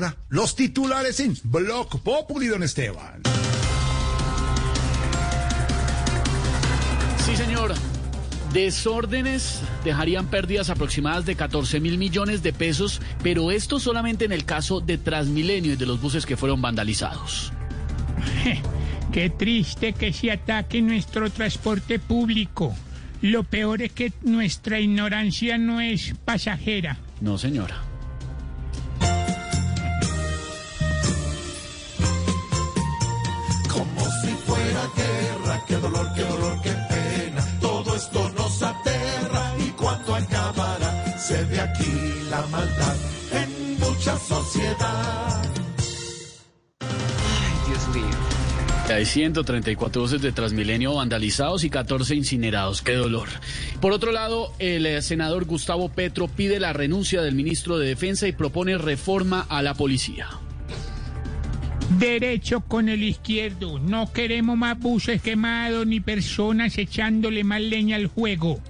Ahora, los titulares en Block Populi, don Esteban. Sí, señor. Desórdenes dejarían pérdidas aproximadas de 14 mil millones de pesos, pero esto solamente en el caso de Transmilenio y de los buses que fueron vandalizados. Qué triste que se ataque nuestro transporte público. Lo peor es que nuestra ignorancia no es pasajera. No, señora. Dolor, qué dolor, qué pena. Todo esto nos aterra y cuando acabará se ve aquí la maldad en mucha sociedad. Hay 134 buses de Transmilenio vandalizados y 14 incinerados. ¡Qué dolor! Por otro lado, el eh, senador Gustavo Petro pide la renuncia del ministro de Defensa y propone reforma a la policía. Derecho con el izquierdo. No queremos más buses quemados ni personas echándole más leña al juego.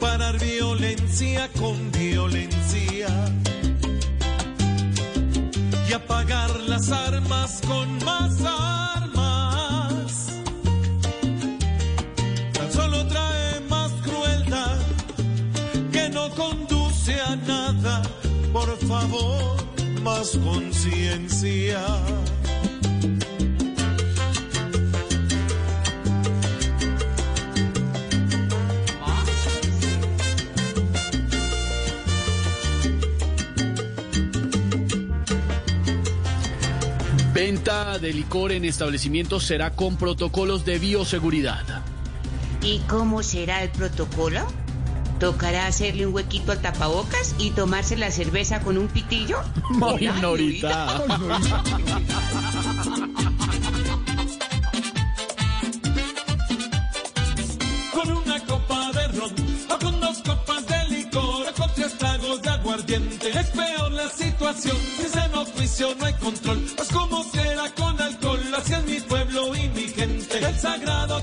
Parar violencia con violencia y apagar las armas con más armas. Tan solo trae nada. Por favor, más conciencia. Venta de licor en establecimientos será con protocolos de bioseguridad. ¿Y cómo será el protocolo? ¿Tocará hacerle un huequito al tapabocas y tomarse la cerveza con un pitillo? Ay, Norita. con una copa de ron o con dos copas de licor o con tres tragos de aguardiente. Es peor la situación, si se no juicio no hay control. Pues como será con alcohol, así es mi pueblo y mi gente, el sagrado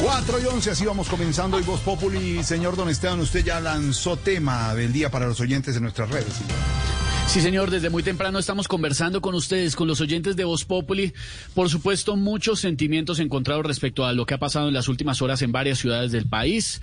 4 y 11, así vamos comenzando. Y Voz Populi, señor Don Esteban, usted ya lanzó tema del día para los oyentes de nuestras redes. Sí, señor, desde muy temprano estamos conversando con ustedes, con los oyentes de Voz Populi. Por supuesto, muchos sentimientos encontrados respecto a lo que ha pasado en las últimas horas en varias ciudades del país.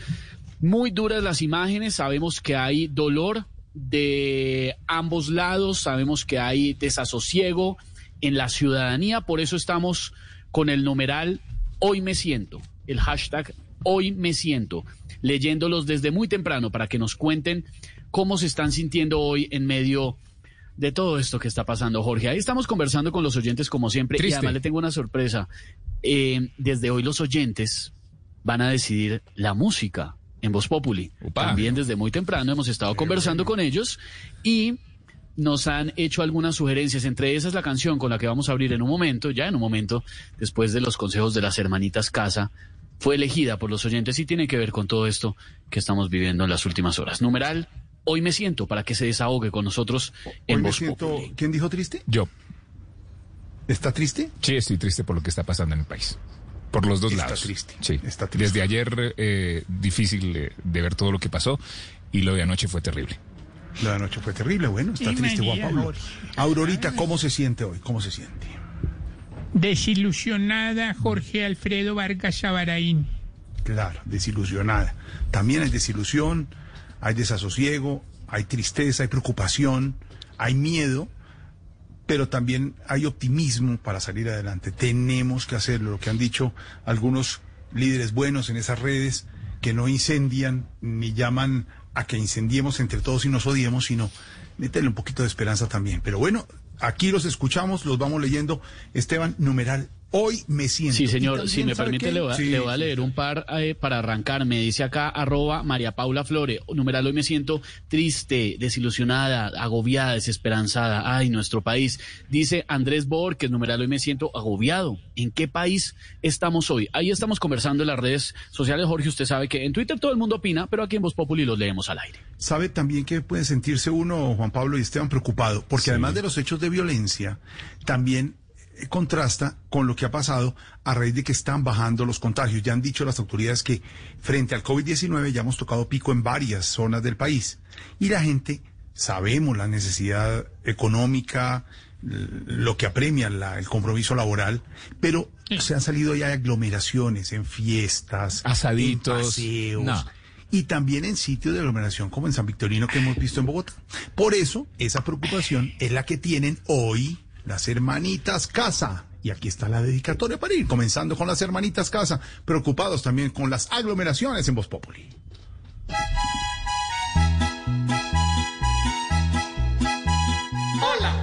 Muy duras las imágenes, sabemos que hay dolor de ambos lados, sabemos que hay desasosiego en la ciudadanía, por eso estamos con el numeral Hoy me siento, el hashtag Hoy me siento, leyéndolos desde muy temprano para que nos cuenten cómo se están sintiendo hoy en medio de todo esto que está pasando, Jorge. Ahí estamos conversando con los oyentes como siempre y además le tengo una sorpresa. Eh, desde hoy los oyentes van a decidir la música en Voz Populi. También desde muy temprano hemos estado conversando con ellos y nos han hecho algunas sugerencias, entre esas la canción con la que vamos a abrir en un momento, ya en un momento, después de los consejos de las hermanitas Casa, fue elegida por los oyentes y tiene que ver con todo esto que estamos viviendo en las últimas horas. Numeral, hoy me siento para que se desahogue con nosotros en Hoy me siento. ¿Quién dijo triste? Yo, ¿Está triste? sí, estoy triste por lo que está pasando en el país. Por los dos Está lados. triste, Sí. está triste. Desde ayer, eh, difícil de ver todo lo que pasó y lo de anoche fue terrible. La noche fue terrible, bueno, está Y triste Juan Pablo. Aurorita, ¿cómo se siente hoy? ¿Cómo se siente? Desilusionada Jorge Alfredo Vargas Sabaraín. Claro, desilusionada. También hay desilusión, hay desasosiego, hay tristeza, hay preocupación, hay miedo, pero también hay optimismo para salir adelante. Tenemos que hacerlo, lo que han dicho algunos líderes buenos en esas redes, que no incendian ni llaman a que incendiemos entre todos y nos odiemos, sino métele un poquito de esperanza también. Pero bueno, aquí los escuchamos, los vamos leyendo. Esteban, numeral, hoy me siento. Sí, señor, si me ¿sabe permite, le voy, a, Sí, le voy a leer sí. un par eh, para arrancar. Me dice acá, arroba María Paula Flore. Numeral, hoy me siento triste, desilusionada, agobiada, desesperanzada. Ay, nuestro país. Dice Andrés Borges, numeral, hoy me siento agobiado. ¿En qué país estamos hoy? Ahí estamos conversando en las redes sociales. Jorge, usted sabe que en Twitter todo el mundo opina, pero aquí en Voz Populi los leemos al aire. Sabe también que puede sentirse uno, Juan Pablo y Esteban, preocupado, porque además de los hechos de violencia, también contrasta con lo que ha pasado a raíz de que están bajando los contagios. Ya han dicho las autoridades que frente al COVID-19 ya hemos tocado pico en varias zonas del país. Y la gente, sabemos la necesidad económica, lo que apremia la- el compromiso laboral, pero se han salido ya aglomeraciones en fiestas, Asaditos, en paseos, no. y también en sitios de aglomeración como en San Victorino que hemos visto en Bogotá. Por eso, esa preocupación es la que tienen hoy las hermanitas Casa. Y aquí está la dedicatoria para ir, comenzando con las hermanitas Casa, preocupados también con las aglomeraciones en Voz Populi. Hola,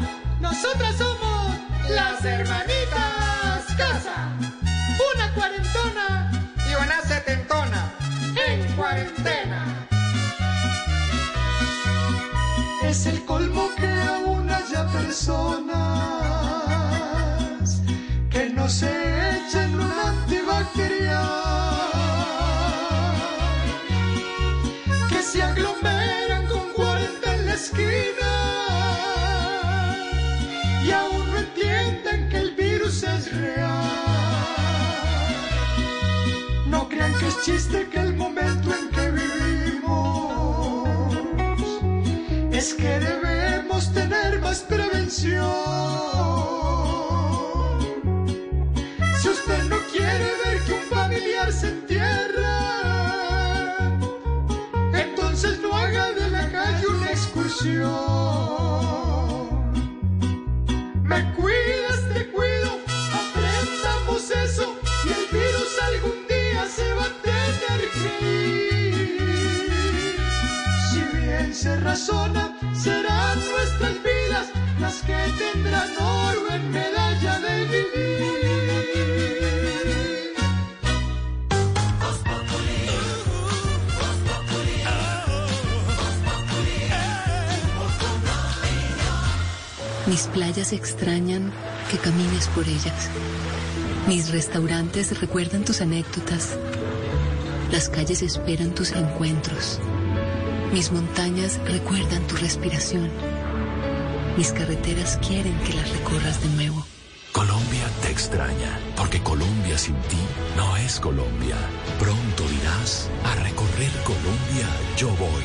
nosotras somos las hermanitas Casa. Una cuarentona y una setentona en cuarentena. Es el colmo que aún haya personas chiste que el momento en que vivimos es que debemos tener más prevención. Si usted no quiere ver que un familiar se entierra, entonces no haga de la calle una excursión. Se razona, serán nuestras vidas las que tendrán oro en medalla de vivir. Mis playas extrañan que camines por ellas. Mis restaurantes recuerdan tus anécdotas. Las calles esperan tus encuentros. Mis montañas recuerdan tu respiración. Mis carreteras quieren que las recorras de nuevo. Colombia te extraña, porque Colombia sin ti no es Colombia. Pronto dirás, a recorrer Colombia yo voy.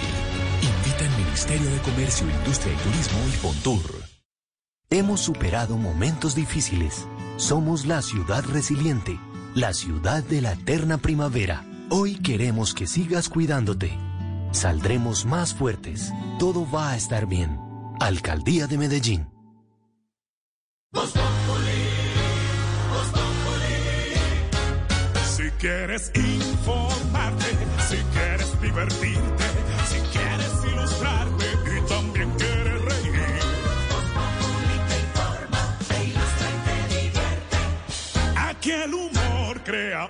Invita el Ministerio de Comercio, Industria y Turismo y Fontur. Hemos superado momentos difíciles. Somos la ciudad resiliente, la ciudad de la eterna primavera. Hoy queremos que sigas cuidándote. Saldremos más fuertes. Todo va a estar bien. Alcaldía de Medellín. Si quieres informarte, si quieres divertirte, si quieres ilustrarte y también quieres reír. Aquí el humor crea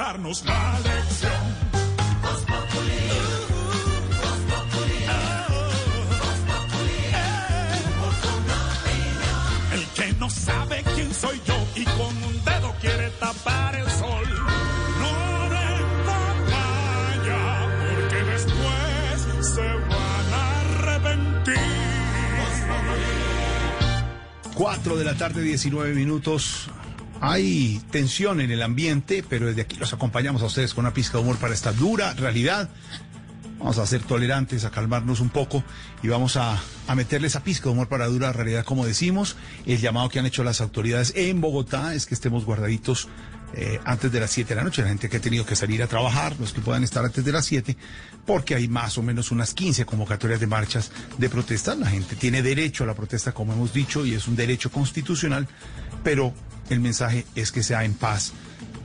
darnos la lección. El que no sabe quién soy yo y con un dedo quiere tapar el sol. No den papaya, porque después se van a arrepentir. 4 de la tarde, 19 minutos. Hay tensión en el ambiente, pero desde aquí los acompañamos a ustedes con una pizca de humor para esta dura realidad. Vamos a ser tolerantes, a calmarnos un poco y vamos a, a meterle esa pizca de humor para dura realidad, como decimos. El llamado que han hecho las autoridades en Bogotá es que estemos guardaditos eh, antes de las 7 de la noche, la gente que ha tenido que salir a trabajar, los que puedan estar antes de las 7, porque hay más o menos unas 15 convocatorias de marchas de protesta. La gente tiene derecho a la protesta, como hemos dicho, y es un derecho constitucional, pero el mensaje es que sea en paz,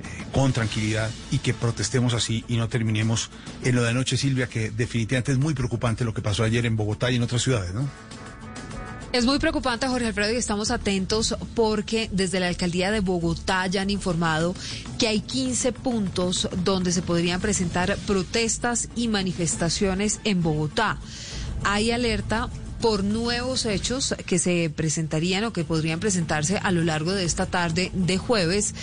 eh, con tranquilidad y que protestemos así y no terminemos en lo de anoche, Silvia, que definitivamente es muy preocupante lo que pasó ayer en Bogotá y en otras ciudades, ¿no? Es muy preocupante, Jorge Alfredo, y estamos atentos porque desde la alcaldía de Bogotá ya han informado que hay 15 puntos donde se podrían presentar protestas y manifestaciones en Bogotá. Hay alerta por nuevos hechos que se presentarían o que podrían presentarse a lo largo de esta tarde de jueves.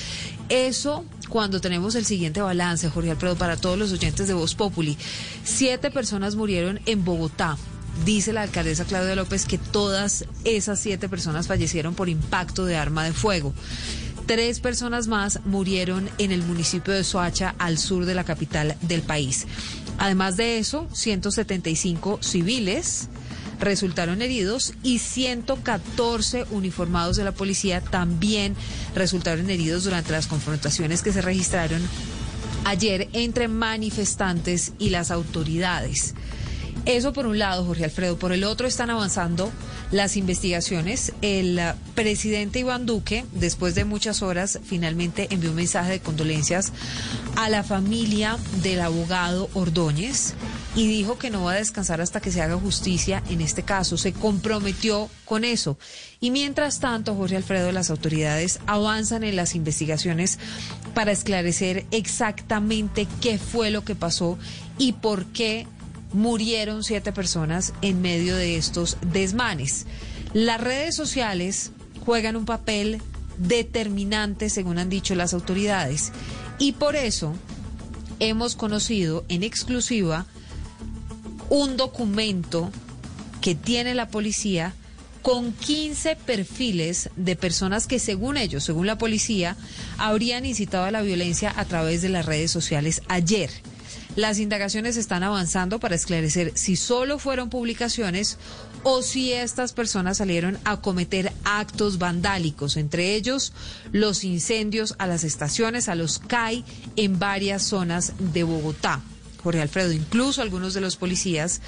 Eso cuando tenemos el siguiente balance, Jorge Alfredo, para todos los oyentes de Voz Populi. Siete personas murieron en Bogotá. Dice la alcaldesa Claudia López que todas esas siete personas fallecieron por impacto de arma de fuego. Tres personas más murieron en el municipio de Soacha, al sur de la capital del país. Además de eso, 175 civiles resultaron heridos y 114 uniformados de la policía también resultaron heridos durante las confrontaciones que se registraron ayer entre manifestantes y las autoridades. Eso por un lado, Jorge Alfredo. Por el otro están avanzando las investigaciones. El uh, presidente Iván Duque, después de muchas horas, finalmente envió un mensaje de condolencias a la familia del abogado Ordóñez y dijo que no va a descansar hasta que se haga justicia en este caso. Se comprometió con eso. Y mientras tanto, Jorge Alfredo, las autoridades avanzan en las investigaciones para esclarecer exactamente qué fue lo que pasó y por qué murieron siete personas en medio de estos desmanes. Las redes sociales juegan un papel determinante, según han dicho las autoridades, y por eso hemos conocido en exclusiva un documento que tiene la policía con 15 perfiles de personas que según ellos, según la policía, habrían incitado a la violencia a través de las redes sociales ayer. Las indagaciones están avanzando para esclarecer si solo fueron publicaciones o si estas personas salieron a cometer actos vandálicos, entre ellos los incendios a las estaciones, a los CAI en varias zonas de Bogotá. Jorge Alfredo. Incluso algunos de los policías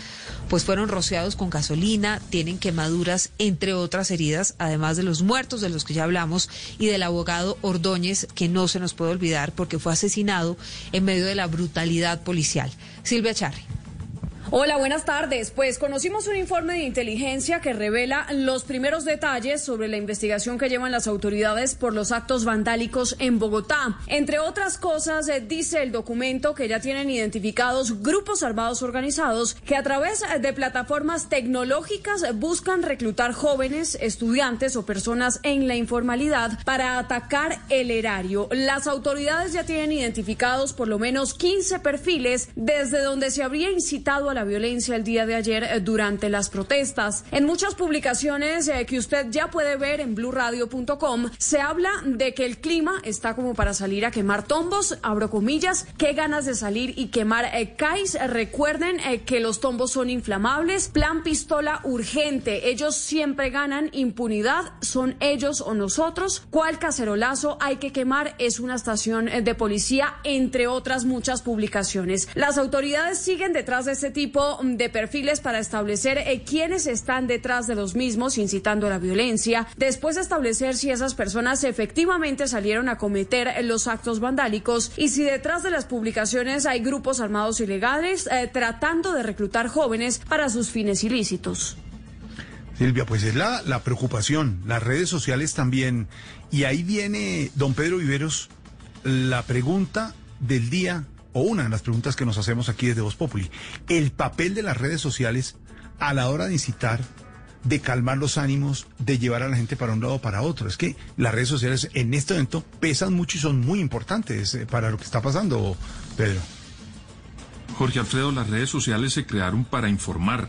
pues fueron rociados con gasolina, tienen quemaduras, entre otras heridas, además de los muertos de los que ya hablamos y del abogado Ordóñez, que no se nos puede olvidar porque fue asesinado en medio de la brutalidad policial. Silvia Charri. Hola, buenas tardes. Pues conocimos un informe de inteligencia que revela los primeros detalles sobre la investigación que llevan las autoridades por los actos vandálicos en Bogotá. Entre otras cosas, eh, dice el documento que ya tienen identificados grupos armados organizados que a través de plataformas tecnológicas buscan reclutar jóvenes, estudiantes o personas en la informalidad para atacar el erario. Las autoridades ya tienen identificados por lo menos 15 perfiles desde donde se habría incitado a la violencia el día de ayer eh, durante las protestas. En muchas publicaciones eh, que usted ya puede ver en blurradio.com se habla de que el clima está como para salir a quemar tombos, abro comillas, qué ganas de salir y quemar eh, CAIS. Recuerden que los tombos son inflamables, plan pistola urgente. Ellos siempre ganan impunidad, son ellos o nosotros. ¿Cuál cacerolazo hay que quemar? Es una estación de policía, entre otras muchas publicaciones. Las autoridades siguen detrás de este tipo de perfiles para establecer eh, quiénes están detrás de los mismos incitando a la violencia, después de establecer si esas personas efectivamente salieron a cometer los actos vandálicos y si detrás de las publicaciones hay grupos armados ilegales eh, tratando de reclutar jóvenes para sus fines ilícitos. Silvia, pues es la, la preocupación, las redes sociales también. Y ahí viene, don Pedro Viveros, la pregunta del día o una de las preguntas que nos hacemos aquí desde Voz Populi, el papel de las redes sociales a la hora de incitar, de calmar los ánimos, de llevar a la gente para un lado o para otro. Es que las redes sociales en este momento pesan mucho y son muy importantes eh, para lo que está pasando, Pedro. Jorge Alfredo, las redes sociales se crearon para informar,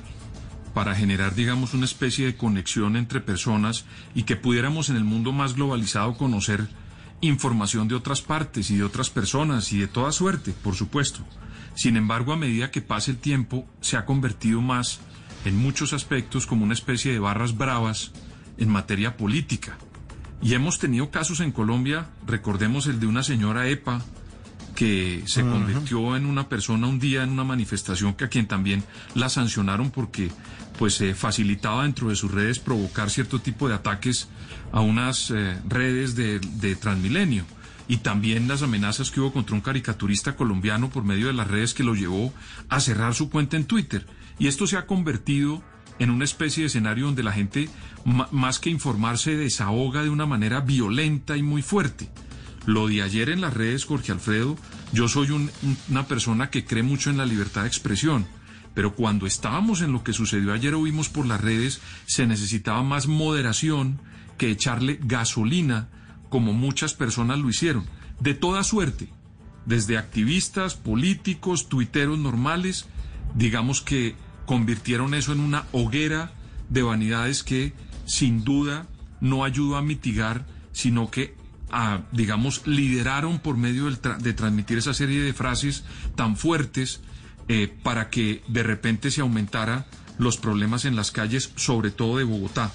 para generar, digamos, una especie de conexión entre personas y que pudiéramos en el mundo más globalizado conocer información de otras partes y de otras personas y de toda suerte, por supuesto. Sin embargo, a medida que pasa el tiempo, se ha convertido más, en muchos aspectos, como una especie de barras bravas en materia política. Y hemos tenido casos en Colombia, recordemos el de una señora EPA, que se convirtió en una persona un día en una manifestación que a quien también la sancionaron porque pues eh, facilitaba dentro de sus redes provocar cierto tipo de ataques a unas eh, redes de, de Transmilenio. Y también las amenazas que hubo contra un caricaturista colombiano por medio de las redes que lo llevó a cerrar su cuenta en Twitter. Y esto se ha convertido en una especie de escenario donde la gente más que informarse desahoga de una manera violenta y muy fuerte. Lo de ayer en las redes, Jorge Alfredo, yo soy un- un- una persona que cree mucho en la libertad de expresión, pero cuando estábamos en lo que sucedió ayer o vimos por las redes, se necesitaba más moderación que echarle gasolina, como muchas personas lo hicieron, de toda suerte, desde activistas, políticos, tuiteros normales, digamos que convirtieron eso en una hoguera de vanidades que sin duda no ayudó a mitigar, sino que a, digamos, lideraron por medio tra- de transmitir esa serie de frases tan fuertes eh, para que de repente se aumentara los problemas en las calles, sobre todo de Bogotá.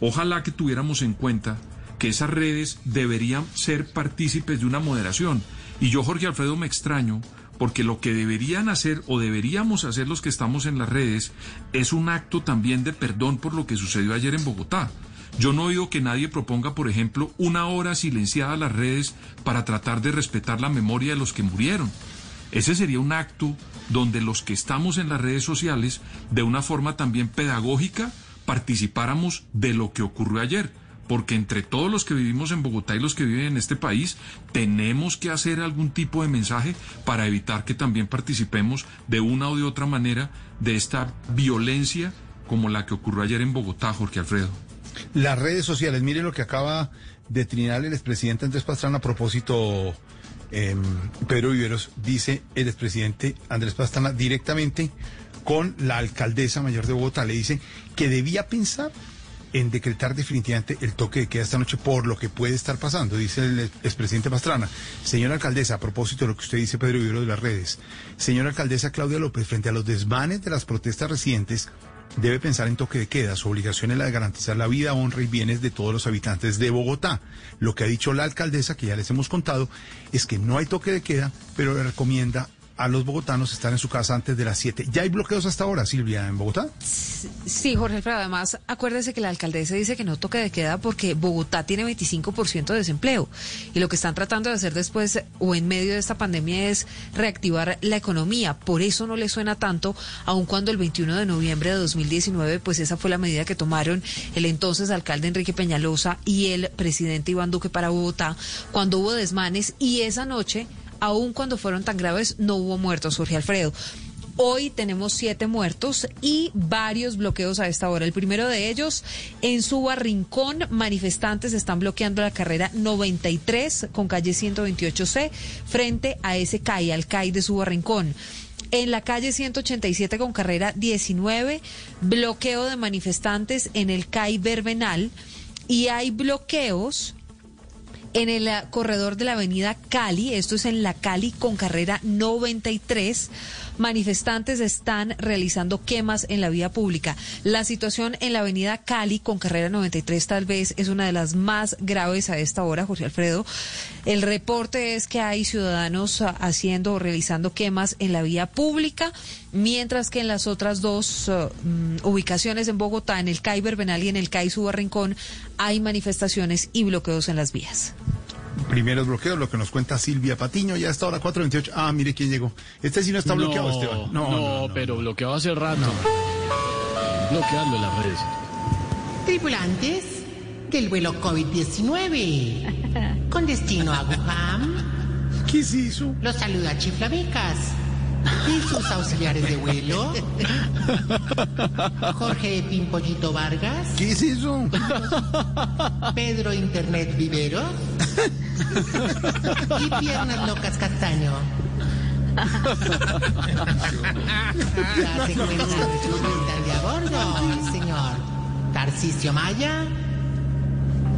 Ojalá que tuviéramos en cuenta que esas redes deberían ser partícipes de una moderación. Y yo, Jorge Alfredo, me extraño porque lo que deberían hacer o deberíamos hacer los que estamos en las redes es un acto también de perdón por lo que sucedió ayer en Bogotá. Yo no oído que nadie proponga, por ejemplo, una hora silenciada a las redes para tratar de respetar la memoria de los que murieron. Ese sería un acto donde los que estamos en las redes sociales, de una forma también pedagógica, participáramos de lo que ocurrió ayer. Porque entre todos los que vivimos en Bogotá y los que viven en este país, tenemos que hacer algún tipo de mensaje para evitar que también participemos de una o de otra manera de esta violencia como la que ocurrió ayer en Bogotá, Jorge Alfredo. Las redes sociales, mire lo que acaba de trinar el expresidente Andrés Pastrana a propósito, eh, Pedro Viveros, dice el expresidente Andrés Pastrana directamente con la alcaldesa mayor de Bogotá, le dice que debía pensar en decretar definitivamente el toque de queda esta noche por lo que puede estar pasando, dice el expresidente Pastrana. Señora alcaldesa, a propósito de lo que usted dice, Pedro Vivero, de las redes, señora alcaldesa Claudia López, frente a los desmanes de las protestas recientes, debe pensar en toque de queda. Su obligación es la de garantizar la vida, honra y bienes de todos los habitantes de Bogotá. Lo que ha dicho la alcaldesa, que ya les hemos contado, es que no hay toque de queda, pero le recomienda a los bogotanos estar en su casa antes de las 7. ¿Ya hay bloqueos hasta ahora, Silvia, en Bogotá? Sí, Jorge Alfredo, además, acuérdese que la alcaldesa dice que no toque de queda porque Bogotá tiene 25% de desempleo. Y lo que están tratando de hacer después o en medio de esta pandemia es reactivar la economía. Por eso no le suena tanto, aun cuando el 21 de noviembre de 2019, pues esa fue la medida que tomaron el entonces alcalde Enrique Peñalosa y el presidente Iván Duque para Bogotá, cuando hubo desmanes y esa noche, aun cuando fueron tan graves, no hubo muertos, Jorge Alfredo. Hoy tenemos siete muertos y varios bloqueos a esta hora. El primero de ellos, en Suba Rincón, manifestantes están bloqueando la carrera 93 con calle 128C frente a ese CAI, al CAI de Suba Rincón. En la calle 187 con carrera 19, bloqueo de manifestantes en el CAI Verbenal y hay bloqueos en el eh, corredor de la avenida Cali, esto es en la Cali con carrera 93, manifestantes están realizando quemas en la vía pública. La situación en la avenida Cali con carrera 93 tal vez es una de las más graves a esta hora, Jorge Alfredo. El reporte es que hay ciudadanos haciendo o realizando quemas en la vía pública, mientras que en las otras dos ah, mm, ubicaciones en Bogotá, en el CAI Verbenal y en el CAI Subarrincón, hay manifestaciones y bloqueos en las vías. Primeros bloqueos, lo que nos cuenta Silvia Patiño, ya está ahora 4.28. Ah, mire quién llegó. Este sí no está bloqueado, no, Esteban. No, pero bloqueado hace rato. Bloquearlo en las redes. Tripulantes del vuelo COVID-19 con destino a Wuhan. ¿Qué es eso? Los saluda Chiflamecas y sus auxiliares de vuelo. Jorge Pimpollito Vargas. ¿Qué es eso? Pedro Internet Vivero. Y Piernas Locas Castaño. Ya se encuentran de a bordo, el señor Tarcisio Maya,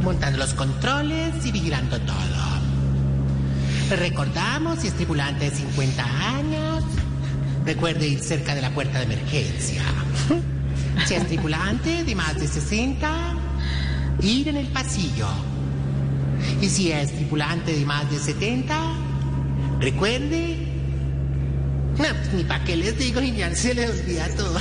montando los controles y vigilando todo. Recordamos, si es tripulante de 50 años, recuerde ir cerca de la puerta de emergencia. Si es tripulante de más de 60, ir en el pasillo. Y si es tripulante de más de 70, recuerde. No, pues ni para qué les digo y ya se les olvida todo.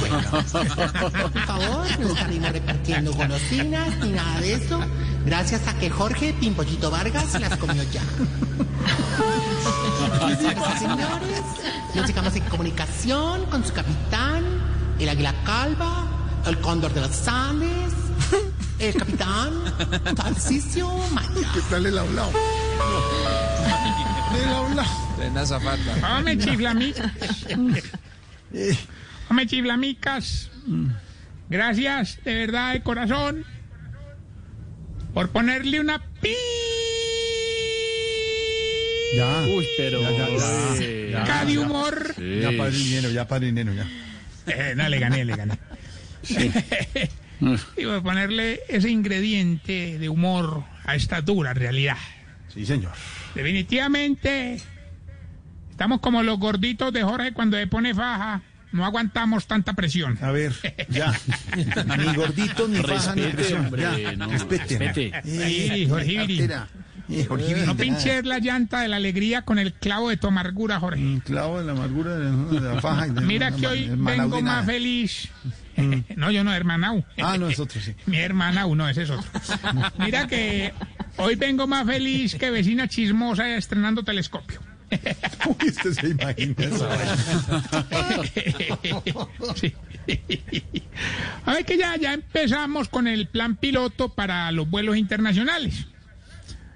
Bueno, por favor, no estaremos repartiendo golosinas ni nada de eso. Gracias a que Jorge Pimpollito Vargas se las comió ya. Señores, nos llegamos en comunicación con su capitán, el águila calva, el cóndor de los Andes, el capitán Tarcisio Maya. ¿Qué tal el hablado? El hablado. Plena zapata. Hombre, chiflamicas. Hombre, chiflamicas. Gracias, de verdad, de corazón, por ponerle una pi. Ya. Uy, pero. Ya, ya, ya. eh, Ya, Ca de ya. humor. Ya padrinero, ya. Eh, no, le gané, le gané. y por ponerle ese ingrediente de humor a esta dura realidad. Sí, señor. Definitivamente, estamos como los gorditos de Jorge cuando se pone faja. No aguantamos tanta presión. A ver, ya. Ni gordito, ni faja, ni presión. hombre, ya. no, respete. respete. Jorge. Eh, Jorge No pinches la llanta de la alegría con el clavo de tu amargura, Jorge. Un clavo de la amargura de, la faja. y de- Mira que hoy vengo más feliz. No, yo no, hermanau. Ah, no, es otro, sí. Mi hermanau, no, ese es otro. Mira que hoy vengo más feliz que vecina chismosa estrenando telescopio. Uy, usted se imagina esa vaina. Sí. A ver que ya, ya empezamos con el plan piloto para los vuelos internacionales.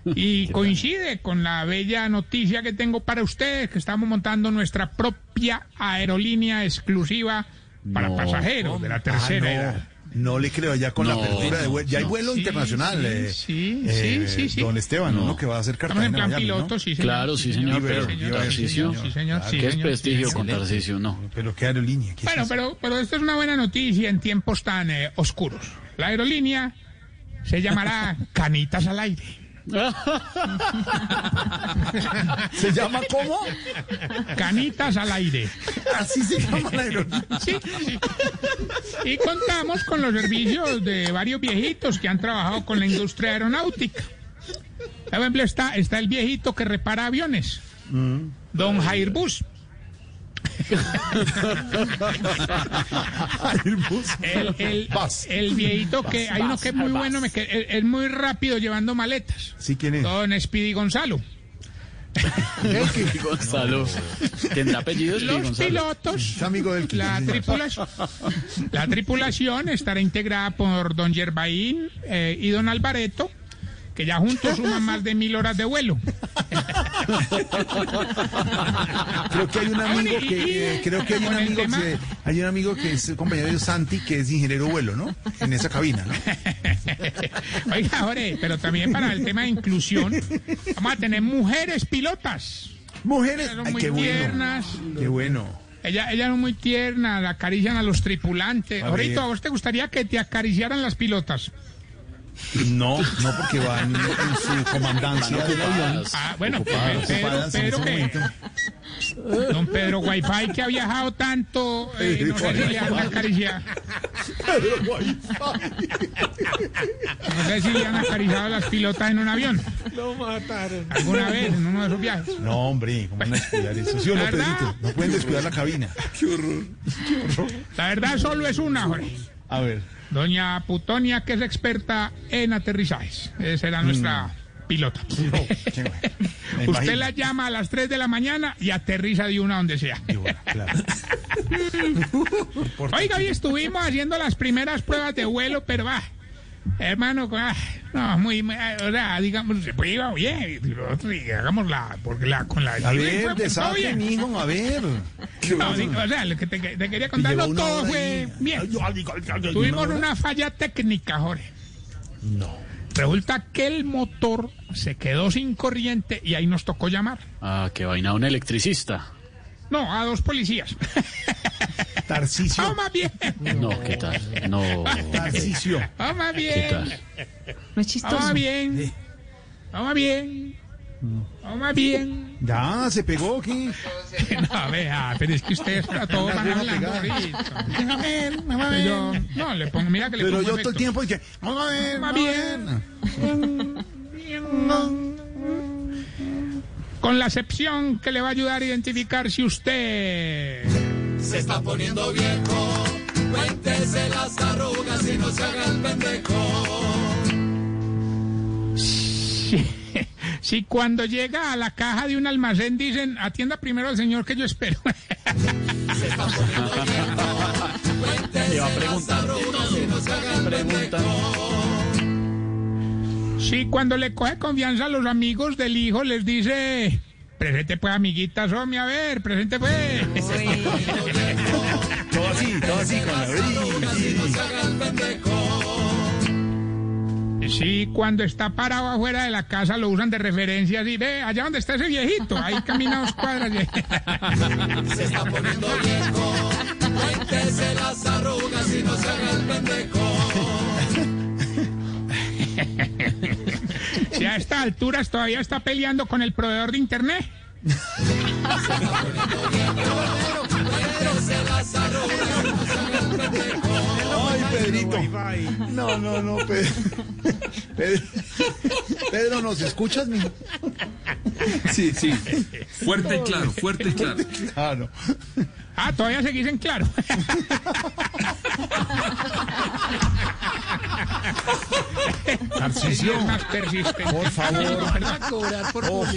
Y coincide con la bella noticia que tengo para ustedes, que estamos montando nuestra propia aerolínea exclusiva para No, pasajeros de la tercera Ah, edad. No. No le creo, ya con No, la apertura de vuelo. Ya hay no. vuelo Sí, internacional. sí, eh, sí, eh, sí, sí. Don Esteban, No. uno que va a hacer Estamos en Cartagena. plan Miami, ¿no? piloto, sí, señor. Claro, sí, señor, Sí, pero señor, Tarcisio. Sí, señor, sí, Qué es prestigio sí, con señor. Tarcisio, no. Pero qué aerolínea. ¿Qué Bueno, pero, pero esto es una buena noticia en tiempos tan eh, oscuros. La aerolínea se llamará Canitas al Aire. ¿Se llama cómo? Canitas al Aire. Así se llama la aerolínea. Sí. Y contamos con los servicios de varios viejitos que han trabajado con la industria aeronáutica. Por ejemplo, está, está el viejito que repara aviones, Don Jairbus. Airbus. El, el, Vas. el viejito que hay uno que es muy bueno, me que- es, es muy rápido llevando maletas. Sí, ¿quién es? Don Speedy Gonzalo. Gonzalo. ¿Tendrá apellido Speedy Los Gonzalo? pilotos, Es amigo del la señor. tripulación, la tripulación estará integrada por Don Yerbaín eh, y Don Alvareto, que ya juntos suman más de mil horas de vuelo. Creo que hay un amigo que eh, creo que hay un amigo que hay un amigo que es compañero de Santi que es ingeniero vuelo, ¿no? En esa cabina, ¿no? Oiga, Jorge, pero también para el tema de inclusión, vamos a tener mujeres pilotas. Mujeres, Son ay, muy qué bueno. tiernas. Qué bueno. Ella, ella es muy tierna, la acarician a los tripulantes. A Ahorita. ¿a vos te gustaría que te acariciaran las pilotas? No, no porque van en su comandancia Van del avión. Ah, bueno, Ocupadas, Pedro, ocupadas en Pedro ese que, don Pedro Wi-Fi que ha viajado tanto, eh, no sé si le han acariciado, Pero Wi-Fi. no sé si le han acariciado las pilotas en un avión. Lo mataron. Alguna vez en uno de esos viajes. No, hombre, ¿cómo van a descuidar eso? ¿Sí o no. Pedrito? No pueden descuidar la cabina. Qué horror. La verdad solo es una, Jorge. A ver. Doña Putonia, que es experta en aterrizajes. Esa era nuestra pilota. bueno. Me Usted la llama a las 3 de la mañana y aterriza de una donde sea. Qué bueno, claro. Oiga, hoy estuvimos haciendo las primeras pruebas de vuelo, pero va. Hermano, ah, no, muy, muy, ah, o sea, digamos, pues iba bien, y hagámosla, porque la, con la... A ver, fue todo desate, mijo, a ver. No, digo, o sea, lo que te, te quería contar, no todo fue ahí. bien. Ay, ay, ay, ay, ay, Tuvimos una falla técnica, Jorge. No. Resulta que el motor se quedó sin corriente y ahí nos tocó llamar. Ah, qué vaina, un electricista. No, a dos policías. Tarcicio. Vamos más bien. No, ¿qué tal? No. Tarcicio. Vamos más ¿Qué bien. tal? No es chistoso. Vamos más bien. Vamos bien. Vamos más bien. Ya, se pegó aquí. No, vea, pero es que ustedes para todo van hablando ahorita. Vamos a ver, vamos a Pero ver. yo, no, le pongo, mira que le Pero pongo yo todo el tiempo dije, vamos a ver, Vamos vamos a ver. bien. Con la excepción que le va a ayudar a identificar si usted... Se está poniendo viejo, cuéntese las arrugas y no se haga el pendejo. Si, si cuando llega a la caja de un almacén dicen, atienda primero al señor que yo espero. Se está poniendo viejo, cuéntese las arrugas y no se haga el pendejo. Si cuando le coge confianza a los amigos del hijo les dice, presente pues amiguita Somi, a ver, presente pues. Todo así, todo así con la Sí, cuando está parado afuera de la casa lo usan de referencia así, ve, allá donde está ese viejito, ahí camina dos cuadras. Se está poniendo viejo, cuéntese las arrugas y no se haga el pendejo. Si a estas alturas todavía está peleando con el proveedor de internet. Pedrito. No, no, no, Pedro. Pedro, Pedro, ¿nos escuchas, mi? Sí, sí. Fuerte y claro, fuerte y claro. Claro. Ah, todavía seguís en claro. Tarcisio, Es más persistente. por favor. Cobrar por Ojo,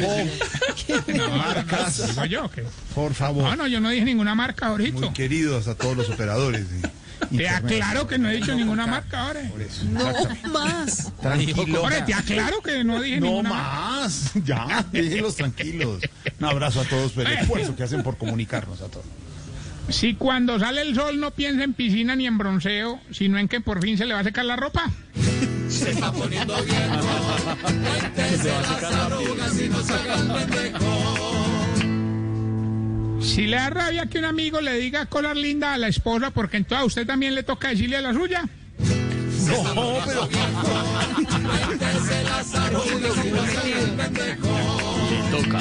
No, marcas. digo yo por No, favor. no, yo no dije ninguna marca ahorita. Muy queridos a todos los operadores. de Te aclaro que no he dicho ninguna marca ahora. No más. Tranquilo. Ahora te aclaro que no dije No ninguna marca. más. Ya, déjenlos tranquilos. Un abrazo a todos por el esfuerzo que hacen por comunicarnos a todos. Si cuando sale el sol no piensa en piscina ni en bronceo, sino en que por fin se le va a secar la ropa. Se está poniendo viejo, cuéntese las arrugas y no se haga el pendejo. Si le da rabia que un amigo le diga cosas lindas a la esposa, porque entonces a usted también le toca decirle a la suya. No, pero y pendejo. Toca.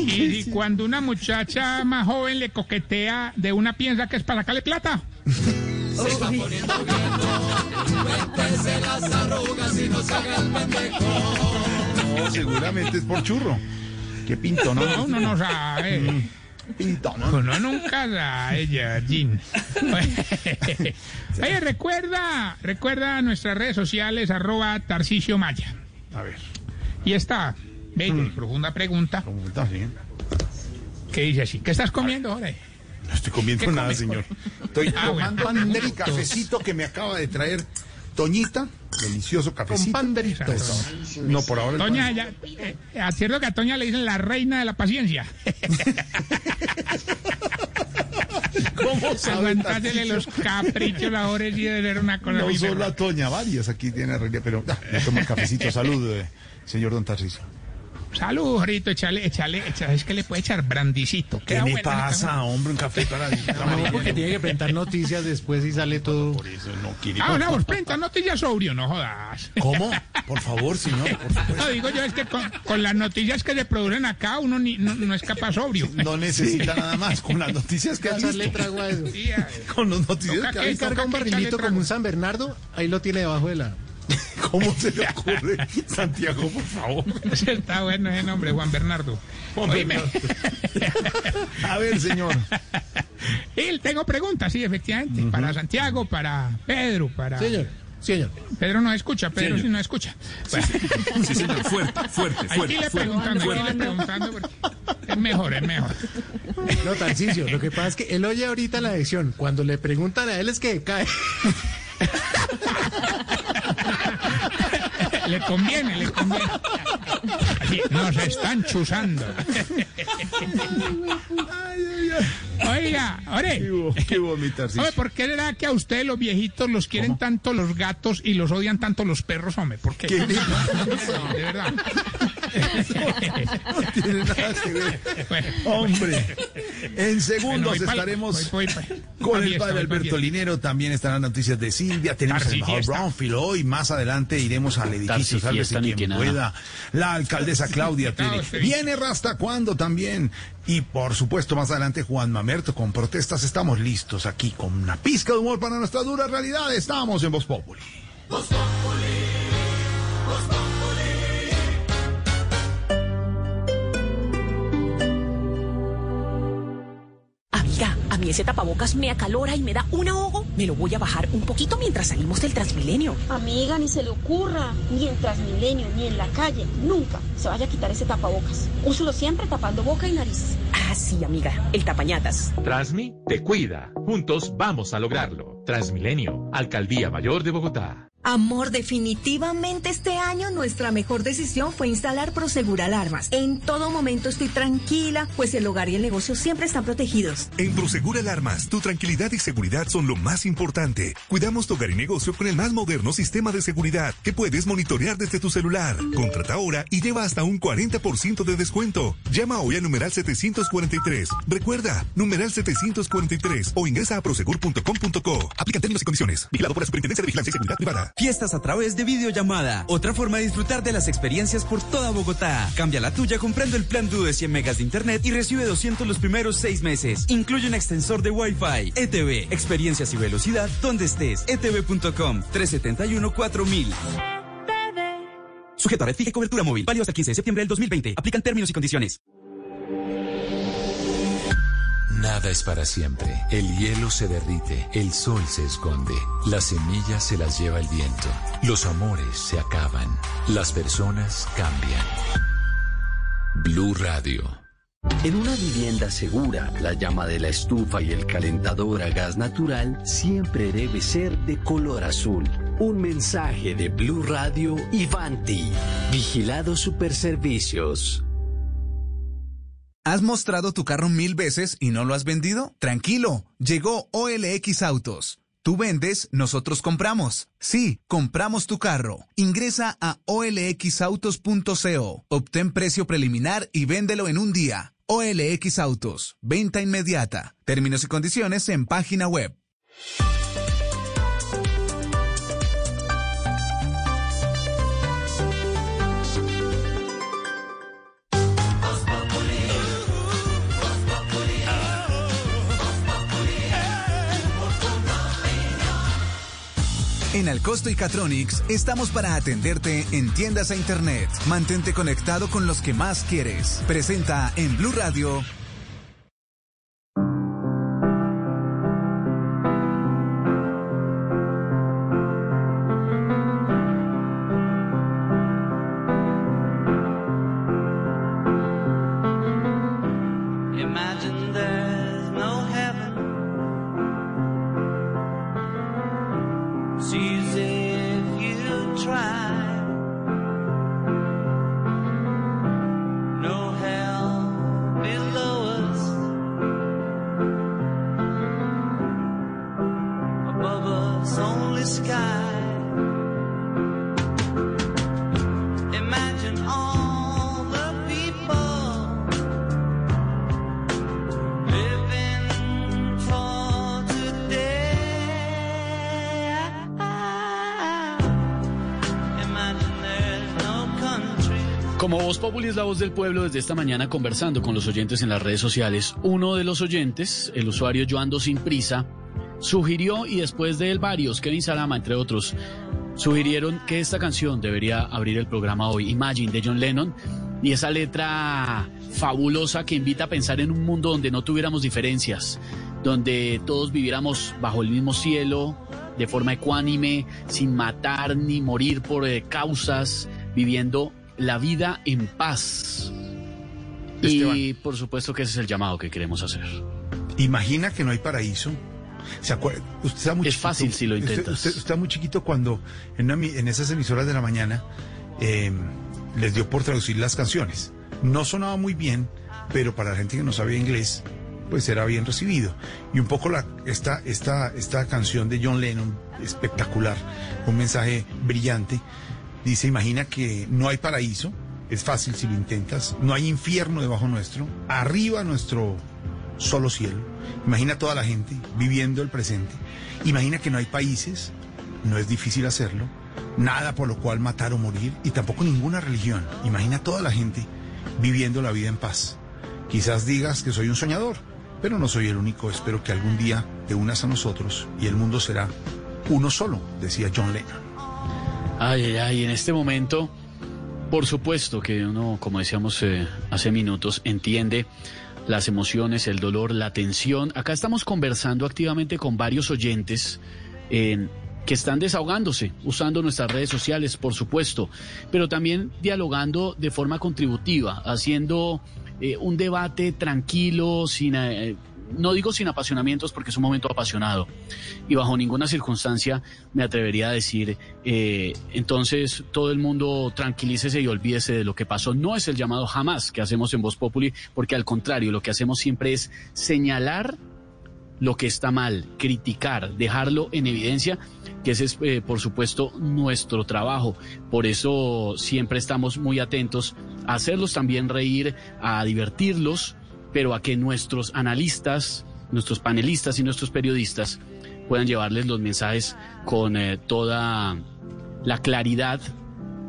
Y si cuando una muchacha más joven le coquetea de una piensa que es para sacarle plata. Se está poniendo las arrugas y no se haga el pendejo. no, seguramente es por churro. Qué pinto, ¿no? No, uno no sabe. Pinto, ¿no? Uno nunca sabe, Jean. Oye, recuerda, recuerda nuestras redes sociales, arroba Tarcicio Maya. A ver, Y esta bella y profunda pregunta pregunta, sí. que dice así, ¿qué estás comiendo ahora? No estoy comiendo ¿Qué nada, señor. Estoy Ah, bueno, tomando el panderitos. cafecito que me acaba de traer Toñita. Delicioso cafecito. Con panderitos. No, por ahora. Toña, pan. ya, eh, acierto que a Toña le dicen la reina de la paciencia. ¿Cómo sabe Aguantársele Tarcisio? los caprichos ahora sí debe ser una cosa No solo a Toña, varias aquí tiene realidad, pero ah, me toma el cafecito. Salud, eh, señor Don Tarcisio. Salud, Jorito, échale, échale, échale, es que le puede echar brandicito. ¿Qué bueno, pasa, hombre? Un café para No, porque tiene que presentar noticias después y sale todo. Por eso no quiere. Ah, no, prentas noticias sobrio, no jodas. ¿Cómo? Por favor, señor, por No, supuesto. digo yo, es que con, con las noticias que se producen acá uno ni, no, no es capaz sobrio. No necesita nada más. Con las noticias que ha Echarle visto. trago a eso. Sí, a- Con las noticias Toca que que- carga un barrilito como un. San Bernardo, ahí lo tiene debajo de la. ¿Cómo se le ocurre? Santiago, por favor. Está bueno ese nombre, Juan Bernardo. Juan. A ver, señor. Y tengo preguntas, sí, efectivamente. Para Santiago, para Pedro, para... Señor, señor. Pedro no escucha, Pedro sí no escucha. Sí, señor, fuerte, fuerte, aquí fuerte. le fuerte. preguntando, aquí le preguntando, porque es mejor, es mejor. No, Tarcicio, lo que pasa es que él oye ahorita la lección. Cuando le preguntan a él es que cae. Le conviene, le conviene. Nos están chuzando. Oiga, ore. ¿Qué Tarcisio? Oye, ¿por qué será que a ustedes los viejitos los quieren tanto los gatos y los odian tanto los perros, hombre? ¿Por qué? ¿Qué le De verdad. No tiene nada que ver. Bueno, Hombre, en bueno, segundos estaremos voy- voy pa- con el padre Alberto. Linero. También estarán noticias de Silvia. Tenemos Tarsi embajador fiesta. Brownfield hoy. Más adelante iremos al edificio. Tarsi Sálvese fiesta, ni quien pueda. La alcaldesa Claudia Claro, tiene. sí. Viene Rasta cuando también. Y por supuesto, más adelante Juan Mamerto con protestas. Estamos listos aquí con una pizca de humor para nuestra dura realidad. Estamos en Voz Populi. Voz Populi, Voz Populi. Mí ese tapabocas me acalora y me da un ahogo. Me lo voy a bajar un poquito mientras salimos del Transmilenio. Amiga, ni se le ocurra, ni en Transmilenio, ni en la calle, nunca se vaya a quitar ese tapabocas. Úselo siempre tapando boca y nariz. Ah, sí, amiga, el tapañatas. Transmi te cuida. Juntos vamos a lograrlo. Transmilenio, Alcaldía Mayor de Bogotá. Amor, definitivamente este año nuestra mejor decisión fue instalar Prosegur Alarmas. En todo momento estoy tranquila, pues el hogar y el negocio siempre están protegidos. En Prosegur Alarmas, tu tranquilidad y seguridad son lo más importante. Cuidamos tu hogar y negocio con el más moderno sistema de seguridad que puedes monitorear desde tu celular. Contrata ahora y lleva hasta un 40% de descuento. Llama hoy a numeral 743. Recuerda, numeral 743 o ingresa a prosegur.com.co. Aplica términos y condiciones. Vigilado por la Superintendencia de Vigilancia y Seguridad Privada. Fiestas a través de videollamada. Otra forma de disfrutar de las experiencias por toda Bogotá. Cambia la tuya comprando el plan Duo de 100 megas de internet y recibe 200 los primeros seis meses. Incluye un extensor de Wi-Fi. ETV, experiencias y velocidad donde estés. Etv.com 371 4000. Sujeto a red fija y cobertura móvil. Válido hasta el 15 de septiembre del 2020. Aplican términos y condiciones. Nada es para siempre. El hielo se derrite, el sol se esconde, las semillas se las lleva el viento, los amores se acaban, las personas cambian. Blue Radio. En una vivienda segura, la llama de la estufa y el calentador a gas natural siempre debe ser de color azul. Un mensaje de Blue Radio y Vanti. Vigilado Superservicios. ¿Has mostrado tu carro mil veces y no lo has vendido? Tranquilo, llegó OLX Autos. Tú vendes, nosotros compramos. Sí, compramos tu carro. Ingresa a olxautos.co. Obtén precio preliminar y véndelo en un día. OLX Autos. Venta inmediata. Términos y condiciones en página web. En Alcosto y Catronics estamos para atenderte en tiendas e internet. Mantente conectado con los que más quieres. Presenta en Blue Radio. Del pueblo, desde esta mañana conversando con los oyentes en las redes sociales, uno de los oyentes, el usuario Yo Ando Sin Prisa, sugirió, y después de él varios, Kevin Salama, entre otros, sugirieron que esta canción debería abrir el programa hoy, Imagine, de John Lennon, y esa letra fabulosa que invita a pensar en un mundo donde no tuviéramos diferencias, donde todos viviéramos bajo el mismo cielo, de forma ecuánime, sin matar ni morir por eh, causas, viviendo la vida en paz. Y por supuesto que ese es el llamado que queremos hacer. Imagina que no hay paraíso. ¿Se acuerda? Usted está muy Es chiquito. fácil si lo intentas. Usted, usted está muy chiquito cuando en, una mi- en esas emisoras de la mañana eh, les dio por traducir las canciones. No sonaba muy bien, pero para la gente que no sabía inglés, pues era bien recibido. Y un poco la, esta, esta, esta canción de John Lennon, espectacular, un mensaje brillante, dice, imagina que no hay paraíso, es fácil si lo intentas, no hay infierno debajo nuestro, arriba nuestro solo cielo. Imagina toda la gente viviendo el presente. Imagina que no hay países, no es difícil hacerlo, nada por lo cual matar o morir y tampoco ninguna religión. Imagina toda la gente viviendo la vida en paz. Quizás digas que soy un soñador, pero no soy el único. Espero que algún día te unas a nosotros y el mundo será uno solo, decía John Lennon. Ay, ay, ay, en este momento, por supuesto que uno, como decíamos eh, hace minutos, entiende las emociones, el dolor, la tensión. Acá estamos conversando activamente con varios oyentes en que están desahogándose, usando nuestras redes sociales, por supuesto, pero también dialogando de forma contributiva, haciendo eh, un debate tranquilo, sin, eh, no digo sin apasionamientos porque es un momento apasionado, y bajo ninguna circunstancia me atrevería a decir, eh, entonces todo el mundo tranquilícese y olvídese de lo que pasó. No es el llamado jamás que hacemos en Voz Populi, porque al contrario, lo que hacemos siempre es señalar lo que está mal, criticar, dejarlo en evidencia, que ese es, eh, por supuesto, nuestro trabajo. Por eso siempre estamos muy atentos a hacerlos también reír, a divertirlos, pero a que nuestros analistas, nuestros panelistas y nuestros periodistas puedan llevarles los mensajes con eh, toda la claridad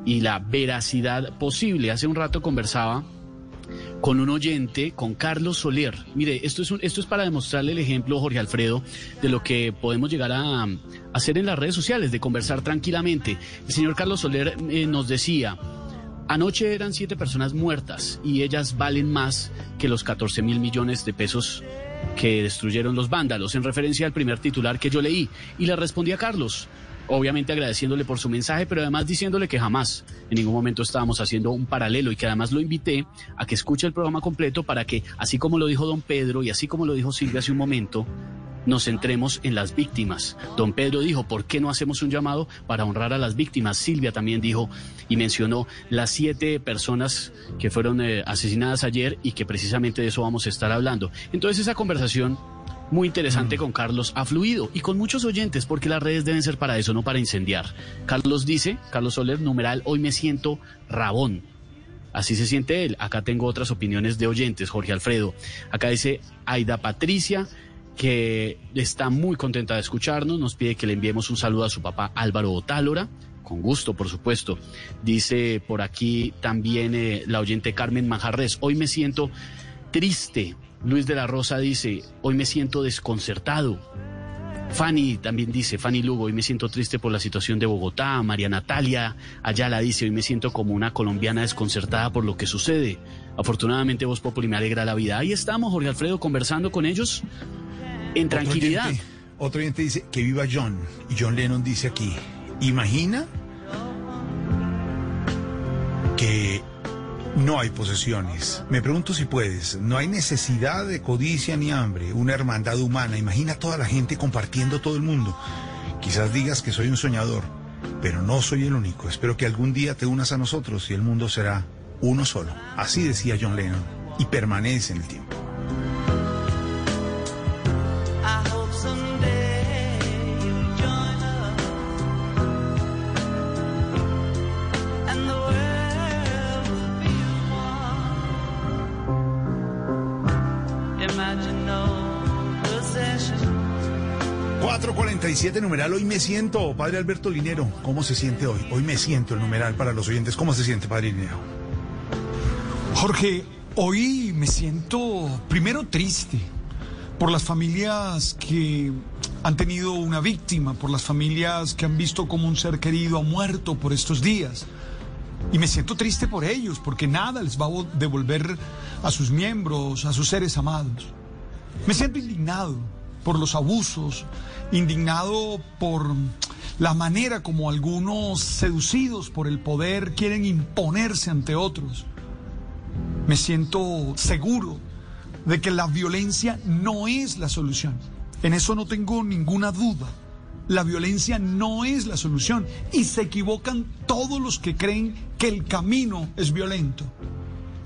y la veracidad posible. Hace un rato conversaba con un oyente, con Carlos Soler. Mire, esto es, un- esto es para demostrarle el ejemplo, Jorge Alfredo, de lo que podemos llegar a, hacer en las redes sociales, de conversar tranquilamente. El señor Carlos Soler eh, nos decía, anoche eran siete personas muertas y ellas valen más que los 14 mil millones de pesos que destruyeron los vándalos, en referencia al primer titular que yo leí. Y le respondí a Carlos, obviamente agradeciéndole por su mensaje, pero además diciéndole que jamás en ningún momento estábamos haciendo un paralelo y que además lo invité a que escuche el programa completo para que, así como lo dijo don Pedro y así como lo dijo Silvia hace un momento, nos centremos en las víctimas. Don Pedro dijo, ¿por qué no hacemos un llamado para honrar a las víctimas? Silvia también dijo y mencionó las siete personas que fueron eh, asesinadas ayer y que precisamente de eso vamos a estar hablando. Entonces esa conversación muy interesante con Carlos ha fluido y con muchos oyentes porque las redes deben ser para eso, no para incendiar. Carlos dice, Carlos Soler, numeral, hoy me siento rabón. Así se siente él. Acá tengo otras opiniones de oyentes, Jorge Alfredo. Acá dice Aida Patricia, que está muy contenta de escucharnos, nos pide que le enviemos un saludo a su papá Álvaro Otálora. Con gusto, por supuesto. Dice por aquí también eh, la oyente Carmen Manjarres, hoy me siento triste. Luis de la Rosa dice, hoy me siento desconcertado. Fanny también dice, Fanny Lugo, hoy me siento triste por la situación de Bogotá. María Natalia Ayala dice, hoy me siento como una colombiana desconcertada por lo que sucede. Afortunadamente Voz Populi me alegra la vida. Ahí estamos, Jorge Alfredo, conversando con ellos en tranquilidad. oyente- Otro oyente dice que viva John. Y John Lennon dice aquí, imagina que no hay posesiones. Me pregunto si puedes. No hay necesidad de codicia ni hambre. Una hermandad humana. Imagina toda la gente compartiendo todo el mundo. Quizás digas que soy un soñador, pero no soy el único. Espero que algún día te unas a nosotros y el mundo será uno solo. Así decía John Lennon. Y permanece en el tiempo. 447 numeral, hoy me siento, padre Alberto Linero, ¿cómo se siente hoy? Hoy me siento el numeral para los oyentes, ¿cómo se siente, padre Linero? Jorge, hoy me siento primero triste por las familias que han tenido una víctima, por las familias que han visto como un ser querido ha muerto por estos días. Y me siento triste por ellos, porque nada les va a vo- devolver a sus miembros, a sus seres amados. Me siento indignado por los abusos, indignado por la manera como algunos seducidos por el poder quieren imponerse ante otros. Me siento seguro de que la violencia no es la solución. En eso no tengo ninguna duda. La violencia no es la solución y se equivocan todos los que creen que el camino es violento.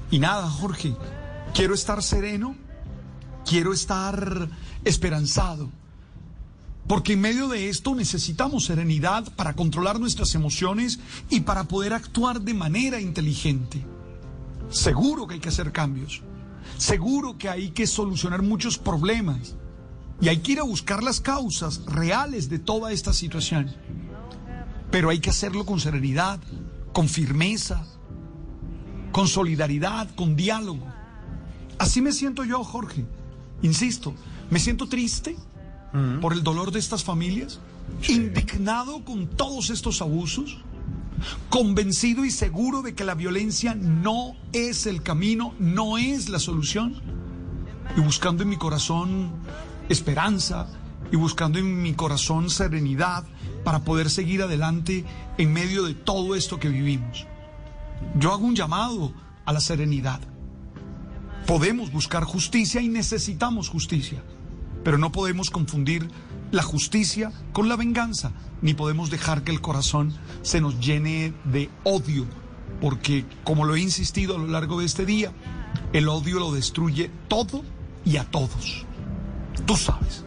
Y nada, Jorge, quiero estar sereno, quiero estar esperanzado, porque en medio de esto necesitamos serenidad para controlar nuestras emociones y para poder actuar de manera inteligente. Seguro que hay que hacer cambios. Seguro que hay que solucionar muchos problemas. Y hay que ir a buscar las causas reales de toda esta situación. Pero hay que hacerlo con serenidad, con firmeza, con solidaridad, con diálogo. Así me siento yo, Jorge. Insisto, me siento triste por el dolor de estas familias, indignado con todos estos abusos, convencido y seguro de que la violencia no es el camino, no es la solución, y buscando en mi corazón esperanza y buscando en mi corazón serenidad para poder seguir adelante en medio de todo esto que vivimos. Yo hago un llamado a la serenidad. Podemos buscar justicia y necesitamos justicia, pero no podemos confundir la justicia con la venganza, ni podemos dejar que el corazón se nos llene de odio, porque como lo he insistido a lo largo de este día, el odio lo destruye todo y a todos. Tú sabes.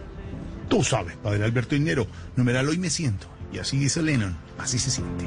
Tú sabes, padre Alberto Inero, numeral hoy me siento. Y así dice Lennon, así se siente.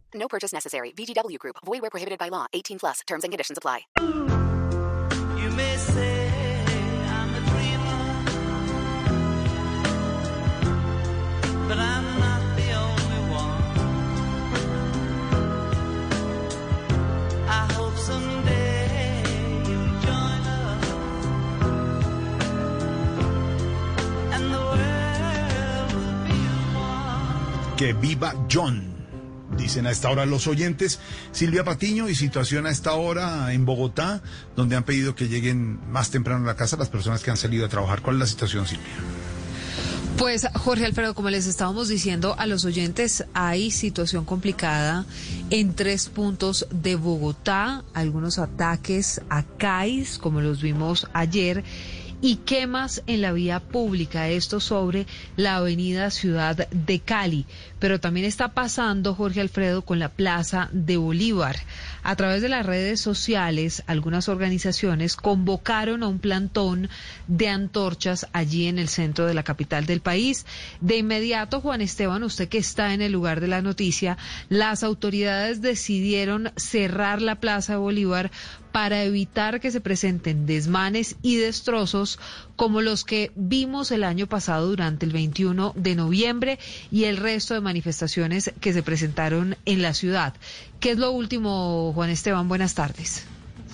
No purchase necessary. VGW Group. Void where prohibited by law. 18 plus. Terms and conditions apply. You may say I'm a dreamer, but I'm not the only one. I hope someday you'll join us, and the world will be one. Que viva John. Dicen a esta hora los oyentes. Silvia Patiño y situación a esta hora en Bogotá, donde han pedido que lleguen más temprano a la casa las personas que han salido a trabajar. ¿Cuál es la situación, Silvia? Pues Jorge Alfredo, como les estábamos diciendo a los oyentes, hay situación complicada en tres puntos de Bogotá, algunos ataques a CAIS, como los vimos ayer, y quemas en la vía pública, esto sobre la avenida Ciudad de Cali. Pero también está pasando, Jorge Alfredo, con la Plaza de Bolívar. A través de las redes sociales, algunas organizaciones convocaron a un plantón de antorchas allí en el centro de la capital del país. De inmediato, Juan Esteban, usted que está en el lugar de la noticia, las autoridades decidieron cerrar la Plaza Bolívar para evitar que se presenten desmanes y destrozos como los que vimos el año pasado durante el 21 de noviembre y el resto de manifestaciones que se presentaron en la ciudad. ¿Qué es lo último, Juan Esteban? Buenas tardes.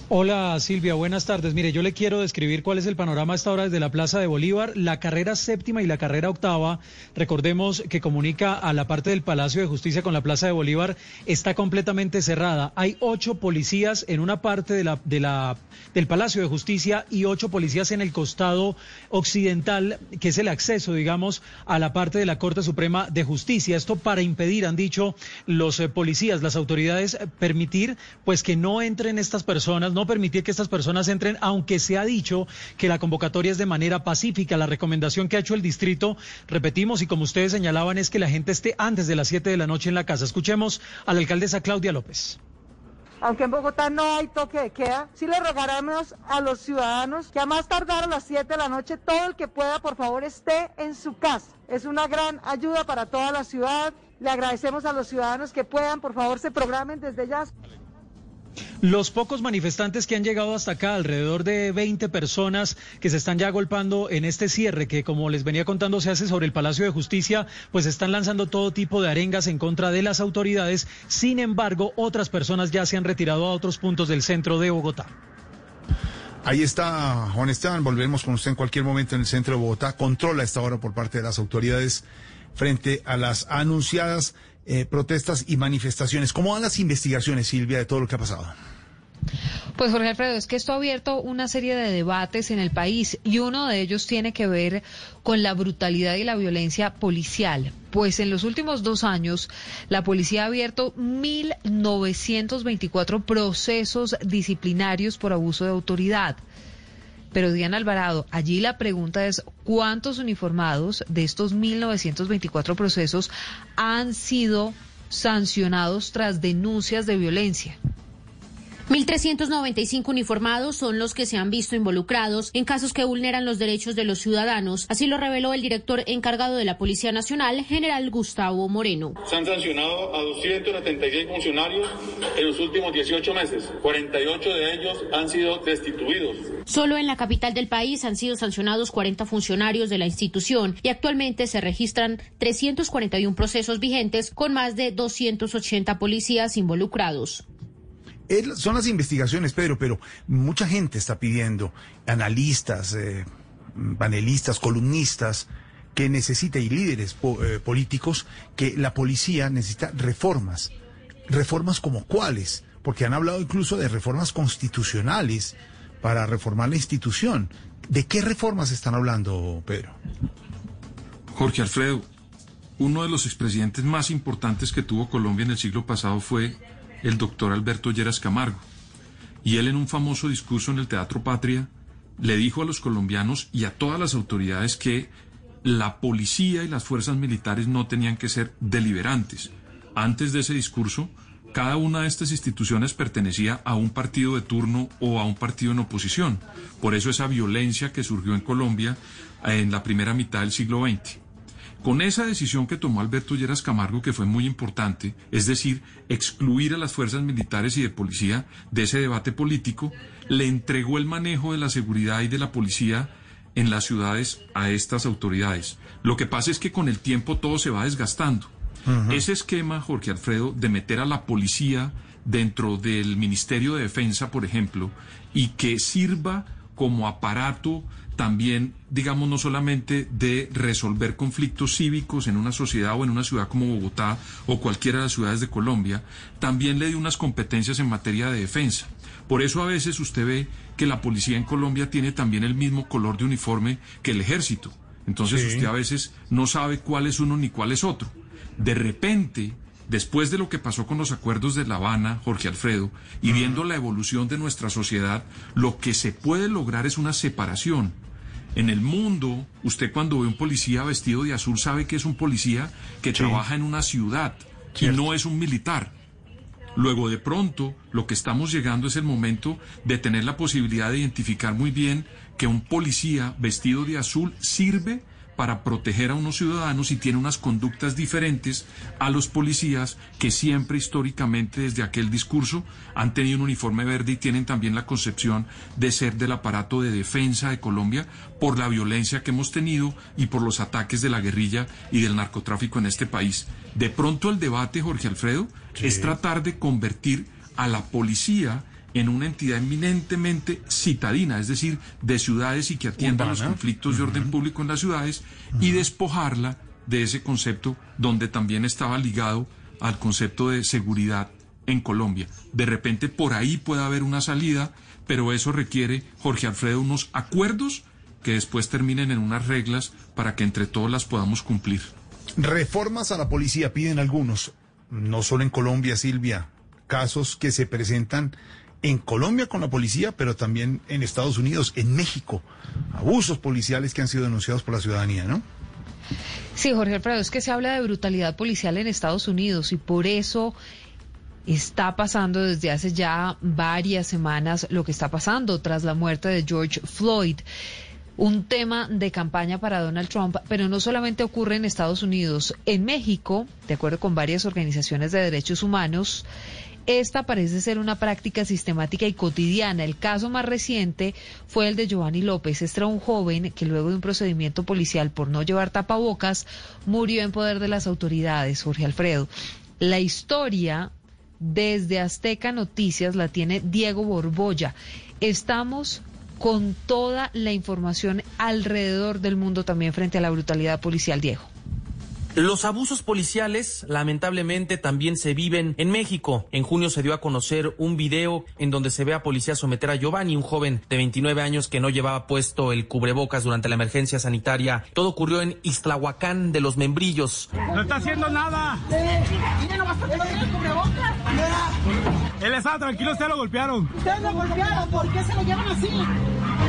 Hola Silvia, buenas tardes. Mire, yo le quiero describir cuál es el panorama a esta hora desde la Plaza de Bolívar. La carrera séptima y la carrera octava, recordemos que comunica a la parte del Palacio de Justicia con la Plaza de Bolívar, está completamente cerrada. Hay ocho policías en una parte de la, de la, del Palacio de Justicia y ocho policías en el costado occidental, que es el acceso, digamos, a la parte de la Corte Suprema de Justicia. Esto para impedir, han dicho los eh, policías, las autoridades, eh, permitir pues que no entren estas personas no permitir que estas personas entren, aunque se ha dicho que la convocatoria es de manera pacífica. La recomendación que ha hecho el distrito, repetimos, y como ustedes señalaban, es que la gente esté antes de las 7 de la noche en la casa. Escuchemos a la alcaldesa Claudia López. Aunque en Bogotá no hay toque de queda, sí le rogaremos a los ciudadanos que a más tardar a las 7 de la noche, todo el que pueda, por favor, esté en su casa. Es una gran ayuda para toda la ciudad. Le agradecemos a los ciudadanos que puedan, por favor, se programen desde ya. Los pocos manifestantes que han llegado hasta acá, alrededor de 20 personas que se están ya golpando en este cierre, que como les venía contando se hace sobre el Palacio de Justicia, pues están lanzando todo tipo de arengas en contra de las autoridades. Sin embargo, otras personas ya se han retirado a otros puntos del centro de Bogotá. Ahí está Juan Esteban, volvemos con usted en cualquier momento en el centro de Bogotá. Controla esta hora por parte de las autoridades frente a las anunciadas eh, protestas y manifestaciones. ¿Cómo van las investigaciones, Silvia, de todo lo que ha pasado? Pues Jorge Alfredo, es que esto ha abierto una serie de debates en el país y uno de ellos tiene que ver con la brutalidad y la violencia policial. Pues en los últimos dos años la policía ha abierto 1.924 procesos disciplinarios por abuso de autoridad. Pero Diana Alvarado, allí la pregunta es cuántos uniformados de estos 1.924 procesos han sido sancionados tras denuncias de violencia. 1.395 uniformados son los que se han visto involucrados en casos que vulneran los derechos de los ciudadanos. Así lo reveló el director encargado de la Policía Nacional, general Gustavo Moreno. Se han sancionado a 276 funcionarios en los últimos 18 meses. 48 de ellos han sido destituidos. Solo en la capital del país han sido sancionados 40 funcionarios de la institución y actualmente se registran 341 procesos vigentes con más de 280 policías involucrados. Son las investigaciones, Pedro, pero mucha gente está pidiendo, analistas, eh, panelistas, columnistas, que necesita, y líderes eh, políticos, que la policía necesita reformas. ¿Reformas como cuáles? Porque han hablado incluso de reformas constitucionales para reformar la institución. ¿De qué reformas están hablando, Pedro? Jorge Alfredo, uno de los expresidentes más importantes que tuvo Colombia en el siglo pasado fue el doctor Alberto Lleras Camargo. Y él en un famoso discurso en el Teatro Patria le dijo a los colombianos y a todas las autoridades que la policía y las fuerzas militares no tenían que ser deliberantes. Antes de ese discurso, cada una de estas instituciones pertenecía a un partido de turno o a un partido en oposición. Por eso esa violencia que surgió en Colombia eh, en la primera mitad del siglo XX. Con esa decisión que tomó Alberto Lleras Camargo, que fue muy importante, es decir, excluir a las fuerzas militares y de policía de ese debate político, le entregó el manejo de la seguridad y de la policía en las ciudades a estas autoridades. Lo que pasa es que con el tiempo todo se va desgastando. Ese esquema, Jorge Alfredo, de meter a la policía dentro del Ministerio de Defensa, por ejemplo, y que sirva como aparato también, digamos, no solamente de resolver conflictos cívicos en una sociedad o en una ciudad como Bogotá o cualquiera de las ciudades de Colombia, también le dio unas competencias en materia de defensa. Por eso a veces usted ve que la policía en Colombia tiene también el mismo color de uniforme que el ejército. Entonces Sí. usted a veces no sabe cuál es uno ni cuál es otro. De repente, después de lo que pasó con los acuerdos de La Habana, Jorge Alfredo, y viendo la evolución de nuestra sociedad, lo que se puede lograr es una separación. En el mundo, usted cuando ve un policía vestido de azul sabe que es un policía que trabaja en una ciudad y no es un militar. Luego de pronto lo que estamos llegando es el momento de tener la posibilidad de identificar muy bien que un policía vestido de azul sirve para proteger a unos ciudadanos y tiene unas conductas diferentes a los policías que siempre históricamente desde aquel discurso han tenido un uniforme verde y tienen también la concepción de ser del aparato de defensa de Colombia por la violencia que hemos tenido y por los ataques de la guerrilla y del narcotráfico en este país. De pronto el debate, Jorge Alfredo, es tratar de convertir a la policía en una entidad eminentemente citadina, es decir, de ciudades y que atienda los conflictos de orden público en las ciudades y despojarla de ese concepto donde también estaba ligado al concepto de seguridad en Colombia. De repente por ahí puede haber una salida, pero eso requiere, Jorge Alfredo, unos acuerdos que después terminen en unas reglas para que entre todos las podamos cumplir. Reformas a la policía piden algunos, no solo en Colombia, Silvia, casos que se presentan en Colombia con la policía, pero también en Estados Unidos, en México, abusos policiales que han sido denunciados por la ciudadanía, ¿no? Sí, Jorge Alfredo, es que se habla de brutalidad policial en Estados Unidos y por eso está pasando desde hace ya varias semanas lo que está pasando tras la muerte de George Floyd. Un tema de campaña para Donald Trump, pero no solamente ocurre en Estados Unidos. En México, de acuerdo con varias organizaciones de derechos humanos, esta parece ser una práctica sistemática y cotidiana. El caso más reciente fue el de Giovanni López. Este era un joven que luego de un procedimiento policial por no llevar tapabocas murió en poder de las autoridades, Jorge Alfredo. La historia desde Azteca Noticias la tiene Diego Borbolla. Estamos con toda la información alrededor del mundo también frente a la brutalidad policial, Diego. Los abusos policiales lamentablemente también se viven en México. En junio se dio a conocer un video en donde se ve a policía someter a Giovanni, un joven de 29 años que no llevaba puesto el cubrebocas durante la emergencia sanitaria. Todo ocurrió en Iztlahuacán de los Membrillos. No está haciendo nada. Mira nomás porque no tiene cubrebocas. Él estaba tranquilo, usted lo golpearon. Ustedes lo golpearon, ¿por qué se lo llevan así?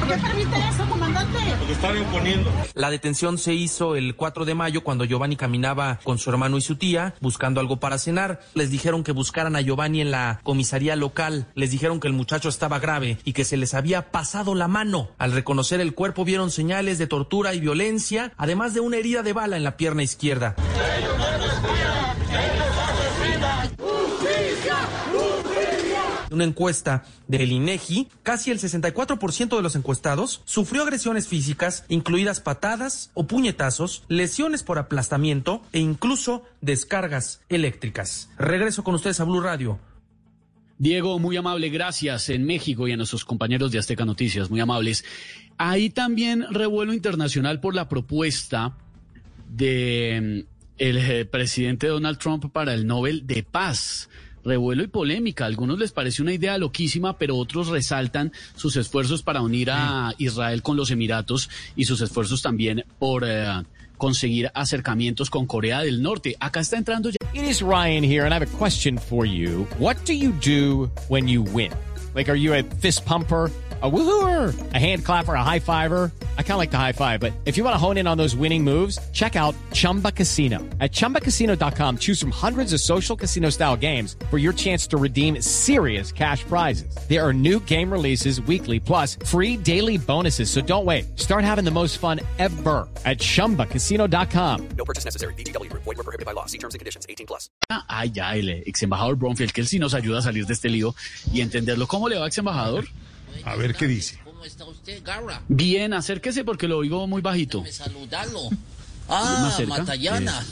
Qué permite eso, comandante? Porque están imponiendo. La detención se hizo el 4 de mayo cuando Giovanni caminaba con su hermano y su tía buscando algo para cenar. Les dijeron que buscaran a Giovanni en la comisaría local. Les dijeron que el muchacho estaba grave y que se les había pasado la mano. Al reconocer el cuerpo vieron señales de tortura y violencia, además de una herida de bala en la pierna izquierda. Una encuesta del INEGI, casi el 64% de los encuestados sufrió agresiones físicas, incluidas patadas o puñetazos, lesiones por aplastamiento e incluso descargas eléctricas. Regreso con ustedes a Blue Radio. Diego, muy amable, gracias en México y a nuestros compañeros de Azteca Noticias, muy amables. Hay también revuelo internacional por la propuesta de mm, el eh, presidente Donald Trump para el Nobel de Paz. Revuelo y polémica. A algunos les parece una idea loquísima, pero otros resaltan sus esfuerzos para unir a Israel con los Emiratos y sus esfuerzos también por eh, conseguir acercamientos con Corea del Norte. Acá está entrando ya. It is Ryan here, and I have a question for you. What do you do when you win? Like, are you a fist pumper? A woohooer, a hand clapper, a high fiver. I kind of like the high five, but if you want to hone in on those winning moves, check out Chumba Casino. At chumbacasino.com, choose from hundreds of social casino style games for your chance to redeem serious cash prizes. There are new game releases weekly, plus free daily bonuses. So don't wait. Start having the most fun ever at chumbacasino.com. No purchase necessary. BGW. Void were prohibited by law. See terms and conditions. 18 plus. Ah, Ay, ya, el ex embajador Bromfield, que él sí nos ayuda a salir de este lío y entenderlo. ¿Cómo le va, ex embajador? A ver qué dice. ¿Cómo está usted, Garra? Bien, acérquese porque lo oigo muy bajito. Me. Más Ah. Matallana.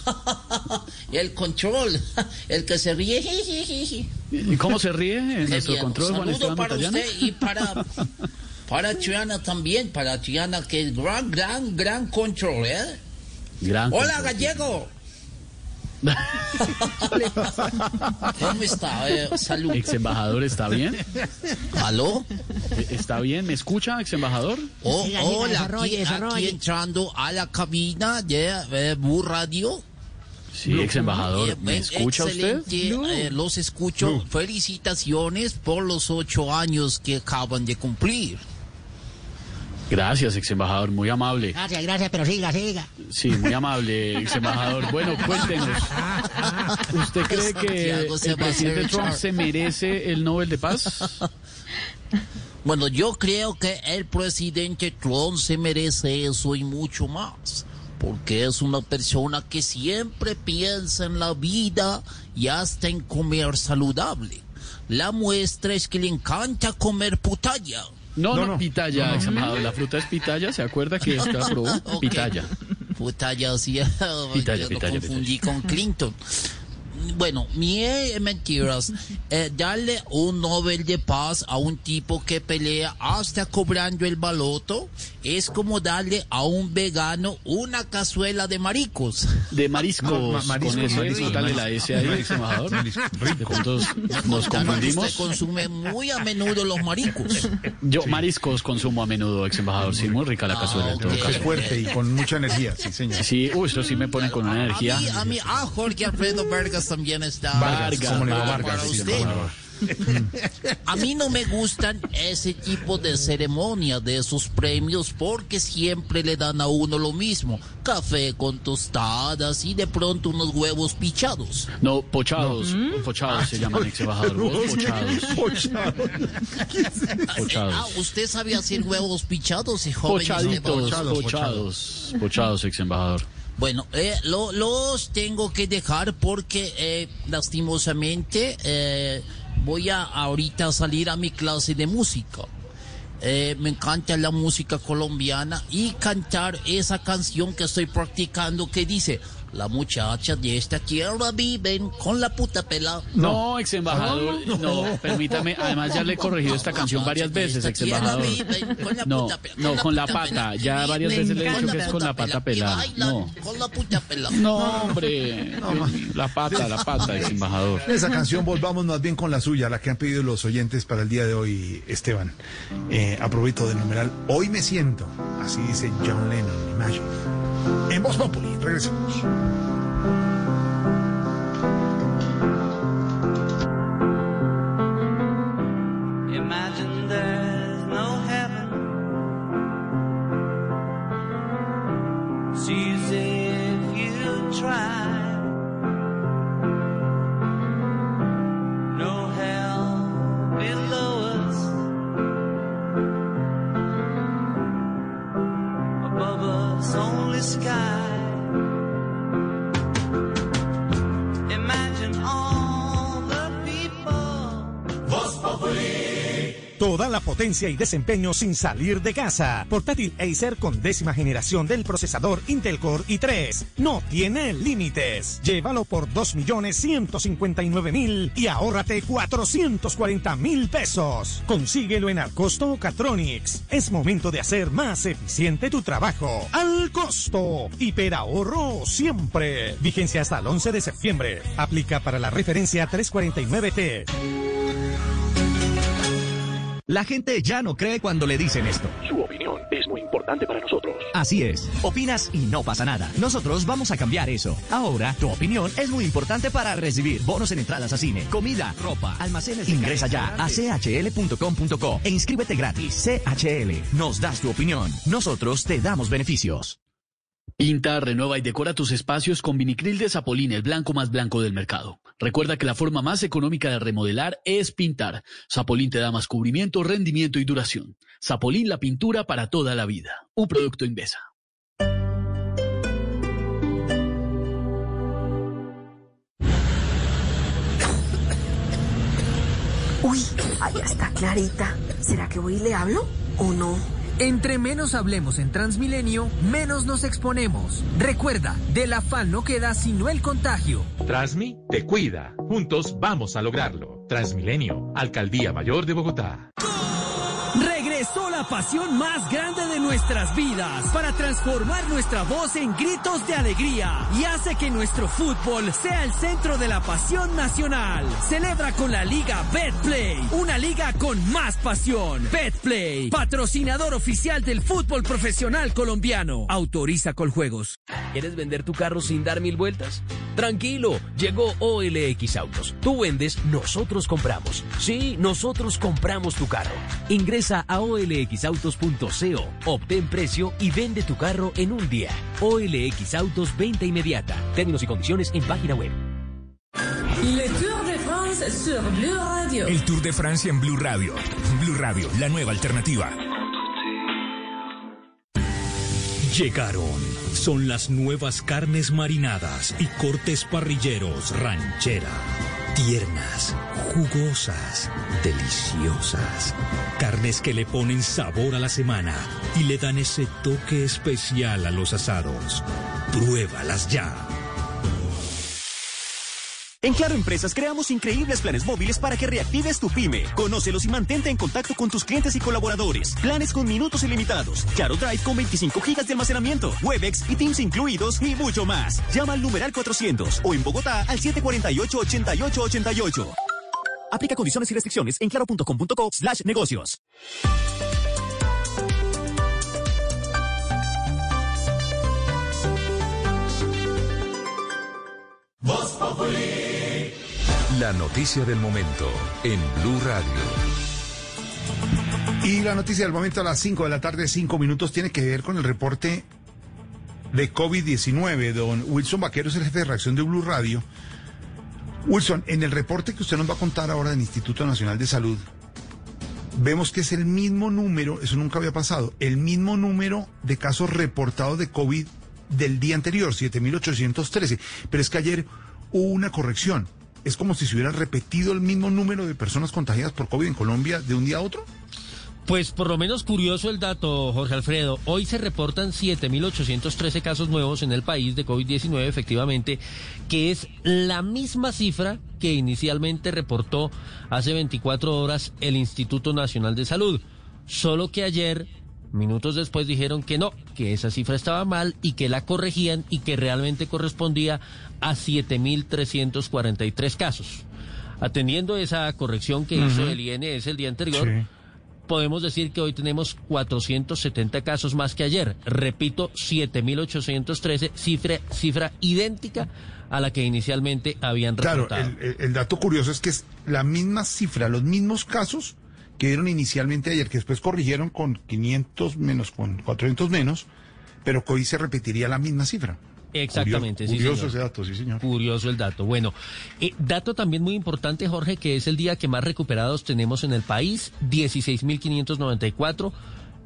el control. El que se ríe. ¿Y cómo se ríe nuestro bien. control, Juan Saludo Esteban para Matallana? usted y para, para Triana también. Para Triana, que es gran, gran, gran control, ¿eh? Gran Hola, control. gallego. ¿Cómo está? Eh, salud. Ex embajador, ¿está bien? ¿Aló? Eh, ¿Está bien? ¿Me escucha, ex embajador? Oh, hola, aquí, aquí entrando a la cabina de eh, Blue Radio. Sí, ex embajador. Eh, ¿Me eh, escucha usted? excelente, eh, los escucho. Felicitaciones por los ocho años que acaban de cumplir. Gracias, ex embajador, muy amable. Gracias, gracias, pero siga, siga. Sí, muy amable, ex embajador. Bueno, cuéntenos. ¿Usted cree que el presidente Trump se merece el Nobel de Paz? Bueno, yo creo que el presidente Trump se merece eso y mucho más. Porque es una persona que siempre piensa en la vida y hasta en comer saludable. La muestra es que le encanta comer putalla. No, no, pitaya, ex embajador. La fruta es pitaya, ¿se acuerda que está probó? Ok. Pitaya. Putalla, sí. Pitaya, yo pitaya, lo confundí con Clinton. Bueno, mi mentiras. Eh, darle un Nobel de Paz a un tipo que pelea hasta cobrando el baloto es como darle a un vegano una cazuela de maricos. De mariscos. No, ma- mariscos, con mariscos, dale la S ahí, ex embajador. Nos confundimos. Usted consume muy a menudo los maricos. Yo mariscos consumo a menudo, ex embajador. Sí, muy rica la cazuela en todo ok. caso. Fuerte y con mucha energía, sí, señor. Sí, uy, eso sí me pone con una energía. A mí, a mí, ah, Jorge Alfredo Vargas también está. Vargas, Vargas, sí, usted. A mí no me gustan ese tipo de ceremonia de esos premios porque siempre le dan a uno lo mismo. Café con tostadas y de pronto unos huevos pichados. No, pochados. Pochados se llaman, ex embajador. Vos, pochados. Pochados. Ah, usted sabe hacer huevos pichados y joven Pochaditos, pochados. Pochados, ex embajador. Bueno, eh, lo- los tengo que dejar porque eh, lastimosamente eh, voy a ahorita salir a mi clase de música. Eh, me encanta la música colombiana y cantar esa canción que estoy practicando que dice la muchacha de esta tierra viven con la puta pela. No, ex embajador, no, permítame. Además, ya le he corregido esta canción varias veces, ex embajador. No, no, con la pata. Ya varias veces le he dicho que es con la pata pelada. No, Con la puta pela. no, hombre. La pata, la pata, ex embajador. Esa canción volvamos más bien con la suya, la que han pedido los oyentes para el día de hoy, Esteban. Eh, aprovecho del numeral Hoy me siento, así dice John Lennon, Imagine. En Voz regresamos. Toda la potencia y desempeño sin salir de casa. Portátil Acer con décima generación del procesador Intel Core i3. No tiene límites. Llévalo por 2.159.000 y ahórrate 440.000 pesos. Consíguelo en Alcosto Catronics. Es momento de hacer más eficiente tu trabajo. Al costo. Hiperahorro siempre. Vigencia hasta el 11 de septiembre. Aplica para la referencia 349T. La gente ya no cree cuando le dicen esto. Su opinión es muy importante para nosotros. Así es. Opinas y no pasa nada. Nosotros vamos a cambiar eso. Ahora, tu opinión es muy importante para recibir bonos en entradas a cine, comida, ropa, almacenes. Ingresa ya a chl.com.co e inscríbete gratis. CHL. Nos das tu opinión. Nosotros te damos beneficios. Pinta, renueva y decora tus espacios con vinicril de Zapolín, el blanco más blanco del mercado. Recuerda que la forma más económica de remodelar es pintar. Zapolín te da más cubrimiento, rendimiento y duración. Zapolín, la pintura para toda la vida. Un producto Invesa. Uy, allá está Clarita. ¿Será que voy y le hablo o no? Entre menos hablemos en Transmilenio, menos nos exponemos. Recuerda, del afán no queda sino el contagio. Transmi te cuida. Juntos vamos a lograrlo. Transmilenio, Alcaldía Mayor de Bogotá. La pasión más grande de nuestras vidas para transformar nuestra voz en gritos de alegría y hace que nuestro fútbol sea el centro de la pasión nacional. Celebra con la Liga Betplay, una liga con más pasión. Betplay, patrocinador oficial del fútbol profesional colombiano. Autoriza Coljuegos. ¿Quieres vender tu carro sin dar mil vueltas? Tranquilo, llegó OLX Autos. Tú vendes, nosotros compramos. Sí, nosotros compramos tu carro. Ingresa a olxautos.co, obtén precio y vende tu carro en un día. OLX Autos, venta inmediata. Términos y condiciones en página web. Le Tour de France sur Blue Radio. El Tour de Francia en Blue Radio. Blue Radio, la nueva alternativa. Llegaron. Son las nuevas carnes marinadas y cortes parrilleros ranchera. Tiernas, jugosas, deliciosas. Carnes que le ponen sabor a la semana y le dan ese toque especial a los asados. Pruébalas ya. En Claro Empresas creamos increíbles planes móviles para que reactives tu pyme. Conócelos y mantente en contacto con tus clientes y colaboradores. Planes con minutos ilimitados. Claro Drive con 25 gigas de almacenamiento. Webex y Teams incluidos y mucho más. Llama al numeral 400 o en Bogotá al 748-8888. Aplica condiciones y restricciones en claro.com.co slash negocios. Voz Populi. La noticia del momento en Blue Radio. Y la noticia del momento a las 5 de la tarde, 5 minutos, tiene que ver con el reporte de COVID-19. Don Wilson Vaquero es el jefe de reacción de Blue Radio. Wilson, en el reporte que usted nos va a contar ahora del Instituto Nacional de Salud, vemos que es el mismo número, eso nunca había pasado, el mismo número de casos reportados de COVID del día anterior, 7.813. Pero es que ayer hubo una corrección. Es como si se hubiera repetido el mismo número de personas contagiadas por COVID en Colombia de un día a otro. Pues por lo menos curioso el dato, Jorge Alfredo. Hoy se reportan 7.813 casos nuevos en el país de COVID-19, efectivamente, que es la misma cifra que inicialmente reportó hace 24 horas el Instituto Nacional de Salud. Solo que ayer Minutos después dijeron que no, que esa cifra estaba mal y que la corregían y que realmente correspondía a 7.343 casos. Atendiendo esa corrección que hizo el INS el día anterior, sí. podemos decir que hoy tenemos 470 casos más que ayer. Repito, 7.813, cifra, cifra idéntica a la que inicialmente habían reportado. Claro, el, el, el dato curioso es que es la misma cifra, los mismos casos que dieron inicialmente ayer, que después corrigieron con 500 menos, con 400 menos, pero que hoy se repetiría la misma cifra. Exactamente, sí, Curioso señor. ese dato, sí, señor. Curioso el dato. Bueno, eh, dato también muy importante, Jorge, que es el día que más recuperados tenemos en el país, 16.594,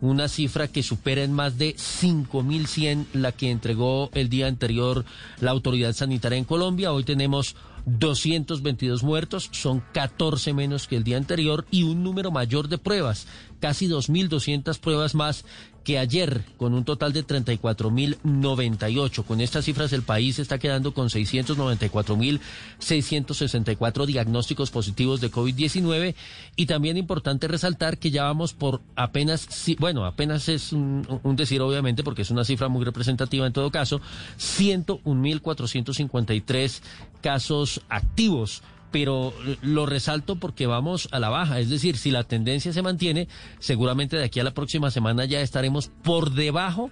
una cifra que supera en más de 5.100 la que entregó el día anterior la autoridad sanitaria en Colombia. Hoy tenemos 222 muertos, son 14 menos que el día anterior y un número mayor de pruebas, casi 2.200 pruebas más que ayer, con un total de 34.098. Con estas cifras el país está quedando con 694.664 diagnósticos positivos de COVID-19 y también importante resaltar que ya vamos por apenas, bueno, apenas es un, un decir obviamente porque es una cifra muy representativa en todo caso, 101.453 casos activos pero lo resalto porque vamos a la baja, es decir, si la tendencia se mantiene, seguramente de aquí a la próxima semana ya estaremos por debajo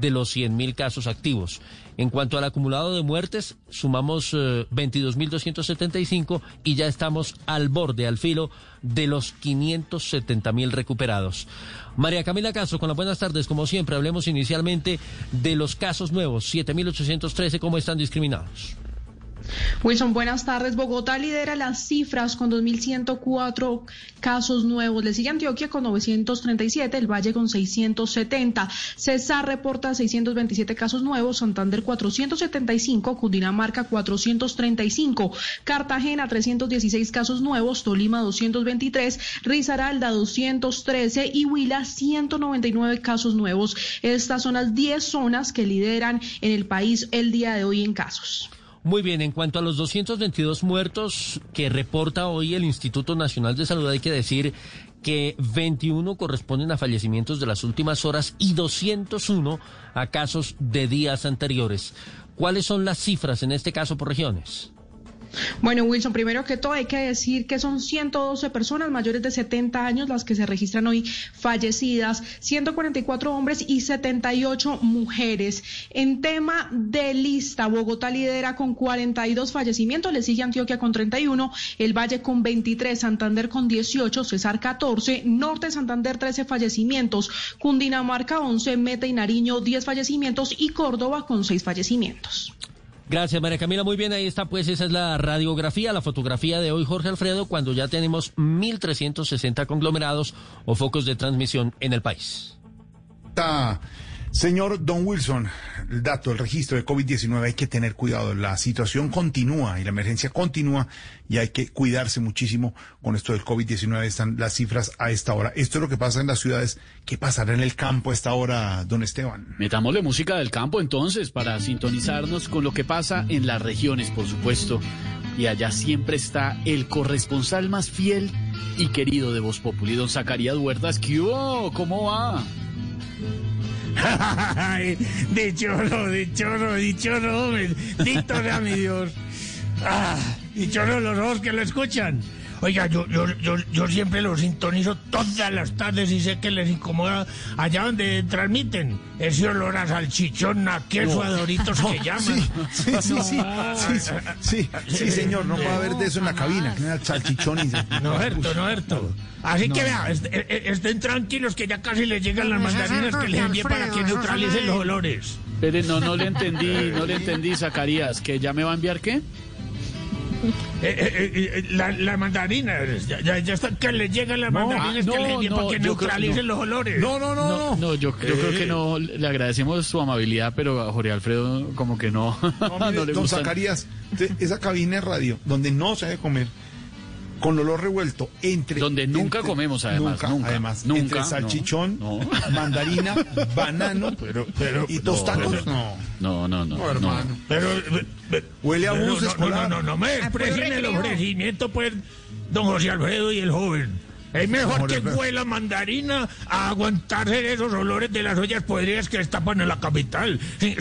de los 100.000 casos activos. En cuanto al acumulado de muertes, sumamos eh, 22.275 y ya estamos al borde, al filo de los 570.000 recuperados. María Camila Castro, con las buenas tardes, como siempre, hablemos inicialmente de los casos nuevos, 7.813, ¿cómo están discriminados? Wilson, buenas tardes. Bogotá lidera las cifras con 2.104 casos nuevos. Le sigue Antioquia con 937, el Valle con 670. Cesar reporta 627 casos nuevos, Santander 475, Cundinamarca 435, Cartagena 316 casos nuevos, Tolima 223, Risaralda 213 y Huila 199 casos nuevos. Estas son las 10 zonas que lideran en el país el día de hoy en casos. Muy bien, en cuanto a los 222 muertos que reporta hoy el Instituto Nacional de Salud, hay que decir que 21 corresponden a fallecimientos de las últimas horas y 201 a casos de días anteriores. ¿Cuáles son las cifras en este caso por regiones? Bueno, Wilson, primero que todo hay que decir que son 112 personas mayores de 70 años las que se registran hoy fallecidas, 144 hombres y 78 mujeres. En tema de lista, Bogotá lidera con 42 fallecimientos, le sigue Antioquia con 31, El Valle con 23, Santander con 18, Cesar 14, Norte Santander 13 fallecimientos, Cundinamarca 11, Meta y Nariño 10 fallecimientos y Córdoba con 6 fallecimientos. Gracias, María Camila. Muy bien, ahí está, pues esa es la radiografía, la fotografía de hoy, Jorge Alfredo, cuando ya tenemos 1.360 conglomerados o focos de transmisión en el país. Está, Señor Don Wilson, el dato, el registro de COVID-19, hay que tener cuidado. La situación continúa y la emergencia continúa y hay que cuidarse muchísimo con esto del COVID-19. Están las cifras a esta hora. Esto es lo que pasa en las ciudades. ¿Qué pasará en el campo a esta hora, don Esteban? Metámosle música del campo entonces para sintonizarnos con lo que pasa en las regiones, por supuesto. Y allá siempre está el corresponsal más fiel y querido de Voz Populi, don Zacarías Huertas. ¿Qué hubo? ¿Cómo va? Dichoso, dichoso, dichoso, bendito sea mi Dios. Ah, los ojos que lo escuchan. Oiga, yo, yo, yo, yo siempre lo sintonizo todas las tardes y sé que les incomoda allá donde transmiten. Ese olor a salchichón, a queso, a doritos que llaman. Sí, sí, sí, sí, sí, sí, sí, señor, no puede haber de eso en la cabina, que era salchichón y... No, Herto, no, Herto. Así No, que no. vea, e- e- estén tranquilos que ya casi les llegan las mandarinas que les envié para que neutralicen los olores. Espere, no, no le entendí, no le entendí, Zacarías. ¿Que ya me va a enviar qué? Eh, eh, eh, la, la mandarina, ya, ya, ya está que le llegan las mandarinas ah, que no, le no, para que creo- neutralicen no. los olores. No, no, No, no, yo, yo creo que no. Le agradecemos su amabilidad, pero a Jorge Alfredo como que no. No, mire, no le don. Zacarías, esa cabina de radio donde no se debe comer, con olor revuelto, entre... Donde nunca comemos, además, nunca, además, nunca, entre salchichón, no. mandarina, banano y tostados, no. No, no, no. No, hermano. Pero, eh, Huele a bus no, no, no, no, no me expresen el ofrecimiento, pues, don José Alfredo y el joven. Es mejor que huela mandarina a aguantarse esos olores de las ollas podridas que destapan en la capital, sin,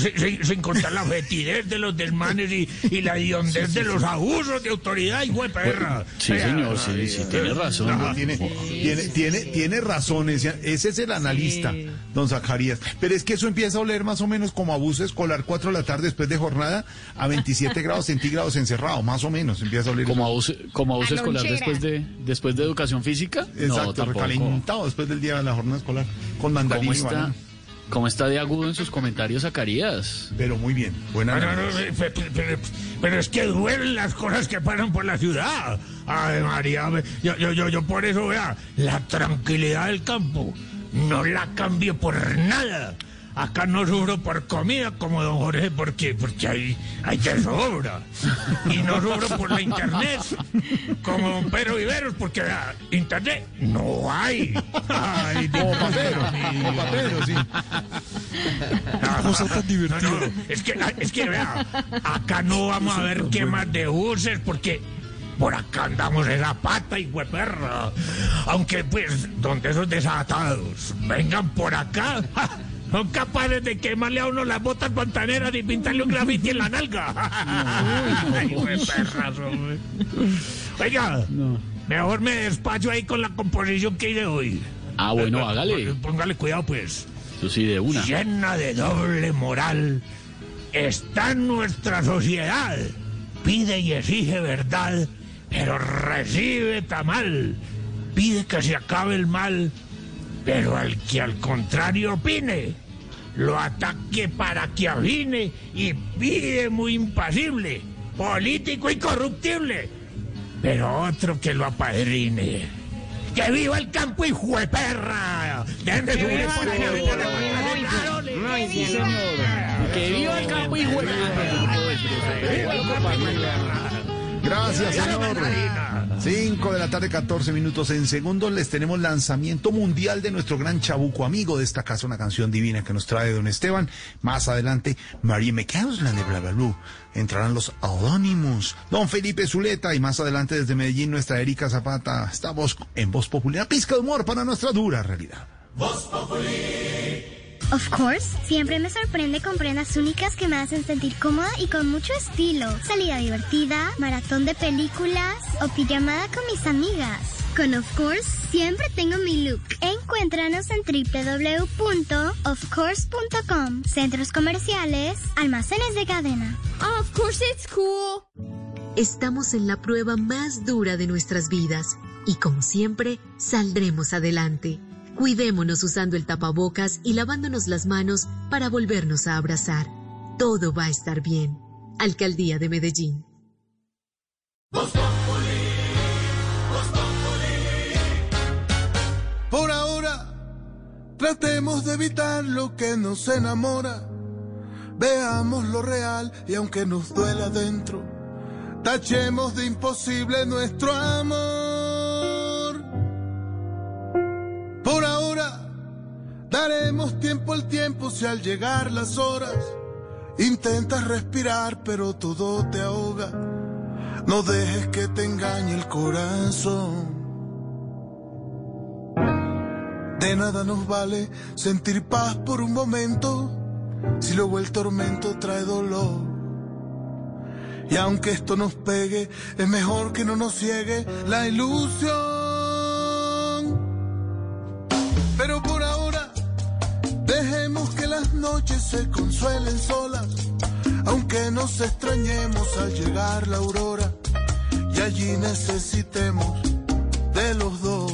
sin- contar la fetidez de los desmanes y, y la hediondez de los abusos de autoridad, hijo de perra. Sí, señor, sí, sí, tiene razón. No, tiene, tiene, tiene, tiene razón, ese, ese es el analista, don Zacarías. Pero es que eso empieza a oler más o menos como abuso escolar 4 de la tarde después de jornada a 27 grados centígrados encerrado, más o menos empieza a oler. Como abuso, como abuso escolar lonchera. después de, después de educación física. Exacto, no, recalentado después del día de la jornada escolar con mandarina ¿Cómo y está. ¿Cómo está de agudo en sus comentarios, Zacarías? Pero muy bien. Buena Pero, no, análisis. pe- pe- pero, pero es que duelen las cosas que pasan por la ciudad. Ay, María, yo, yo, yo, yo por eso, vea, la tranquilidad del campo no la cambio por nada. Acá no sufro por comida como don Jorge porque, porque hay, hay de sobra. Y no sufro por la internet como don Pedro Viveros porque vea, internet no hay. Ay, Como pa' Pedro, como pa' Pedro, sí. cosa tan divertida. es que, es que vea, acá no vamos a ver quemas de buses porque por acá andamos en la pata y perra. Aunque pues, donde esos desatados vengan por acá, ¡ja! Son capaces de quemarle a uno las botas pantaneras y pintarle un grafiti en la nalga. Ay. Oiga, mejor me despacho ahí con la composición que hay de hoy. Ah, bueno, hágale. Póngale cuidado, pues Eso sí, de una. llena de doble moral, está nuestra sociedad. Pide y exige verdad, pero recibe tamal. Pide que se acabe el mal, pero al que al contrario opine, lo ataque para que avine y pide muy impasible, político y corruptible, pero otro que lo apadrine. ¡Que viva el campo y jueperra! ¡Dejen de subir por allá, vete a la mañana, Sí, señor. Que viva el campo y Gracias, señor. 5 de la tarde, 14 minutos en segundos. Les tenemos lanzamiento mundial de nuestro gran chabuco amigo de esta casa, una canción divina que nos trae don Esteban. Más adelante, María McCausland de Bla Bla Blue. Entrarán los Anonymous, don Felipe Zuleta y más adelante desde Medellín nuestra Erika Zapata. Estamos en Voz Popular. Pizca de humor para nuestra dura realidad. Of course, siempre me sorprende con prendas únicas que me hacen sentir cómoda y con mucho estilo. Salida divertida, maratón de películas o pijamada con mis amigas. Con Of Course siempre tengo mi look. Encuéntranos en www.ofcourse.com, centros comerciales, almacenes de cadena. Of course it's cool. Estamos en la prueba más dura de nuestras vidas y como siempre saldremos adelante. Cuidémonos usando el tapabocas y lavándonos las manos para volvernos a abrazar. Todo va a estar bien. Alcaldía de Medellín. Por ahora, tratemos de evitar lo que nos enamora. Veamos lo real y aunque nos duela dentro, tachemos de imposible nuestro amor. Daremos tiempo al tiempo si al llegar las horas intentas respirar pero todo te ahoga. No dejes que te engañe el corazón. De nada nos vale sentir paz por un momento si luego el tormento trae dolor. Y aunque esto nos pegue, es mejor que no nos ciegue la ilusión. Noches se consuelen solas, aunque nos extrañemos al llegar la aurora y allí necesitemos de los dos.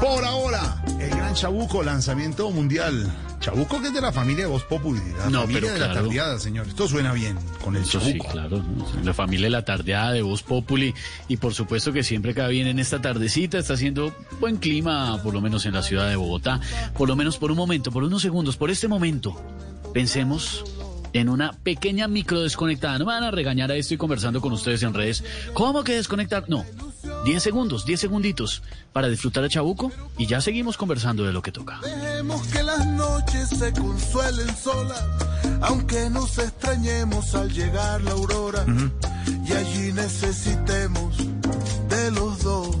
Por ahora, el gran Chabuco, lanzamiento mundial. Chabuco que es de la familia de Voz Populi, la No, familia pero de la tardeada, señor. Esto suena bien con el Eso sí, Chabuco. claro. La familia de la tardeada de Voz Populi. Y por supuesto que siempre cae bien en esta tardecita. Está haciendo buen clima, por lo menos en la ciudad de Bogotá. Por lo menos por un momento, por unos segundos, por este momento. Pensemos en una pequeña micro desconectada. No me van a regañar a esto y conversando con ustedes en redes. ¿Cómo que desconectar? No. 10 segundos, 10 segunditos para disfrutar a Chabuco y ya seguimos conversando de lo que toca. Dejemos que las noches se consuelen solas, aunque nos extrañemos al llegar la aurora y allí necesitemos de los dos.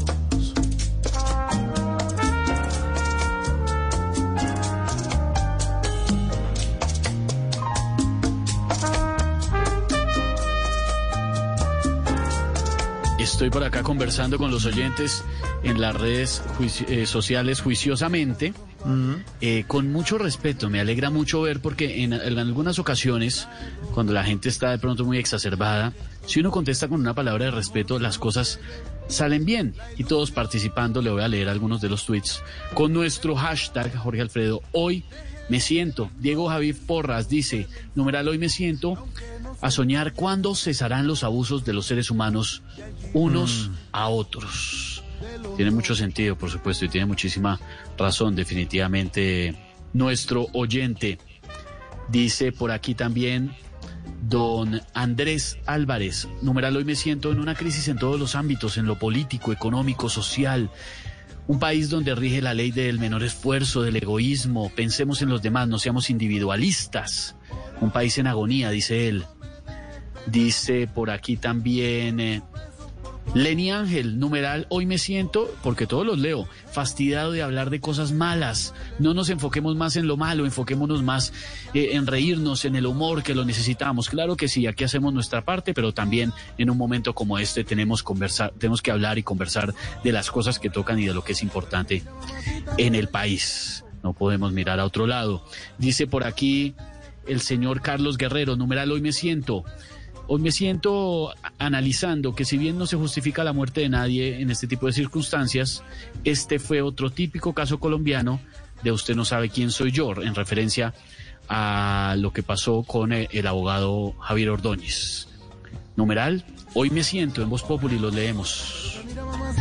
Estoy por acá conversando con los oyentes en las redes eh, sociales juiciosamente, eh, con mucho respeto. Me alegra mucho ver porque en, en algunas ocasiones, cuando la gente está de pronto muy exacerbada, si uno contesta con una palabra de respeto, las cosas salen bien. Y todos participando, le voy a leer algunos de los tweets con nuestro hashtag Jorge Alfredo. Hoy me siento. Diego Javier Porras dice, numeral hoy me siento a soñar cuándo cesarán los abusos de los seres humanos unos a otros. Tiene mucho sentido, por supuesto, y tiene muchísima razón, definitivamente, nuestro oyente. Dice por aquí también don Andrés Álvarez, numeral hoy me siento en una crisis en todos los ámbitos, en lo político, económico, social. Un país donde rige la ley del menor esfuerzo, del egoísmo. Pensemos en los demás, no seamos individualistas. Un país en agonía, dice él. Dice por aquí también eh, Lenny Ángel, numeral, hoy me siento, porque todos los leo, fastidiado de hablar de cosas malas. No nos enfoquemos más en lo malo, enfoquémonos más eh, en reírnos, en el humor que lo necesitamos. Claro que sí, aquí hacemos nuestra parte, pero también en un momento como este tenemos, conversar, tenemos que hablar y conversar de las cosas que tocan y de lo que es importante en el país. No podemos mirar a otro lado. Dice por aquí el señor Carlos Guerrero, numeral, hoy me siento. Hoy me siento analizando que si bien no se justifica la muerte de nadie en este tipo de circunstancias, este fue otro típico caso colombiano de usted no sabe quién soy yo, en referencia a lo que pasó con el, abogado Javier Ordóñez. Numeral, hoy me siento en Voz Populi, los leemos.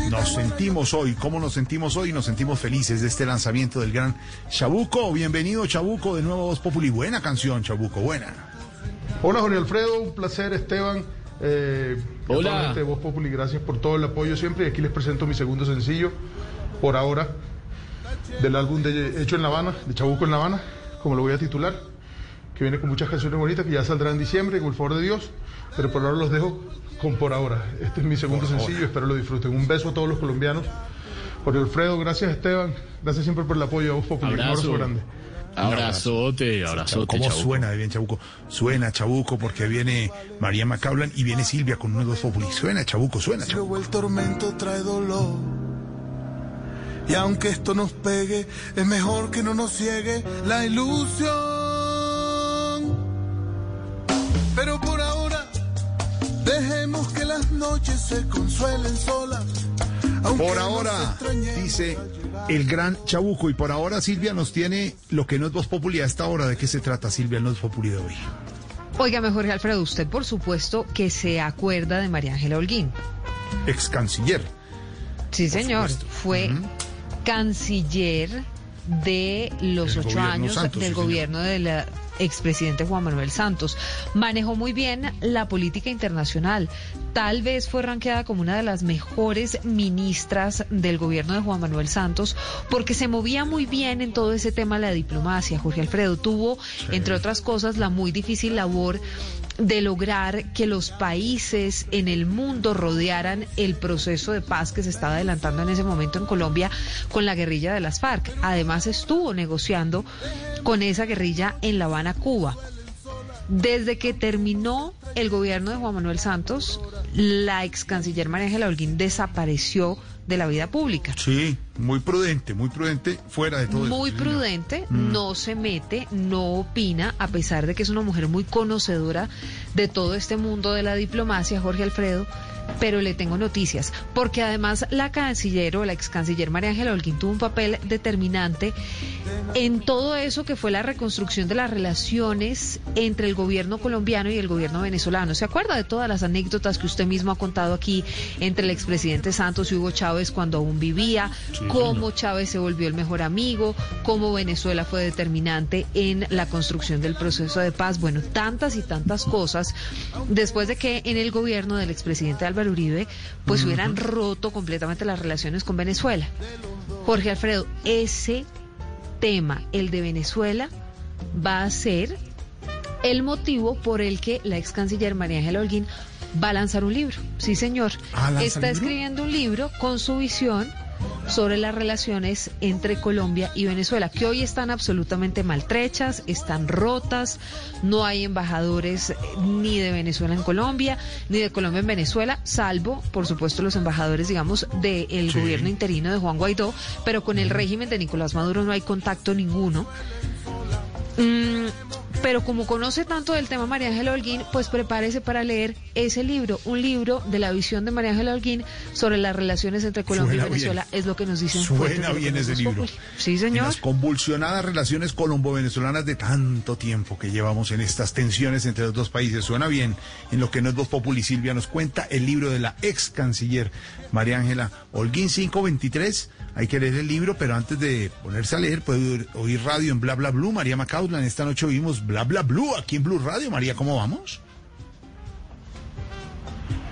Nos sentimos hoy, ¿cómo nos sentimos hoy? Nos sentimos felices de este lanzamiento del gran Chabuco. Bienvenido, Chabuco, de nuevo a Voz Populi. Buena canción, Chabuco, buena. Hola Jorge Alfredo, un placer Esteban. Eh, Hola. Voz Populi, gracias por todo el apoyo siempre. Y aquí les presento mi segundo sencillo, por ahora, del álbum de Hecho en La Habana, de Chabuco en La Habana, como lo voy a titular, que viene con muchas canciones bonitas que ya saldrá en diciembre, con el favor de Dios. Pero por ahora los dejo con Por ahora. Este es mi segundo sencillo, espero lo disfruten. Un beso a todos los colombianos. Jorge Alfredo, gracias Esteban, gracias siempre por el apoyo a Voz Populi. Un abrazo grande. Abrazote, abrazote. ¿Cómo Chabuco. suena de bien, Chabuco? Suena, Chabuco, porque viene María Macaulan y viene Silvia con unos Populi. Suena, Chabuco, suena, Chabuco. El tormento trae dolor. Y aunque esto nos pegue, es mejor que no nos ciegue la ilusión. Pero por ahora, dejemos que las noches se consuelen solas. Por ahora, dice el gran Chabuco. Y por ahora, Silvia nos tiene lo que no es Voz Populi a esta hora. ¿De qué se trata, Silvia, no es Populi de hoy? Óigame, Jorge Alfredo, usted por supuesto que se acuerda de María Ángela Holguín. Ex canciller. Sí, señor. Fue canciller de los ocho gobierno años Santos, del sí, señor. gobierno del eh, expresidente Juan Manuel Santos. Manejó muy bien la política internacional. Tal vez fue ranqueada como una de las mejores ministras del gobierno de Juan Manuel Santos porque se movía muy bien en todo ese tema de la diplomacia. Jorge Alfredo tuvo, entre otras cosas, la muy difícil labor de lograr que los países en el mundo rodearan el proceso de paz que se estaba adelantando en ese momento en Colombia con la guerrilla de las FARC. Además estuvo negociando con esa guerrilla en La Habana, Cuba. Desde que terminó el gobierno de Juan Manuel Santos, la ex canciller María Ángela Holguín desapareció de la vida pública. Sí, muy prudente, muy prudente, fuera de todo Muy prudente, Mm. no se mete, no opina, a pesar de que es una mujer muy conocedora de todo este mundo de la diplomacia, Jorge Alfredo. Pero le tengo noticias, porque además la canciller o la ex canciller María Ángela Holguín tuvo un papel determinante en todo eso que fue la reconstrucción de las relaciones entre el gobierno colombiano y el gobierno venezolano. ¿Se acuerda de todas las anécdotas que usted mismo ha contado aquí entre el expresidente Santos y Hugo Chávez cuando aún vivía? Cómo Chávez se volvió el mejor amigo, cómo Venezuela fue determinante en la construcción del proceso de paz. Bueno, tantas y tantas cosas después de que en el gobierno del expresidente Álvaro Uribe pues hubieran roto completamente las relaciones con Venezuela. Jorge Alfredo, ese tema, el de Venezuela, va a ser el motivo por el que la ex canciller María Ángela Holguín va a lanzar un libro. Sí, señor. Ah, ¿lanza Está libro? escribiendo un libro con su visión sobre las relaciones entre Colombia y Venezuela, que hoy están absolutamente maltrechas, están rotas, no hay embajadores eh, ni de Venezuela en Colombia, ni de Colombia en Venezuela, salvo, por supuesto, los embajadores, digamos, del Sí. gobierno interino de Juan Guaidó, pero con el régimen de Nicolás Maduro no hay contacto ninguno. Mm, pero como conoce tanto del tema María Ángela Holguín, pues prepárese para leer ese libro, un libro de la visión de María Ángela Holguín sobre las relaciones entre Colombia Suena y Venezuela, bien. es lo que nos dicen. Suena bien ese libro. Sí, En señor. las convulsionadas relaciones colombo-venezolanas de tanto tiempo que llevamos en estas tensiones entre los dos países. Suena bien. En lo que no es Voz Populi, Silvia nos cuenta el libro de la ex canciller María Ángela Holguín 523. Hay que leer el libro, pero antes de ponerse a leer, puede oír, radio en Bla Bla Blue. María Macaudlan, esta noche oímos Bla Bla Blue aquí en Blue Radio. María, ¿cómo vamos?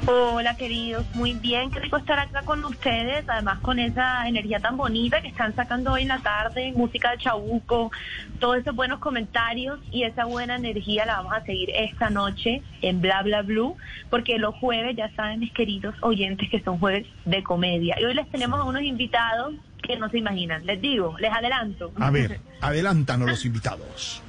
Hola queridos, muy bien, qué rico estar acá con ustedes, además con esa energía tan bonita que están sacando hoy en la tarde, música de chabuco, todos esos buenos comentarios y esa buena energía la vamos a seguir esta noche en Bla Bla Blue, porque los jueves ya saben mis queridos oyentes que son jueves de comedia y hoy les tenemos a unos invitados que no se imaginan, les digo, les adelanto. A ver, adelántanos los invitados.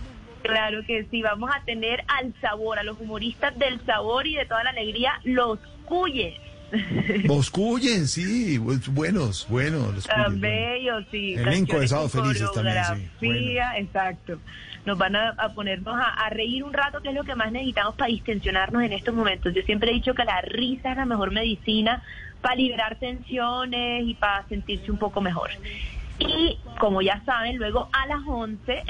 Claro que sí, vamos a tener al sabor, a los humoristas del sabor y de toda la alegría, los cuyes. Boscuyen, sí, bu- buenos, buenos. Los cuyes, bellos, sí. Elenco de Sábado Felices también, sí, coreografía, exacto. Nos van a, a ponernos a, a reír un rato, que es lo que más necesitamos para distensionarnos en estos momentos. Yo siempre he dicho que la risa es la mejor medicina para liberar tensiones y para sentirse un poco mejor. Y como ya saben, luego a las 11...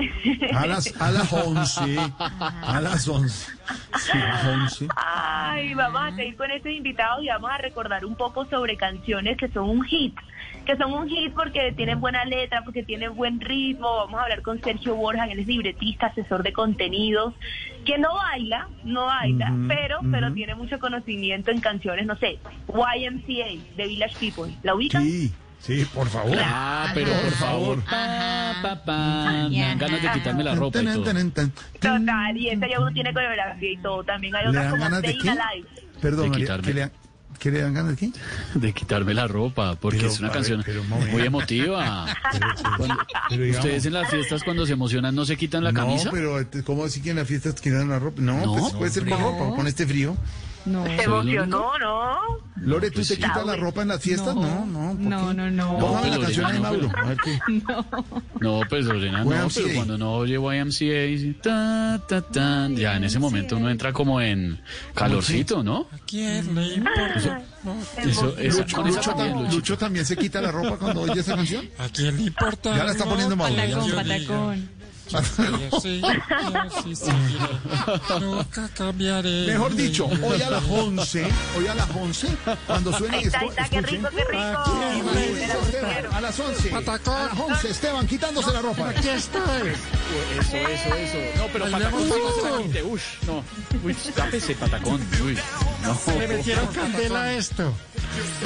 A las, a las 11. A las 11. Sí, a las 11. Ay, vamos a seguir con estos invitados y vamos a recordar un poco sobre canciones que son un hit, que son un hit porque tienen buena letra, porque tienen buen ritmo. Vamos a hablar con Sergio Borja, él es libretista, asesor de contenidos, que no baila, no baila, pero, pero tiene mucho conocimiento en canciones, no sé, YMCA, de Village People. ¿La ubican? Sí, sí, por favor. Ah, pero por favor. Pa, pa, pa. Me dan ganas de quitarme la ropa y todo. Total, y ese ya uno tiene coreografía y todo. También hay ¿Le otras dan como ganas de? Alive. Perdón, De María, quitarme. ¿qué le, dan- qué le dan ganas de qué? De quitarme la ropa, porque Pero, es una a ver, canción pero un momento. muy emotiva. Cuando- pero digamos- ¿Ustedes en las fiestas cuando se emocionan no se quitan la camisa? No, pero eh, ¿cómo así que en la fiesta te quitan la ropa? No, No, pues puede ser con ropa, con este frío. No. Se emocionó, ¿no? Lore, ¿tú Pues te sí. quitas la ropa en las fiestas? No, no. ¿por No, no, no. Póngame la No, canción no, Mauro. A qué. No, pues Lorena, no, YMCA. pero cuando no oye YMCA, dice, ta, ta, tan, ya en ese momento uno entra como en calorcito, ¿no? ¿Quién le importa? Eso, eso, Lucho, Lucho también, tam- Luchito. Lucho también se quita la ropa cuando oye esa canción. ¿A quién le importa? Ya la está poniendo Mauro. ya. Patacón, patacón. Sí, sí. Nunca cambiaré. Mejor dicho, hoy a las 11, hoy a las 11, cuando suene está, está, qué escuchen. rico, qué rico. Esteban, a las 11. Patacón. A las 11, Esteban, quitándose la ropa. Aquí estoy. Eso, eso, eso. No, pero patacón no se la quite. Uy, no. Uy, tápese, patacón. Uy, no. Le metieron candela a esto.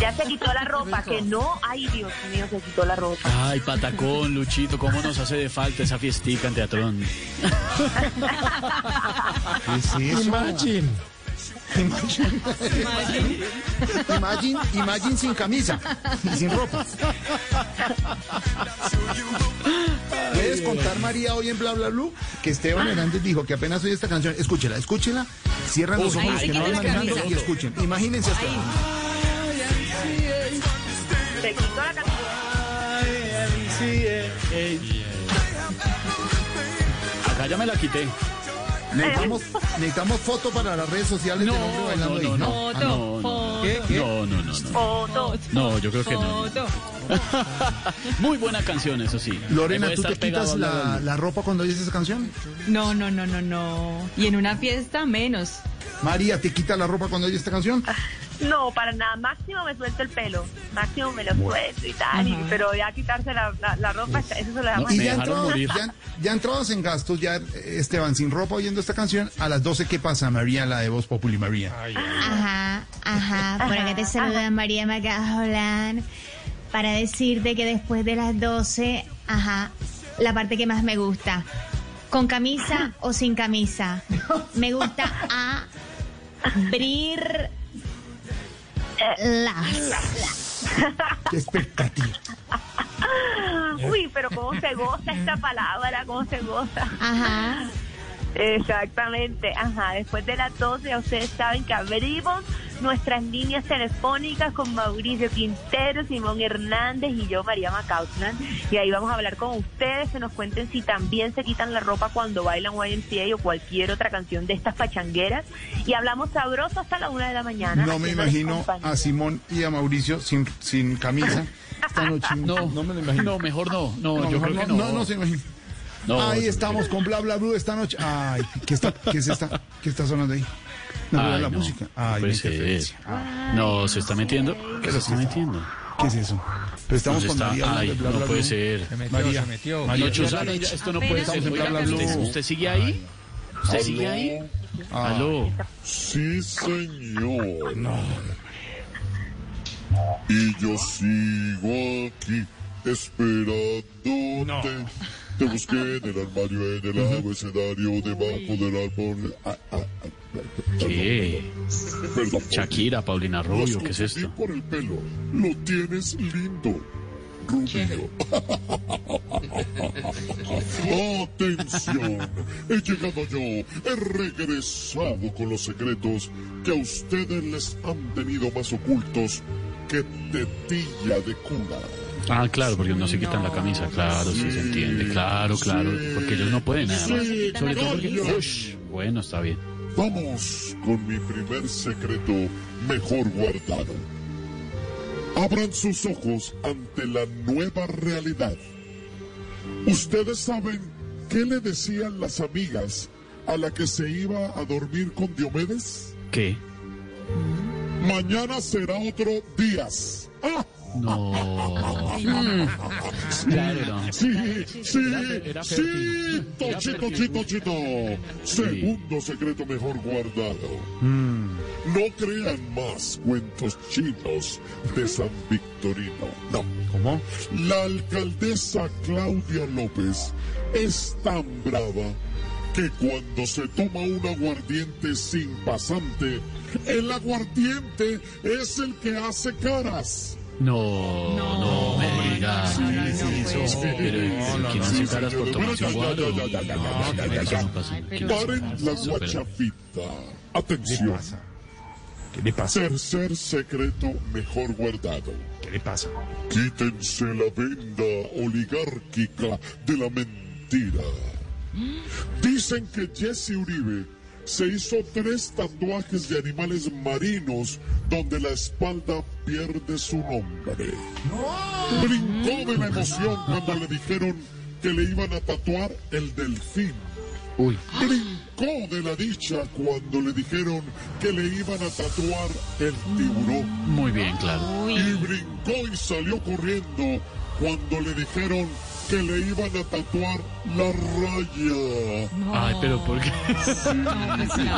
Ya se quitó la ropa, que no, ay Dios mío, se quitó la ropa. Ay, patacón, Luchito, cómo nos hace de falta esa fiestica en teatrón. ¿Qué es eso? Imagine. Imagine. Imagine, imagine sin camisa y sin ropa. ¿Puedes contar, María, hoy en Bla Bla Blue que Esteban Hernández dijo que apenas oye esta canción? Escúchela, escúchela. Cierran los ojos que no van manejando y escuchen. Imagínense esto. Se quitó la camisa. Acá ya me la quité. Necesitamos, necesitamos foto para las redes sociales No, del hombre bailando no, ahí, no, ¿no? no. No, no. ¿Qué? ¿Qué? No, no, no, no. Foto. No, yo creo que no. Foto. Muy buena canción, eso sí. Lorena, ¿tú te quitas la, ropa cuando oyes esa canción? No, no, no, no, no. Y en una fiesta menos. María, ¿te quitas la ropa cuando oyes esta canción? No, para nada, máximo me suelto el pelo, máximo me lo suelto y tal, y- Ajá. pero ya quitarse la, la, la ropa, eso se lo dejamos Y Me ya, morir. ya, ya entrados en gastos, ya Esteban, sin ropa oyendo esta canción, a las 12, ¿qué pasa, María, la de Voz Populi, María? Ajá, ajá. Por acá te saluda María Macajolan para decirte que después de las 12, ajá, la parte que más me gusta. ¿Con camisa o sin camisa? Me gusta abrir las. Qué expectativa. Uy, pero cómo se goza esta palabra, cómo se goza. Ajá. Exactamente, ajá. Después de las 12 ya ustedes saben que abrimos nuestras líneas telefónicas con Mauricio Quintero, Simón Hernández y yo, María Macausland. Y ahí vamos a hablar con ustedes, que nos cuenten si también se quitan la ropa cuando bailan YMCA o cualquier otra canción de estas pachangueras. Y hablamos sabroso hasta la una de la mañana. No me imagino a Simón y a Mauricio sin, sin camisa esta noche. No, no me lo imagino. No, mejor no. No, No, yo mejor creo que no. No, no se imagina. No, ahí estamos con Bla Bla Blue esta noche. Ay, ¿qué está, qué es esta, qué está sonando ahí? No, Ay, la no, música. no Ay, ser. interferencia. Ah, No, se está metiendo. ¿Qué se está metiendo? ¿Qué es eso? Pero estamos No con está- María. ay, de Bla no Bla puede Blue. ser. Se metió, María, se metió. María, No, Chuzano, ya esto no puede ser. Oiga, Bla Bla ¿usted, Blue. usted sigue ahí? ¿Usted sigue ahí? Ah. Aló. Sí, señor. Y yo sigo aquí esperándote. Te busqué en el armario, en el abecedario, debajo del árbol. Ah, ah, ah, ¿Qué? Perdón. Shakira, Paulina Rubio, ¿qué es esto? por el pelo. Lo tienes lindo. Rubio. Atención, he llegado yo, he regresado con los secretos que a ustedes les han tenido más ocultos que tetilla de cuna. Ah, claro, porque no se quitan la camisa, claro, sí se entiende, claro, claro, porque ellos no pueden nada más. Sí, Sobre todo porque... Ush, bueno, está bien. Vamos con mi primer secreto mejor guardado. Abran sus ojos ante la nueva realidad. ¿Ustedes saben qué le decían las amigas a la que se iba a dormir con Diomedes? ¿Qué? Mañana será otro días. No. Claro, no. Sí, sí, era sí, fértil. Era chito. Segundo secreto mejor guardado. Mm. No crean más cuentos chinos de San Victorino. No. ¿Cómo? La alcaldesa Claudia López es tan brava que cuando se toma un aguardiente sin pasante, el aguardiente es el que hace caras. No, no, me diga. Pero, ¿quién hace caras por tomarse un guaro? No, no. Paren la guachafita. Atención. ¿Qué le pasa? Tercer secreto mejor guardado. ¿Qué le pasa? Quítense la venda oligárquica de la mentira. Dicen que Jesse Uribe se hizo tres tatuajes de animales marinos donde la espalda pierde su nombre. Brincó de la emoción cuando le dijeron que le iban a tatuar el delfín. Uy. Brincó de la dicha cuando le dijeron que le iban a tatuar el tiburón. Muy bien, claro. Y brincó y salió corriendo cuando le dijeron que le iban a tatuar la raya. Ay, pero ¿por qué?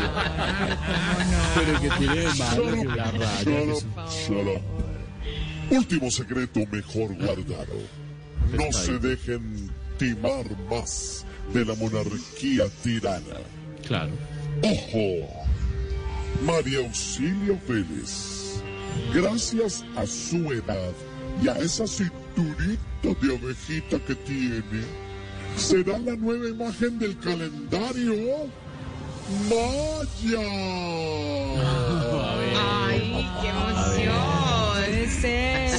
Pero que tiene de malo que la raya. Shut que up, es- shut up. Último secreto mejor guardado. No se dejen timar más de la monarquía tirana. Claro. ¡Ojo! María Auxilio Vélez, gracias a su edad y a esa cinturita de abejita que tiene, será la nueva imagen del calendario Maya. Ay, qué emoción. Puede ser. A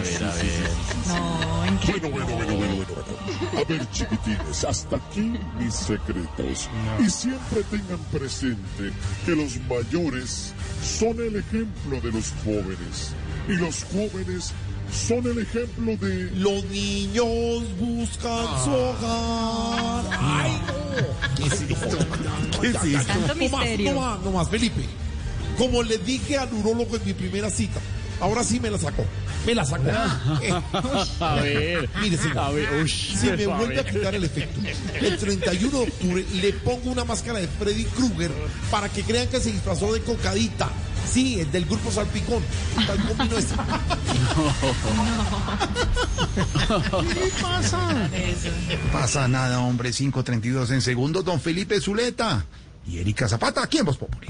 ver, a ver. No, increíble. Bueno, bueno, bueno, bueno, bueno, bueno. A ver, chiquitines, hasta aquí mis secretos. Y siempre tengan presente que los mayores son el ejemplo de los jóvenes. Y los jóvenes son el ejemplo de... Los niños buscan su hogar. ¡Ay, no! ¿Qué es esto? ¿Qué es esto? Tanto misterio. no más, no más, Felipe. Como le dije al urólogo en mi primera cita, ahora sí me la sacó. Me la sacó. Eh, A ver. Mire, señor. A ver, ush, si me a vuelve a ver. quitar el efecto, el 31 de octubre le pongo una máscara de Freddy Krueger para que crean que se disfrazó de cocadita. Sí, el del grupo Salpicón. Tal como vino ese. ¿Qué pasa? No pasa nada, hombre. 532 en segundos. Don Felipe Zuleta y Erika Zapata aquí en Voz Populi.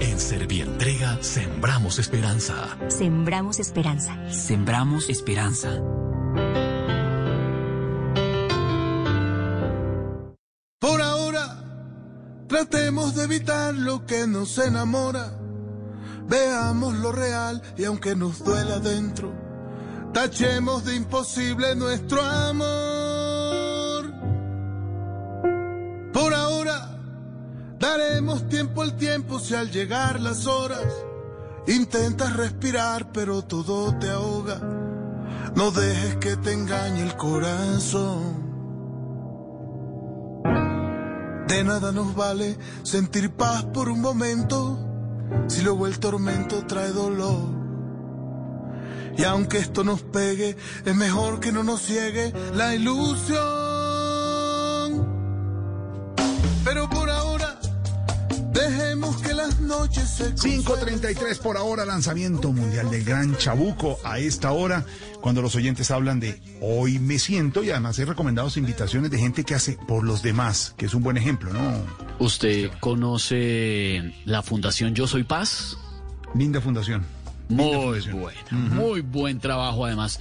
En Servier sembramos esperanza. Sembramos esperanza. Sembramos esperanza. Tratemos de evitar lo que nos enamora. Veamos lo real y aunque nos duela dentro, tachemos de imposible nuestro amor. Por ahora, daremos tiempo al tiempo si al llegar las horas intentas respirar pero todo te ahoga. No dejes que te engañe el corazón. De nada nos vale sentir paz por un momento si luego el tormento trae dolor. Y aunque esto nos pegue, es mejor que no nos ciegue la ilusión. 5.33 por ahora, lanzamiento mundial del Gran Chabuco. A esta hora, cuando los oyentes hablan de hoy me siento, y además he recomendado invitaciones de gente que hace por los demás, que es un buen ejemplo, ¿no? ¿Usted conoce la Fundación Yo Soy Paz? Linda fundación. Muy buena, muy buen trabajo además.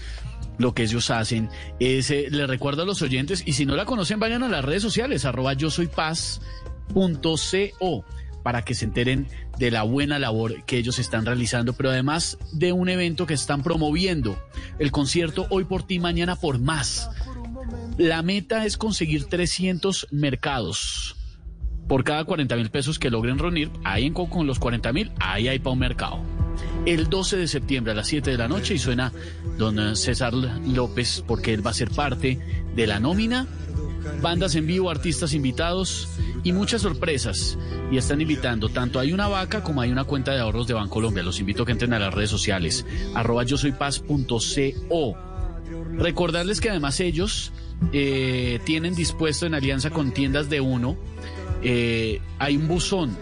Lo que ellos hacen es, eh, le recuerdo a los oyentes, y si no la conocen, vayan a las redes sociales, arroba yo soy paz.co, para que se enteren de la buena labor que ellos están realizando, pero además de un evento que están promoviendo, el concierto Hoy por ti, mañana por más. La meta es conseguir 300 mercados. Por cada 40 mil pesos que logren reunir, ahí en, con los 40 mil, ahí hay para un mercado. El 12 de septiembre a las 7 de la noche y suena don César López porque él va a ser parte de la nómina. Bandas en vivo, artistas invitados y muchas sorpresas. Y están invitando, tanto hay una vaca como hay una cuenta de ahorros de Bancolombia. Los invito a que entren a las redes sociales, arroba yo soy paz.co. Recordarles que además ellos eh, tienen dispuesto en alianza con tiendas de uno, eh, hay un buzón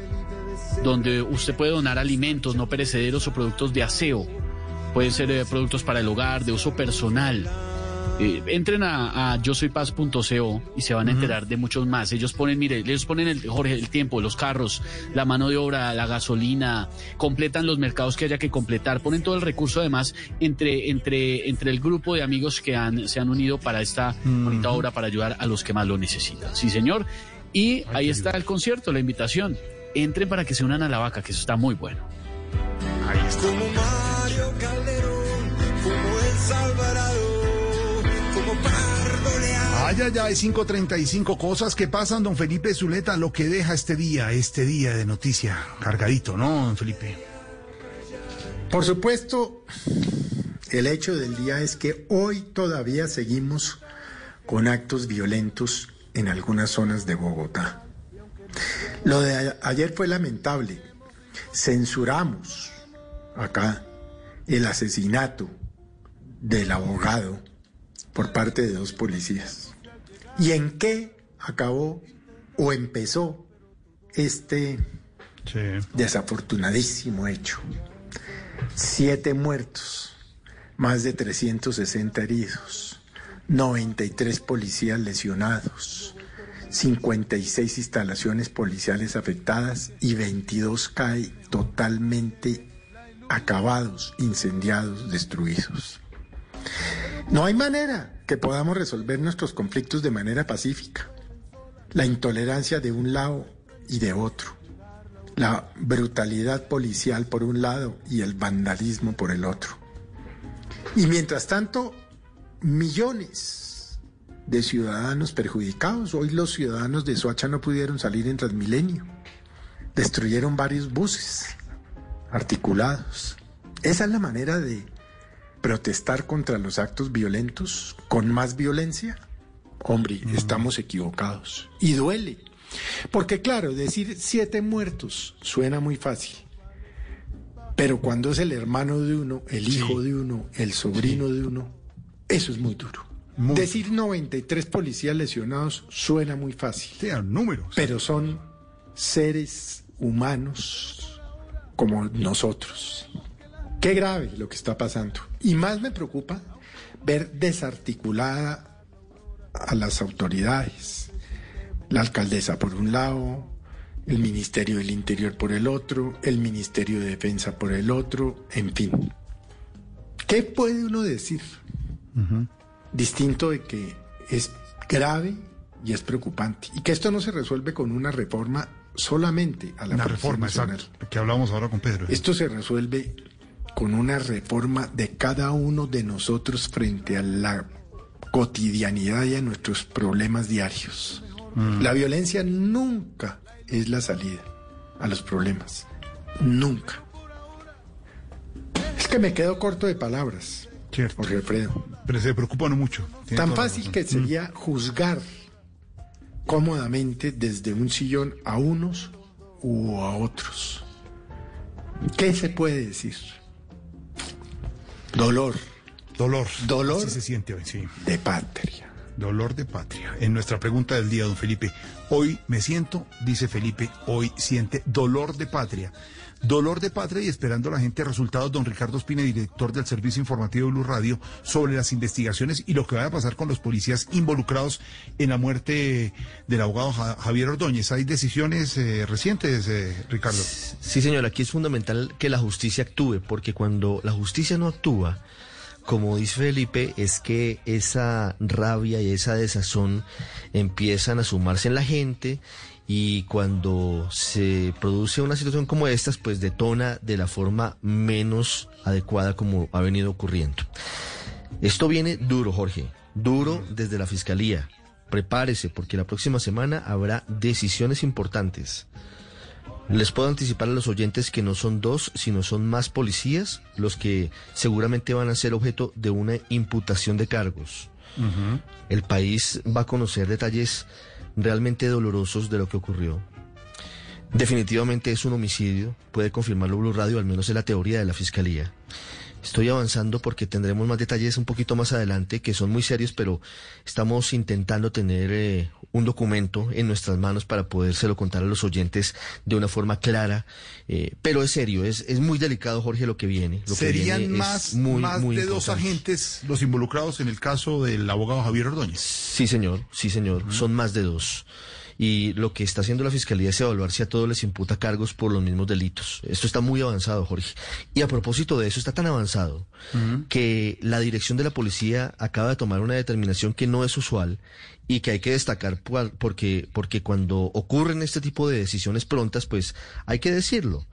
donde usted puede donar alimentos no perecederos o productos de aseo. Pueden ser eh, productos para el hogar, de uso personal. Eh, entren a, a yo soy paz.co y se van a enterar de muchos más. Ellos ponen, mire, ellos ponen el, Jorge, el tiempo, los carros, la mano de obra, la gasolina, completan los mercados que haya que completar, ponen todo el recurso además entre, entre, entre el grupo de amigos que han, se han unido para esta bonita obra para ayudar a los que más lo necesitan. Sí, señor. Y ahí está el concierto, la invitación. Entren para que se unan a la vaca, que eso está muy bueno. Ahí está. Como Mario Calderón, como el Leal. Ay, ay, ay, 5.35 cosas que pasan, don Felipe Zuleta, lo que deja este día, este día de noticia, cargadito, ¿no, don Felipe? Por supuesto, el hecho del día es que hoy todavía seguimos con actos violentos en algunas zonas de Bogotá. Lo de ayer fue lamentable. Censuramos acá el asesinato del abogado por parte de dos policías. ¿Y en qué acabó o empezó este desafortunadísimo hecho? Siete muertos, más de 360 heridos, 93 policías lesionados, 56 instalaciones policiales afectadas y 22 CAI totalmente acabados, incendiados, destruidos. No hay manera que podamos resolver nuestros conflictos de manera pacífica. La intolerancia de un lado y de otro. La brutalidad policial por un lado y el vandalismo por el otro. Y mientras tanto, millones de ciudadanos perjudicados. Hoy los ciudadanos de Soacha no pudieron salir en Transmilenio. Destruyeron varios buses articulados. Esa es la manera de protestar contra los actos violentos con más violencia. Hombre, estamos equivocados. Y duele. Porque claro, decir siete muertos suena muy fácil. Pero cuando es el hermano de uno, el hijo de uno, el sobrino de uno, eso es muy duro. Decir 93 policías lesionados suena muy fácil. números. Pero son seres humanos como nosotros. Qué grave lo que está pasando. Y más me preocupa ver desarticulada a las autoridades. La alcaldesa por un lado, el Ministerio del Interior por el otro, el Ministerio de Defensa por el otro, en fin. ¿Qué puede uno decir? Distinto de que es grave y es preocupante. Y que esto no se resuelve con una reforma solamente a la Una Policía reforma, exacto, que hablamos ahora con Pedro. Esto se resuelve con una reforma de cada uno de nosotros frente a la cotidianidad y a nuestros problemas diarios. Mm. La violencia nunca es la salida a los problemas. Nunca. Es que me quedo corto de palabras. Cierto. Jorge Alfredo. Pero se preocupa uno mucho. Tiene Tan fácil que sería juzgar cómodamente desde un sillón a unos u a otros. ¿Qué se puede decir? Dolor. Dolor. Dolor Así se siente hoy, sí. de patria. Dolor de patria. En nuestra pregunta del día, don Felipe, hoy me siento, dice Felipe, hoy siente dolor de patria. Dolor de patria y esperando a la gente resultados, don Ricardo Espina, director del Servicio Informativo de Blue Radio, sobre las investigaciones y lo que va a pasar con los policías involucrados en la muerte del abogado Ja- Javier Ordóñez. ¿Hay decisiones eh, recientes, eh, Ricardo? Sí, señor, aquí es fundamental que la justicia actúe, porque cuando la justicia no actúa, como dice Felipe, es que esa rabia y esa desazón empiezan a sumarse en la gente y cuando se produce una situación como estas, pues detona de la forma menos adecuada como ha venido ocurriendo. Esto viene duro, Jorge, duro desde la Fiscalía. Prepárese porque la próxima semana habrá decisiones importantes. Les puedo anticipar a los oyentes que no son dos, sino son más policías los que seguramente van a ser objeto de una imputación de cargos. El país va a conocer detalles realmente dolorosos de lo que ocurrió. Definitivamente es un homicidio, puede confirmarlo Blue Radio, al menos en la teoría de la Fiscalía. Estoy avanzando porque tendremos más detalles un poquito más adelante que son muy serios, pero estamos intentando tener eh, un documento en nuestras manos para podérselo contar a los oyentes de una forma clara. eh, pero es serio, es, es muy delicado, Jorge, lo que viene. Lo que ¿Serían viene más, muy, más muy de dos agentes los involucrados en el caso del abogado Javier Ordóñez? Sí, señor, sí, señor. Son más de dos. Y lo que está haciendo la Fiscalía es evaluar si a todos les imputa cargos por los mismos delitos. Esto está muy avanzado, Jorge. Y a propósito de eso, está tan avanzado que la dirección de la policía acaba de tomar una determinación que no es usual y que hay que destacar porque, porque cuando ocurren este tipo de decisiones prontas, pues hay que decirlo.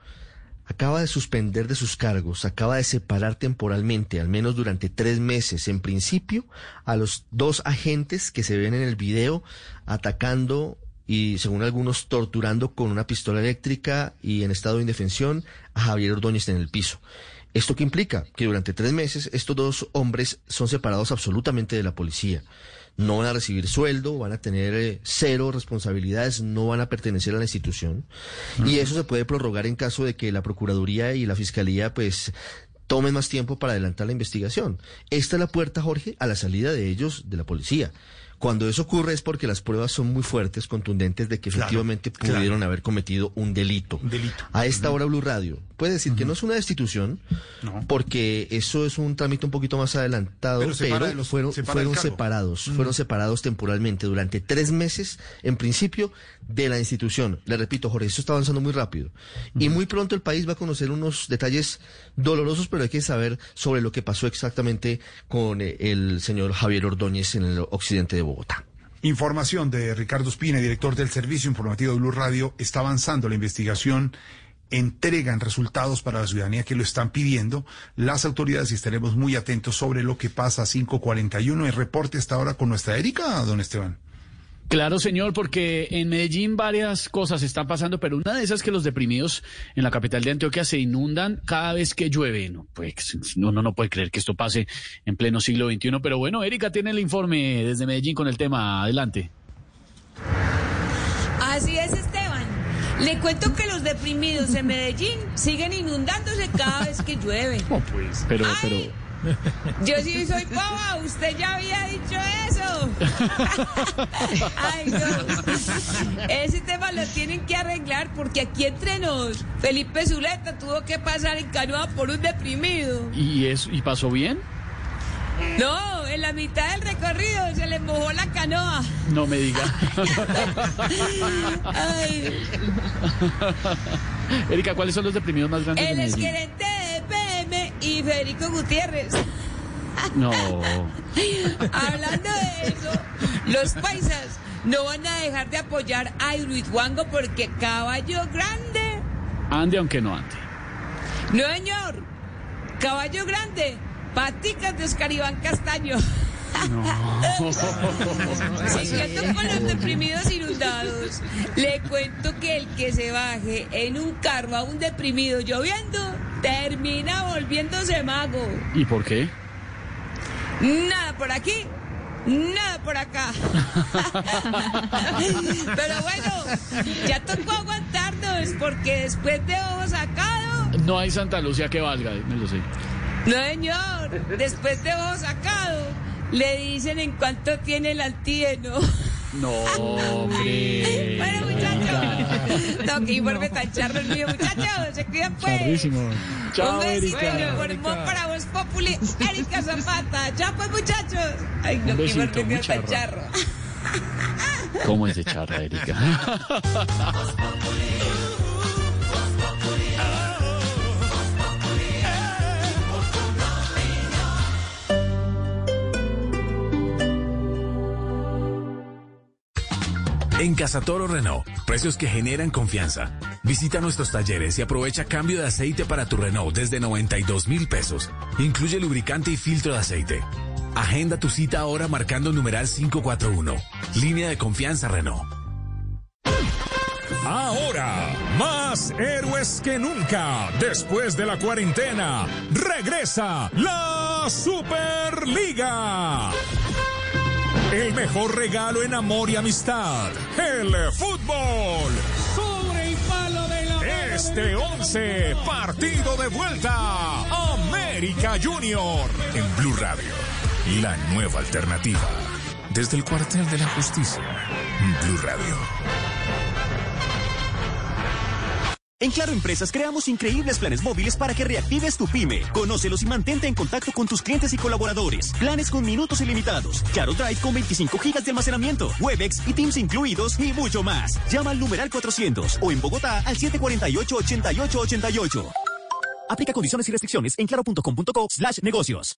Acaba de suspender de sus cargos, acaba de separar temporalmente, al menos durante tres meses, en principio, a los dos agentes que se ven en el video atacando y, según algunos, torturando con una pistola eléctrica y en estado de indefensión a Javier Ordóñez en el piso. ¿Esto qué implica? Que durante tres meses estos dos hombres son separados absolutamente de la policía. No van a recibir sueldo, van a tener eh, cero responsabilidades, no van a pertenecer a la institución. Y eso se puede prorrogar en caso de que la Procuraduría y la Fiscalía pues tomen más tiempo para adelantar la investigación. Esta es la puerta, Jorge, a la salida de ellos de la policía. Cuando eso ocurre es porque las pruebas son muy fuertes, contundentes de que efectivamente claro. pudieron haber cometido un delito. Delito. A esta hora Blue Radio puede decir que no es una destitución, porque eso es un trámite un poquito más adelantado, Pero separa los- fueron, separa fueron separados, fueron separados temporalmente durante tres meses, en principio, de la institución. Le repito, Jorge, esto está avanzando muy rápido. Y muy pronto el país va a conocer unos detalles dolorosos, pero hay que saber sobre lo que pasó exactamente con eh, el señor Javier Ordóñez en el occidente de Bogotá. Información de Ricardo Espina, director del Servicio Informativo de Blue Radio. Está avanzando la investigación. Entregan resultados para la ciudadanía que lo están pidiendo las autoridades y estaremos muy atentos sobre lo que pasa a 541. El reporte hasta ahora con nuestra Erika, don Esteban. Claro, señor, porque en Medellín varias cosas están pasando, pero una de esas es que los deprimidos en la capital de Antioquia se inundan cada vez que llueve. No, pues, no, no, no puede creer que esto pase en pleno siglo XXI, pero bueno, Erika tiene el informe desde Medellín con el tema. Adelante. Así es, Esteban. Le cuento que los deprimidos en Medellín siguen inundándose cada vez que llueve. pues, pero, pero. Yo sí soy boba, usted ya había dicho eso. Ay, no. Ese tema lo tienen que arreglar porque aquí entre nos, Felipe Zuleta tuvo que pasar en canoa por un deprimido. ¿Y eso, y pasó bien? No, en la mitad del recorrido se le mojó la canoa. No me diga. Ay, Erika, ¿cuáles son los deprimidos más grandes de El exgerente de PM y Federico Gutiérrez. No. Hablando de eso, los paisas no van a dejar de apoyar a Hidroituango porque caballo grande. Ande aunque no ande. No, señor. Caballo grande. Paticas de Oscar Iván Castaño. Siguiendo con los deprimidos inundados, le cuento que el que se baje en un carro a un deprimido lloviendo termina volviéndose mago. ¿Y por qué? Nada por aquí, nada por acá. Pero bueno, ya tocó aguantarnos porque después de ojo sacado, No hay Santa Lucía que valga, me lo sé. No señor, después de ojo sacado, le dicen en cuánto tiene el antígeno. No, hombre. Bueno, muchachos. No, que informe tan charro el mío, muchachos. Se cuidan, pues. Charrísimo. Chao, Un besito Erika. me formó para vos, Populi, Erika Zapata. Ya, pues, muchachos. Ay, no, Un que besito, informe mío tan charro. ¿Cómo es de charra, Erika? En Casa Toro Renault, precios que generan confianza. Visita nuestros talleres y aprovecha cambio de aceite para tu Renault desde 92 mil pesos. Incluye lubricante y filtro de aceite. Agenda tu cita ahora marcando numeral 541. Línea de confianza Renault. Ahora, más héroes que nunca. Después de la cuarentena, regresa la Superliga. El mejor regalo en amor y amistad, el fútbol. Sobre el palo de la Este 11, partido de vuelta. América Junior. En Blue Radio, la nueva alternativa. Desde el cuartel de la justicia, Blue Radio. En Claro Empresas creamos increíbles planes móviles para que reactives tu pyme. Conócelos y mantente en contacto con tus clientes y colaboradores. Planes con minutos ilimitados. Claro Drive con 25 gigas de almacenamiento. Webex y Teams incluidos y mucho más. Llama al numeral 400 o en Bogotá al 748-8888. Aplica condiciones y restricciones en claro.com.co slash negocios.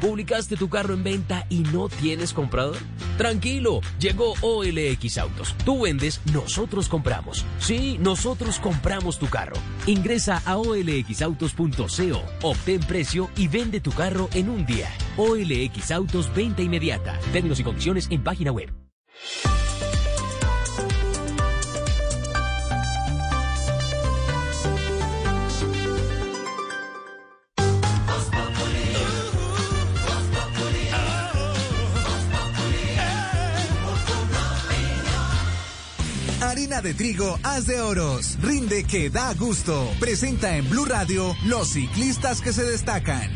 ¿Publicaste tu carro en venta y no tienes comprador? Tranquilo, llegó OLX Autos. Tú vendes, nosotros compramos. Sí, nosotros compramos tu carro. Ingresa a olxautos.co, obtén precio y vende tu carro en un día. OLX Autos, venta inmediata. Términos y condiciones en página web. De trigo, haz de oros. Rinde que da gusto. Presenta en Blue Radio los ciclistas que se destacan.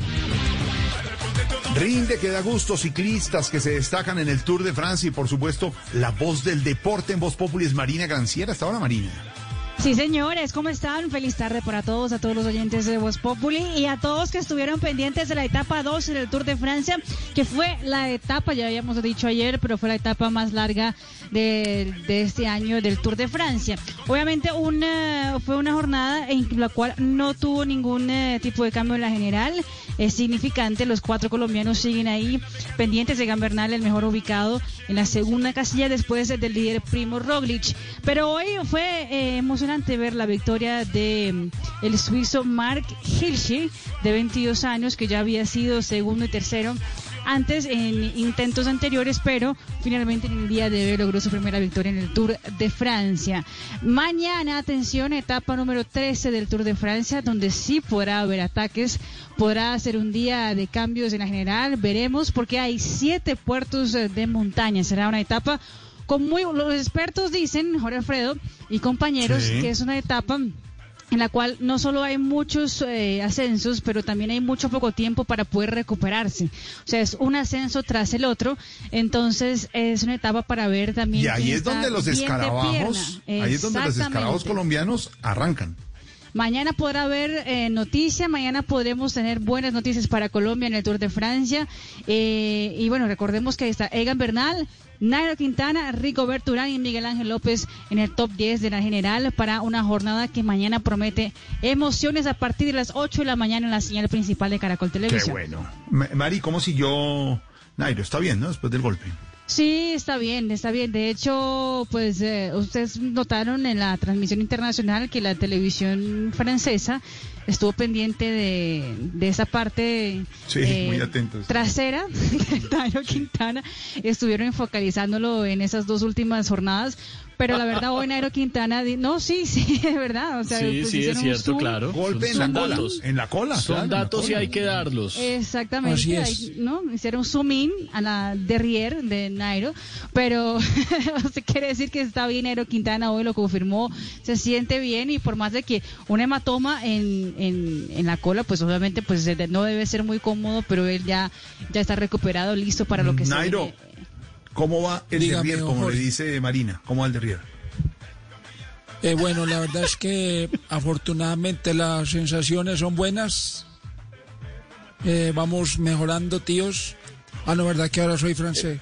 Rinde que da gusto, ciclistas que se destacan en el Tour de Francia y por supuesto la voz del deporte en Voz Populi es Marina Granciera. Hasta ahora, Marina. Sí, señores, ¿cómo están? Feliz tarde para todos, a todos los oyentes de Voz Populi y a todos que estuvieron pendientes de la etapa 2 del Tour de Francia, que fue la etapa, ya habíamos dicho ayer, pero fue la etapa más larga de, este año del Tour de Francia. Obviamente una, fue una jornada en la cual no tuvo ningún eh, tipo de cambio en la general. Es significante, los cuatro colombianos siguen ahí pendientes de Gambernal, el mejor ubicado en la segunda casilla después del líder Primo Roglic. Pero hoy fue eh, emocionante ver la victoria de mm, el suizo Mark Hirschi, de 22 años, que ya había sido segundo y tercero antes en intentos anteriores, pero finalmente en el día de hoy logró su primera victoria en el Tour de Francia. Mañana, atención, etapa número 13 del Tour de Francia, donde sí podrá haber ataques, podrá ser un día de cambios en la general, veremos, porque hay siete puertos eh, de montaña, será una etapa con muy, los expertos dicen, Jorge Alfredo y compañeros, Sí. que es una etapa en la cual no solo hay muchos eh, ascensos, pero también hay mucho poco tiempo para poder recuperarse. O sea, es un ascenso tras el otro, entonces es una etapa para ver también. Y ahí es donde los escarabajos, ahí es donde los escarabajos colombianos arrancan. Mañana podrá haber eh, noticia, mañana podremos tener buenas noticias para Colombia en el Tour de Francia. Eh, y bueno, recordemos que está Egan Bernal, Nairo Quintana, Rico Berturán y Miguel Ángel López en el top 10 de la general para una jornada que mañana promete emociones a partir de las 8 de la mañana en la señal principal de Caracol Qué Televisión. bueno. Ma- Mari, ¿cómo siguió Nairo? Está bien, ¿no? Después del golpe. Sí, está bien, está bien. De hecho, pues eh, ustedes notaron en la transmisión internacional que la televisión francesa estuvo pendiente de, de esa parte eh, Sí, muy atentos. trasera de Quintana. Estuvieron focalizándolo en esas dos últimas jornadas. Pero la verdad, hoy Nairo Quintana, di- no, sí, sí, es verdad. O sea, Sí, pues sí, es un cierto, zoom. claro. Golpe en Son la cola. datos. En la cola. Son claro, en la datos y cola. hay que darlos. Exactamente, Así es. ahí, ¿no? Hicieron zoom in a la derrière de Nairo, pero se quiere decir que está bien Nairo Quintana hoy lo confirmó, se siente bien y por más de que un hematoma en, en, en la cola, pues obviamente pues no debe ser muy cómodo, pero él ya, ya está recuperado, listo para lo que se Nairo, viene. ¿Cómo va el Dígame, derrier, don como Jorge. le dice Marina? ¿Cómo va el derrier? Eh, bueno, la verdad es que afortunadamente las sensaciones son buenas. Eh, vamos mejorando, tíos. Ah, no, verdad que ahora soy francés.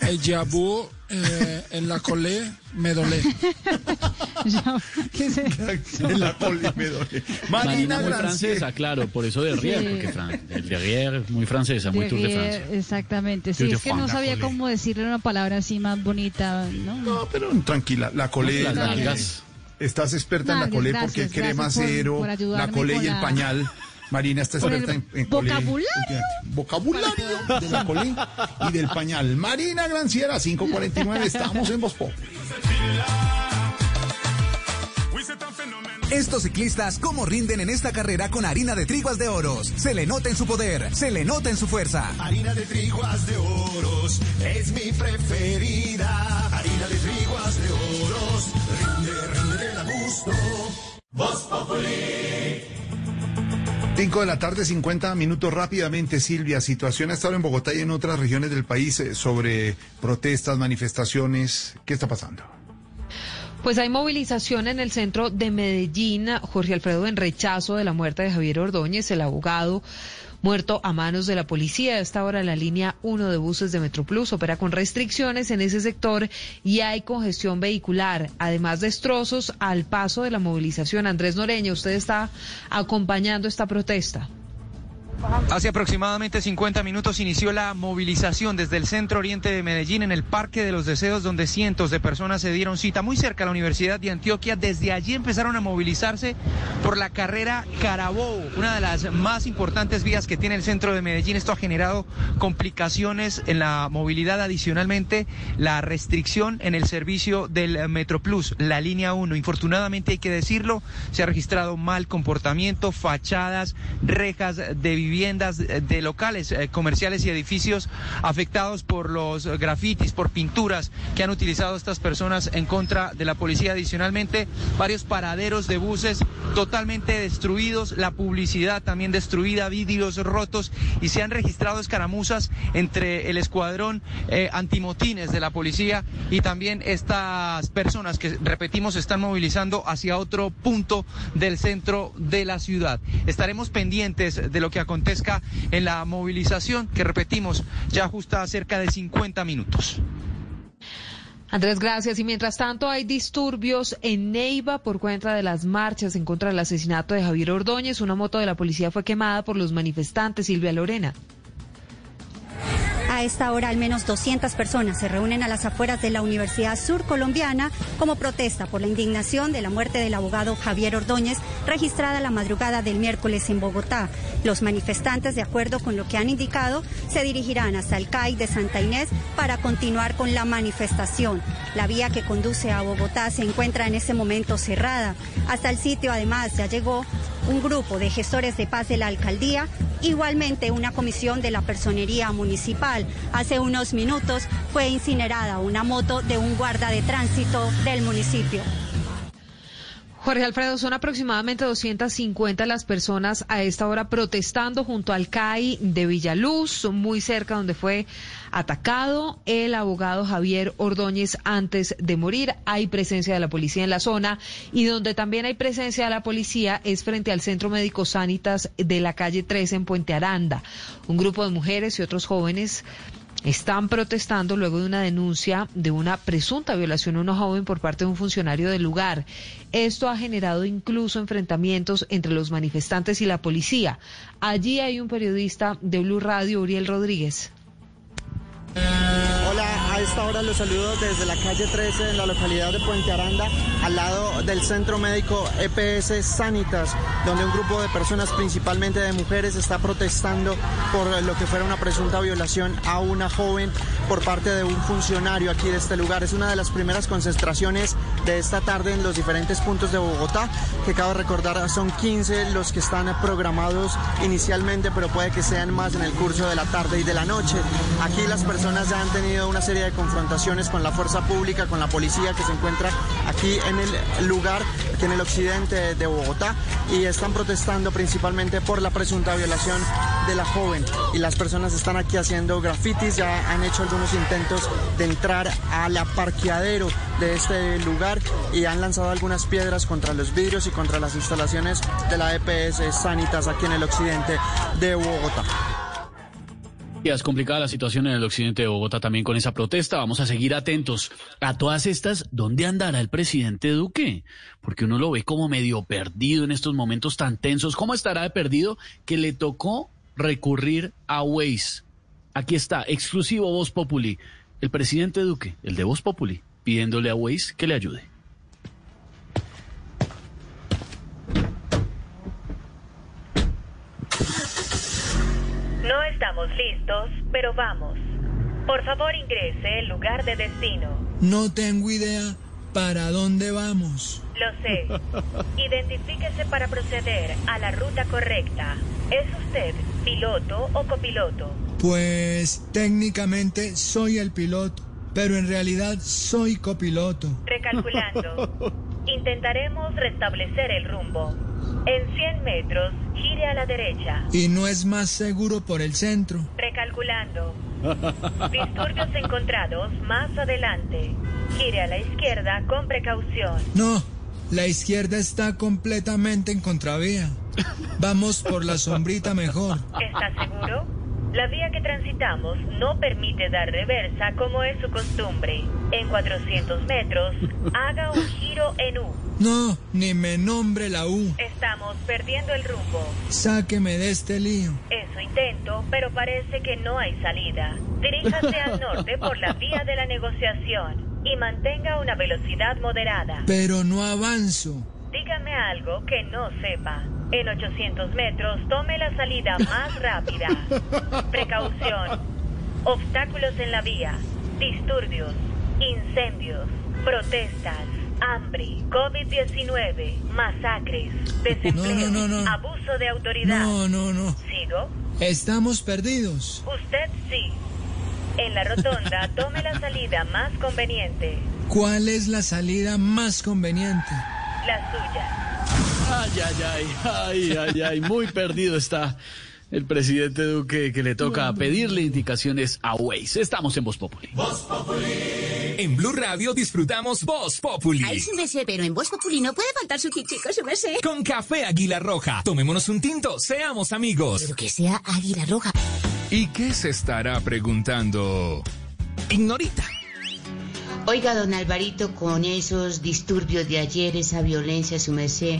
El jabú eh, en la colé me dolé. en la cola me duele. Marina muy Granciera. francesa, claro, por eso de Rier, Sí. porque Fran- el de Rier muy francesa, muy Tour de Francia. Exactamente, sí, Tour de es que no sabía Colé. cómo decirle una palabra así más bonita, ¿no? No, pero tranquila, la colé. Las la- nalgas. Estás experta en la colé gracias, porque gracias crema por- cero, por la colé y el la- pañal. Marina está experta en, en vocabulario. Vocabulario de la colé y del pañal. Marina Granciera, 549, estamos en Voz Pop. Estos ciclistas, ¿cómo rinden en esta carrera con harina de triguas de oros? Se le nota en su poder, se le nota en su fuerza. Harina de triguas de oros es mi preferida. Harina de triguas de oros rinde, rinde, da gusto. Voz Populi. 5 de la tarde, 50 minutos rápidamente, Silvia. Situación ha estado en Bogotá y en otras regiones del país eh, sobre protestas, manifestaciones. ¿Qué está pasando? Pues hay movilización en el centro de Medellín, Jorge Alfredo, en rechazo de la muerte de Javier Ordóñez, el abogado muerto a manos de la policía. A esta hora la línea 1 de buses de Metroplus opera con restricciones en ese sector y hay congestión vehicular, además destrozos al paso de la movilización. Andrés Noreña, usted está acompañando esta protesta. Hace aproximadamente 50 minutos inició la movilización desde el centro oriente de Medellín en el Parque de los Deseos, donde cientos de personas se dieron cita muy cerca a la Universidad de Antioquia. Desde allí empezaron a movilizarse por la carrera Carabobo, una de las más importantes vías que tiene el centro de Medellín. Esto ha generado complicaciones en la movilidad. Adicionalmente, la restricción en el servicio del Metroplus, la línea 1. Infortunadamente, hay que decirlo, se ha registrado mal comportamiento, fachadas, rejas de viviendas, eh, de locales eh, comerciales y edificios afectados por los grafitis, por pinturas que han utilizado estas personas en contra de la policía. Adicionalmente, varios paraderos de buses totalmente destruidos, la publicidad también destruida, vídeos rotos y se han registrado escaramuzas entre el escuadrón eh, antimotines de la policía y también estas personas que, repetimos, están movilizando hacia otro punto del centro de la ciudad. Estaremos pendientes de lo que en la movilización, que repetimos, ya ajusta cerca de 50 minutos. Andrés, gracias. Y mientras tanto hay disturbios en Neiva por cuenta de las marchas en contra del asesinato de Javier Ordóñez. Una moto de la policía fue quemada por los manifestantes. Silvia Lorena. A esta hora, al menos 200 personas se reúnen a las afueras de la Universidad Sur Colombiana como protesta por la indignación de la muerte del abogado Javier Ordóñez, registrada la madrugada del miércoles en Bogotá. Los manifestantes, de acuerdo con lo que han indicado, se dirigirán hasta el CAI de Santa Inés para continuar con la manifestación. La vía que conduce a Bogotá se encuentra en este momento cerrada. Hasta el sitio, además, ya llegó un grupo de gestores de paz de la alcaldía, igualmente una comisión de la personería municipal. Hace unos minutos fue incinerada una moto de un guarda de tránsito del municipio. Jorge Alfredo, son aproximadamente 250 las personas a esta hora protestando junto al CAI de Villaluz, muy cerca donde fue atacado el abogado Javier Ordóñez antes de morir. Hay presencia de la policía en la zona y donde también hay presencia de la policía es frente al Centro Médico Sanitas de la calle 13 en Puente Aranda. Un grupo de mujeres y otros jóvenes están protestando luego de una denuncia de una presunta violación a una joven por parte de un funcionario del lugar. Esto ha generado incluso enfrentamientos entre los manifestantes y la policía. Allí hay un periodista de Blue Radio, Uriel Rodríguez. Hola, a esta hora los saludos desde la calle 13 en la localidad de Puente Aranda, al lado del centro médico EPS Sanitas, donde un grupo de personas, principalmente de mujeres, está protestando por lo que fuera una presunta violación a una joven por parte de un funcionario aquí de este lugar. Es una de las primeras concentraciones de esta tarde en los diferentes puntos de Bogotá, que cabe recordar son 15 los que están programados inicialmente, pero puede que sean más en el curso de la tarde y de la noche. Aquí las personas ya han tenido una serie de confrontaciones con la fuerza pública, con la policía que se encuentra aquí en el lugar, aquí en el occidente de Bogotá, y están protestando principalmente por la presunta violación de la joven. Y las personas están aquí haciendo grafitis, ya han hecho algunos intentos de entrar al parqueadero de este lugar y han lanzado algunas piedras contra los vidrios y contra las instalaciones de la EPS Sanitas aquí en el occidente de Bogotá. Es complicada la situación en el occidente de Bogotá también con esa protesta. Vamos a seguir atentos a todas estas. ¿Dónde andará el presidente Duque? Porque uno lo ve como medio perdido en estos momentos tan tensos. ¿Cómo estará de perdido que le tocó recurrir a Waze? Aquí está, exclusivo Voz Populi. El presidente Duque, el de Voz Populi, pidiéndole a Waze que le ayude. No estamos listos, pero vamos. Por favor ingrese el lugar de destino. No tengo idea para dónde vamos. Lo sé. Identifíquese para proceder a la ruta correcta. ¿Es usted piloto o copiloto? Pues técnicamente soy el piloto, pero en realidad soy copiloto. Recalculando. Intentaremos restablecer el rumbo. En 100 metros, gire a la derecha. ¿Y no es más seguro por el centro? Recalculando. Disturbios encontrados más adelante. Gire a la izquierda con precaución. No, la izquierda está completamente en contravía. Vamos por la sombrita mejor. ¿Está seguro? La vía que transitamos no permite dar reversa como es su costumbre. En 400 metros, haga un giro en U. No, ni me nombre la U. Estamos perdiendo el rumbo. Sáqueme de este lío. Eso intento, pero parece que no hay salida. Diríjase al norte por la vía de la negociación y mantenga una velocidad moderada. Pero no avanzo. Dígame algo que no sepa. En 800 metros, tome la salida más rápida. Precaución. Obstáculos en la vía. Disturbios. Incendios. Protestas. Hambre. COVID-19. Masacres. Desempleo. No, no, no. Abuso de autoridad. No, no, no. ¿Sigo? Estamos perdidos. Usted sí. En la rotonda, tome la salida más conveniente. ¿Cuál es la salida más conveniente? La suya. Ay, ay, ay, ay, ay, ay, muy perdido está el presidente Duque que le toca pedirle indicaciones a Waze. Estamos en Voz Populi. En Blue Radio disfrutamos Voz Populi. Ay, su merced, pero en Voz Populi no puede faltar su tintico, su merced. Con café Águila Roja. Tomémonos un tinto, seamos amigos. Pero que sea Águila Roja. ¿Y qué se estará preguntando? Ignorita. Oiga, don Alvarito, con esos disturbios de ayer, esa violencia, su merced,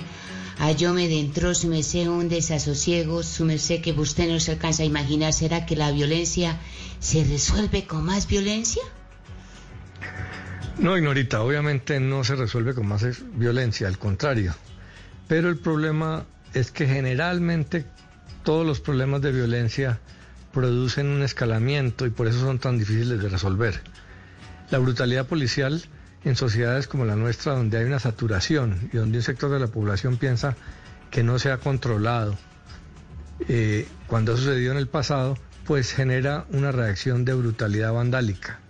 yo me entró, su merced, un desasosiego, su merced, que usted no se alcanza a imaginar, ¿será que la violencia se resuelve con más violencia? No, Ignorita, obviamente no se resuelve con más violencia, al contrario. Pero el problema es que generalmente todos los problemas de violencia producen un escalamiento y por eso son tan difíciles de resolver. La brutalidad policial en sociedades como la nuestra, donde hay una saturación y donde un sector de la población piensa que no se ha controlado, eh, cuando ha sucedido en el pasado, pues genera una reacción de brutalidad vandálica.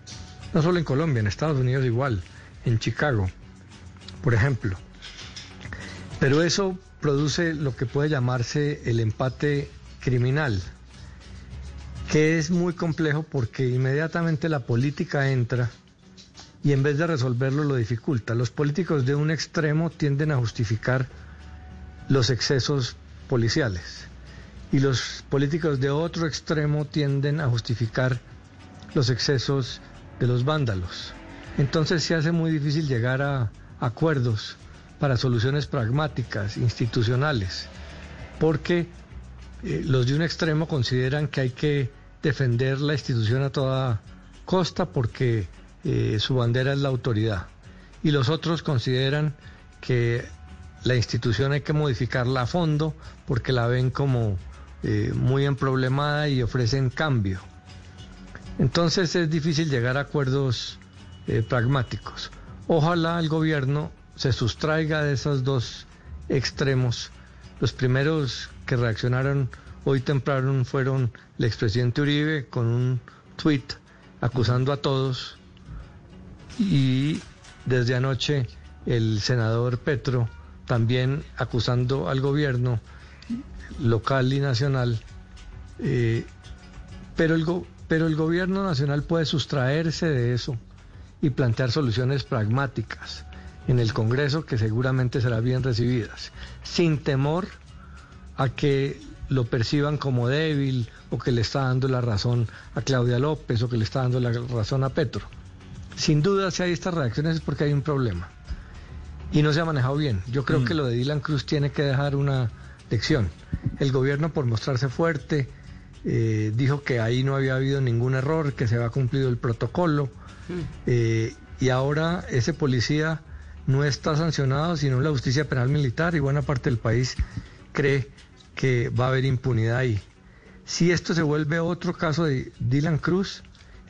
No solo en Colombia, en Estados Unidos igual, en Chicago, por ejemplo. Pero eso produce lo que puede llamarse el empate criminal, que es muy complejo porque inmediatamente la política entra y en vez de resolverlo lo dificulta. Los políticos de un extremo tienden a justificar los excesos policiales y los políticos de otro extremo tienden a justificar los excesos de los vándalos. Entonces se hace muy difícil llegar a acuerdos para soluciones pragmáticas, institucionales, porque eh, los de un extremo consideran que hay que defender la institución a toda costa porque eh, su bandera es la autoridad. Y los otros consideran que la institución hay que modificarla a fondo porque la ven como eh, muy emproblemada y ofrecen cambio. Entonces es difícil llegar a acuerdos eh, pragmáticos. Ojalá el gobierno se sustraiga de esos dos extremos. Los primeros que reaccionaron hoy temprano fueron el expresidente Uribe con un tuit acusando a todos y desde anoche el senador Petro también acusando al gobierno local y nacional, eh, pero, el pero el gobierno nacional puede sustraerse de eso y plantear soluciones pragmáticas en el Congreso que seguramente serán bien recibidas, sin temor a que lo perciban como débil o que le está dando la razón a Claudia López o que le está dando la razón a Petro. Sin duda, si hay estas reacciones es porque hay un problema y no se ha manejado bien. Yo creo que mm. lo de Dylan Cruz tiene que dejar una lección. El gobierno, por mostrarse fuerte, eh, dijo que ahí no había habido ningún error, que se había cumplido el protocolo, mm. eh, y ahora ese policía no está sancionado, sino la justicia penal militar, y buena parte del país cree que va a haber impunidad ahí. Si esto se vuelve otro caso de Dylan Cruz,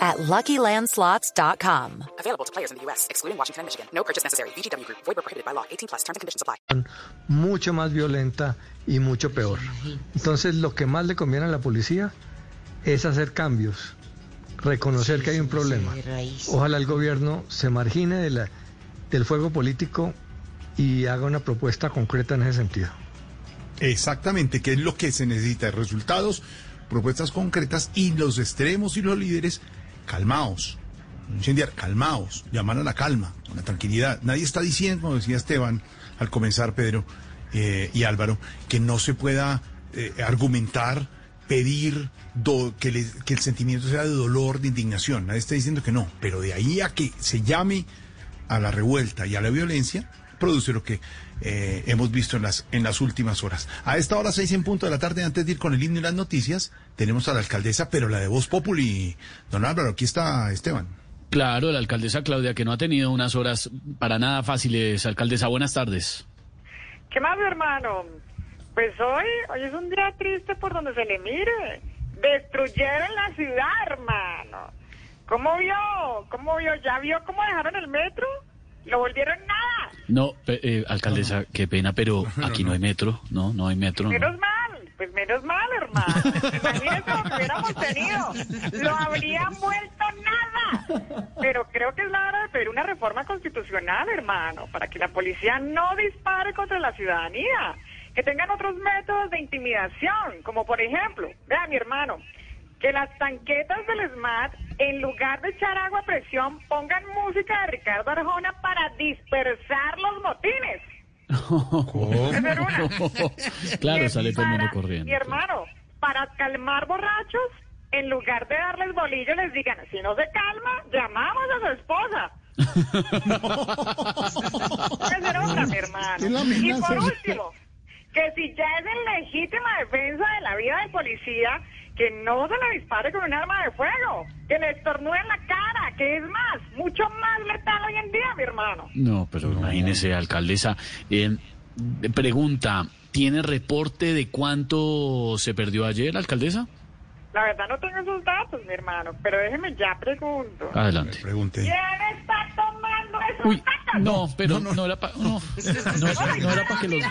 at LuckyLandSlots.com. Available to players in the U.S., excluding Washington and Michigan. No purchase necessary. VGW Group. Void were prohibited by law. 18 plus. Terms and conditions apply. Mucho más violenta y mucho peor. Entonces, lo que más le conviene a la policía es hacer cambios, reconocer que hay un problema. Ojalá el gobierno se margine de la, del fuego político y haga una propuesta concreta en ese sentido. Exactamente, ¿qué es lo que se necesita? Resultados, propuestas concretas y los extremos y los líderes calmaos. Incendiar, calmaos, llamar a la calma, a la tranquilidad. Nadie está diciendo, como decía Esteban al comenzar, Pedro eh, y Álvaro, que no se pueda eh, argumentar, pedir que, que el sentimiento sea de dolor, de indignación. Nadie está diciendo que no, pero de ahí a que se llame a la revuelta y a la violencia, produce lo que eh, hemos visto en las, en las últimas horas. A esta hora, seis en punto de la tarde, antes de ir con el himno y las noticias, tenemos a la alcaldesa, pero la de Voz Populi. Don Álvaro, aquí está Esteban. Claro, la alcaldesa Claudia, que no ha tenido unas horas para nada fáciles. Alcaldesa, buenas tardes. ¿Qué más, hermano? Pues hoy, hoy es un día triste por donde se le mire. Destruyeron la ciudad, hermano. ¿Cómo vio? ¿Cómo vio? ¿Ya vio cómo dejaron el metro? Lo volvieron nada. No, eh, alcaldesa, qué pena, pero aquí no hay metro, no, no hay metro. Menos mal, pues menos mal, hermano. Imagínense lo que hubiéramos tenido. Lo habrían vuelto nada. Pero creo que es la hora de pedir una reforma constitucional, hermano, para que la policía no dispare contra la ciudadanía. Que tengan otros métodos de intimidación, como por ejemplo, vea mi hermano, que las tanquetas del SMAT, en lugar de echar agua a presión, pongan música de Ricardo Arjona para dispersar los motines. ¿Cómo? claro, sale todo el mundo corriendo. Mi hermano, para calmar borrachos, en lugar de darles bolillo, les digan, si no se calma, llamamos a su esposa. otra, mi hermano. Y por último, que si ya es en legítima defensa de la vida del policía, que no se le dispare con un arma de fuego, que le estornude en la cara, que es más, mucho más letal hoy en día, mi hermano. No, pero imagínese, alcaldesa. Eh, pregunta, ¿Tiene reporte de cuánto se perdió ayer, alcaldesa? La verdad no tengo esos datos, mi hermano, pero déjeme ya pregunto. Adelante. Pregunte. ¿Quién está tomando esos Uy, datos? no, pero no, era para no, no, no era para que los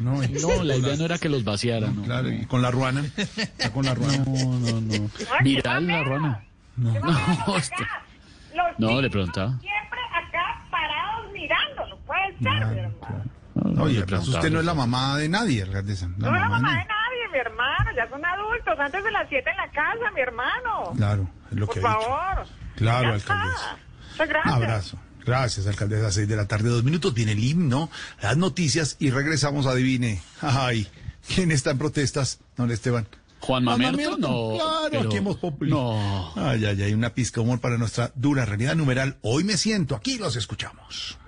No, no, la idea no era que los vaciara, no. Claro, y con la ruana. Está con la ruana. No, no, no. Viral la ruana. No, no, no, le preguntaba. Siempre acá parados mirando, no puede ser, mi hermano. Oye, pero usted no es la mamá de nadie, alcaldesa. La No es la mamá de nadie, mi hermano, ya son adultos, antes de las 7 en la casa, mi hermano. Claro, es lo Por que dicho. favor. Claro, alcaldesa. Muchas Un gracias. abrazo. Gracias, alcaldesa. Seis de la tarde, dos minutos. Viene el himno, las noticias y regresamos. Adivine. Ay, ¿quién está en protestas, don Esteban? Juan Mamerto, no. Claro, pero- aquí hemos. No. Ay, ay, ay, una pizca de humor para nuestra dura realidad numeral. Hoy me siento, aquí los escuchamos.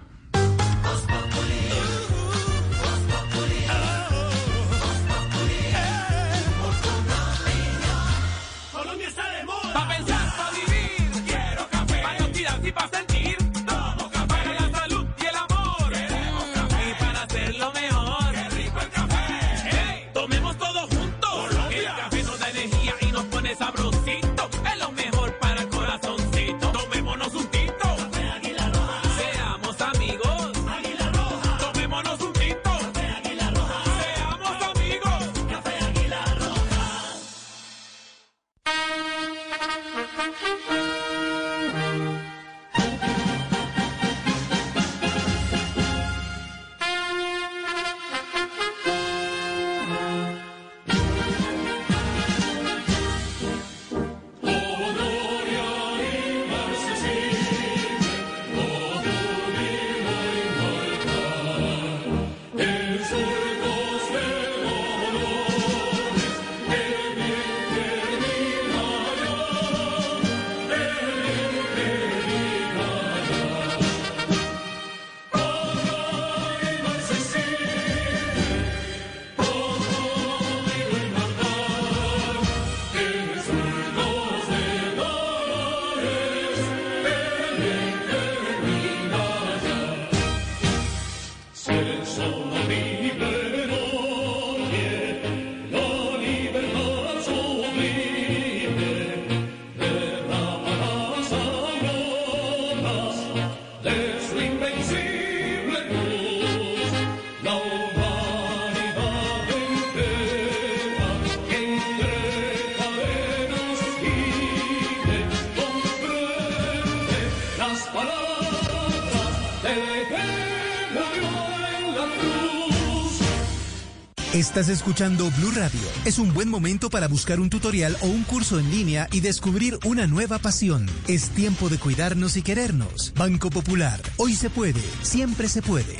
Estás escuchando Blue Radio. Es un buen momento para buscar un tutorial o un curso en línea y descubrir una nueva pasión. Es tiempo de cuidarnos y querernos. Banco Popular. Hoy se puede. Siempre se puede.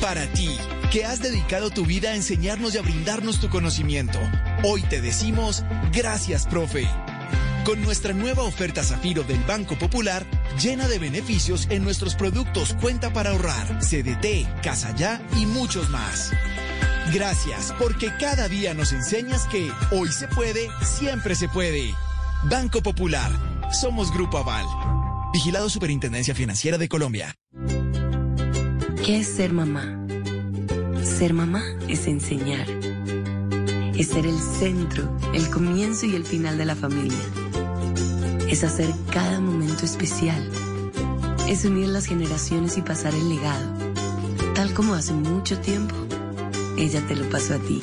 Para ti, que has dedicado tu vida a enseñarnos y a brindarnos tu conocimiento, hoy te decimos gracias, profe. Con nuestra nueva oferta Zafiro del Banco Popular, llena de beneficios en nuestros productos Cuenta para ahorrar, CDT, Casa Ya y muchos más. Gracias, porque cada día nos enseñas que hoy se puede, siempre se puede. Banco Popular, somos Grupo Aval. Vigilado Superintendencia Financiera de Colombia. ¿Qué es ser mamá? Ser mamá es enseñar. Es ser el centro, el comienzo y el final de la familia. Es hacer cada momento especial. Es unir las generaciones y pasar el legado. Tal como hace mucho tiempo, ella te lo pasó a ti.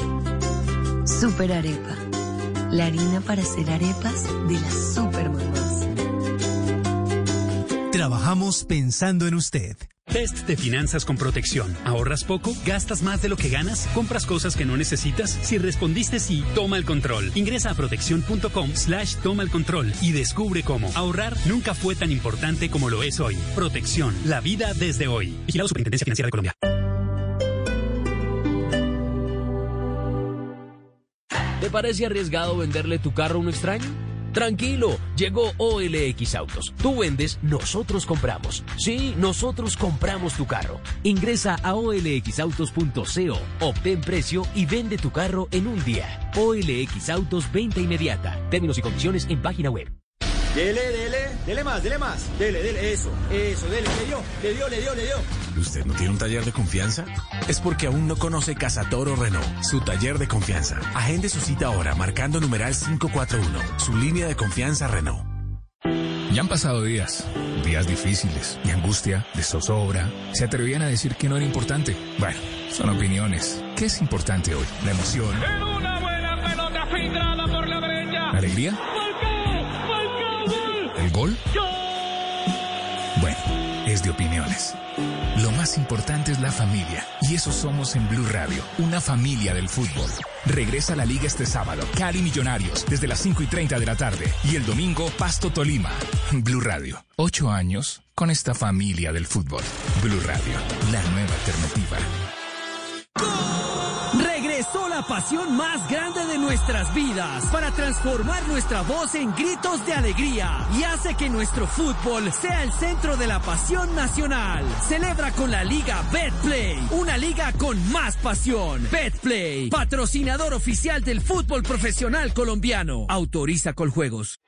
Super Arepa. La harina para hacer arepas de las super mamás. Trabajamos pensando en usted. Test de finanzas con protección. ¿Ahorras poco? ¿Gastas más de lo que ganas? ¿Compras cosas que no necesitas? Si respondiste sí, toma el control. Ingresa a protección.com slash toma el control y descubre cómo ahorrar nunca fue tan importante como lo es hoy. Protección. La vida desde hoy. Vigilado Superintendencia Financiera de Colombia. ¿Te parece arriesgado venderle tu carro a un extraño? Tranquilo, llegó OLX Autos. Tú vendes, nosotros compramos. Sí, nosotros compramos tu carro. Ingresa a olxautos.co, obtén precio y vende tu carro en un día. OLX Autos, venta inmediata. Términos y condiciones en página web. Dele, dele, dele más, dele más. Dele, dele, eso, eso, dele, le dio, le dio, le dio, le dio. ¿Usted no tiene un taller de confianza? Es porque aún no conoce Casa Toro Renault, su taller de confianza. Agende su cita ahora marcando numeral 541, su línea de confianza Renault. Ya han pasado días, días difíciles, de angustia, de zozobra. Se atrevían a decir que no era importante. Bueno, son opiniones. ¿Qué es importante hoy? La emoción, En una buena pelota filtrada por la derecha. la alegría, gol. gol. Bueno, es de opiniones. Lo más importante es la familia. Y eso somos en Blue Radio, una familia del fútbol. Regresa a la liga este sábado. Cali Millonarios, desde las 5 y 30 de la tarde. Y el domingo, Pasto Tolima. Blue Radio, ocho años con esta familia del fútbol. Blue Radio, la nueva alternativa. La pasión más grande de nuestras vidas para transformar nuestra voz en gritos de alegría y hace que nuestro fútbol sea el centro de la pasión nacional. Celebra con la Liga Betplay, una liga con más pasión. Betplay, patrocinador oficial del fútbol profesional colombiano. Autoriza con juegos.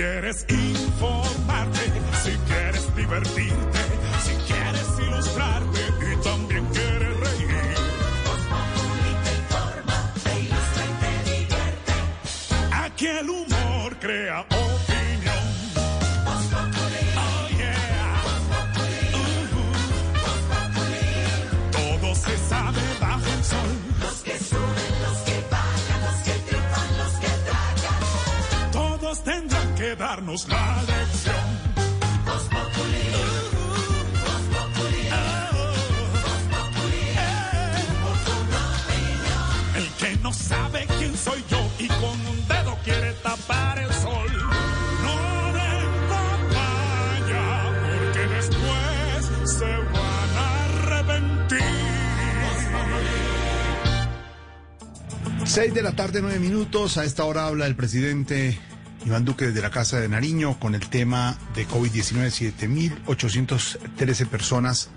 Quieres informarte, si quieres divertirte, si quieres ilustrarte y también quieres reír. te informa, te ilustra y te divierte. Aquí el humor crea la lección. El que no sabe quién soy yo y con un dedo quiere tapar el sol. No den papaya, porque después se van a arrepentir. 6 de la tarde, 9 minutos. A esta hora habla el presidente Iván Duque desde la Casa de Nariño con el tema de COVID-19. 7.813 personas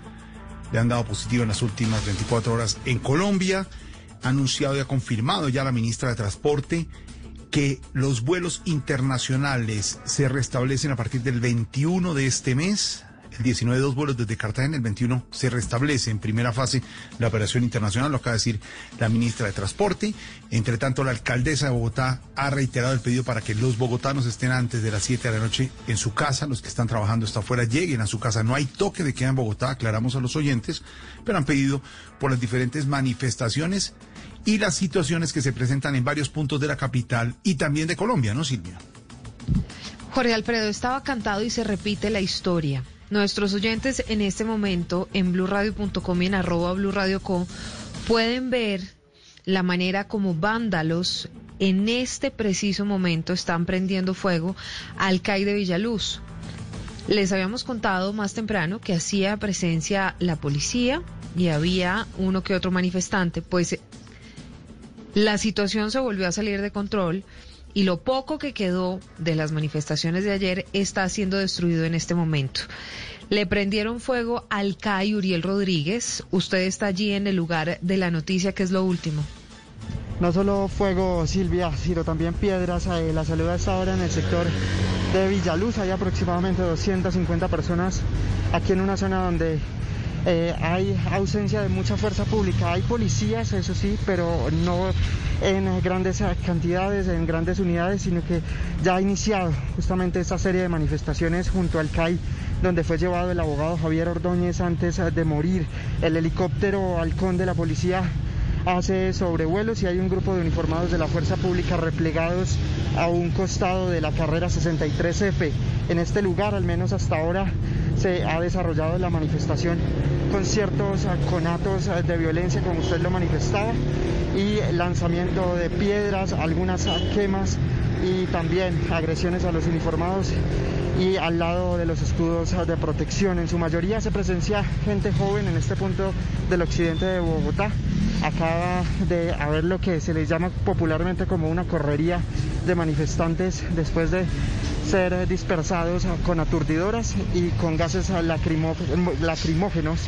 le han dado positivo en las últimas 24 horas en Colombia. Ha anunciado y ha confirmado ya la ministra de Transporte que los vuelos internacionales se restablecen a partir del 21 de este mes. El 19 dos vuelos desde Cartagena, el 21 se restablece en primera fase la operación internacional, lo acaba de decir la ministra de Transporte. Entre tanto, la alcaldesa de Bogotá ha reiterado el pedido para que los bogotanos estén antes de las 7 de la noche en su casa, los que están trabajando hasta afuera lleguen a su casa. No hay toque de queda en Bogotá, aclaramos a los oyentes, pero han pedido por las diferentes manifestaciones y las situaciones que se presentan en varios puntos de la capital y también de Colombia, ¿no, Silvia? Jorge Alfredo, estaba cantado y se repite la historia. Nuestros oyentes en este momento en blurradio.com y en arroba blurradio.com pueden ver la manera como vándalos en este preciso momento están prendiendo fuego al CAI de Villaluz. Les habíamos contado más temprano que hacía presencia la policía y había uno que otro manifestante, pues la situación se volvió a salir de control y lo poco que quedó de las manifestaciones de ayer está siendo destruido en este momento. Le prendieron fuego al CAI Uriel Rodríguez. Usted está allí en el lugar de la noticia, que es lo último. No solo fuego, Silvia, sino también piedras. Eh, la salud a esta hora en el sector de Villaluz. Hay aproximadamente 250 personas aquí en una zona donde eh, hay ausencia de mucha fuerza pública. Hay policías, eso sí, pero no en grandes cantidades, en grandes unidades, sino que ya ha iniciado justamente esta serie de manifestaciones junto al CAI, donde fue llevado el abogado Javier Ordóñez antes de morir. El helicóptero halcón de la policía hace sobrevuelos y hay un grupo de uniformados de la fuerza pública replegados a un costado de la carrera 63F. En este lugar, al menos hasta ahora, se ha desarrollado la manifestación con ciertos conatos de violencia, como usted lo manifestaba, y lanzamiento de piedras, algunas quemas y también agresiones a los uniformados y al lado de los escudos de protección. En su mayoría se presencia gente joven en este punto del occidente de Bogotá. Acaba de haber lo que se le llama popularmente como una correría de manifestantes después de ser dispersados con aturdidoras y con gases lacrimó- lacrimógenos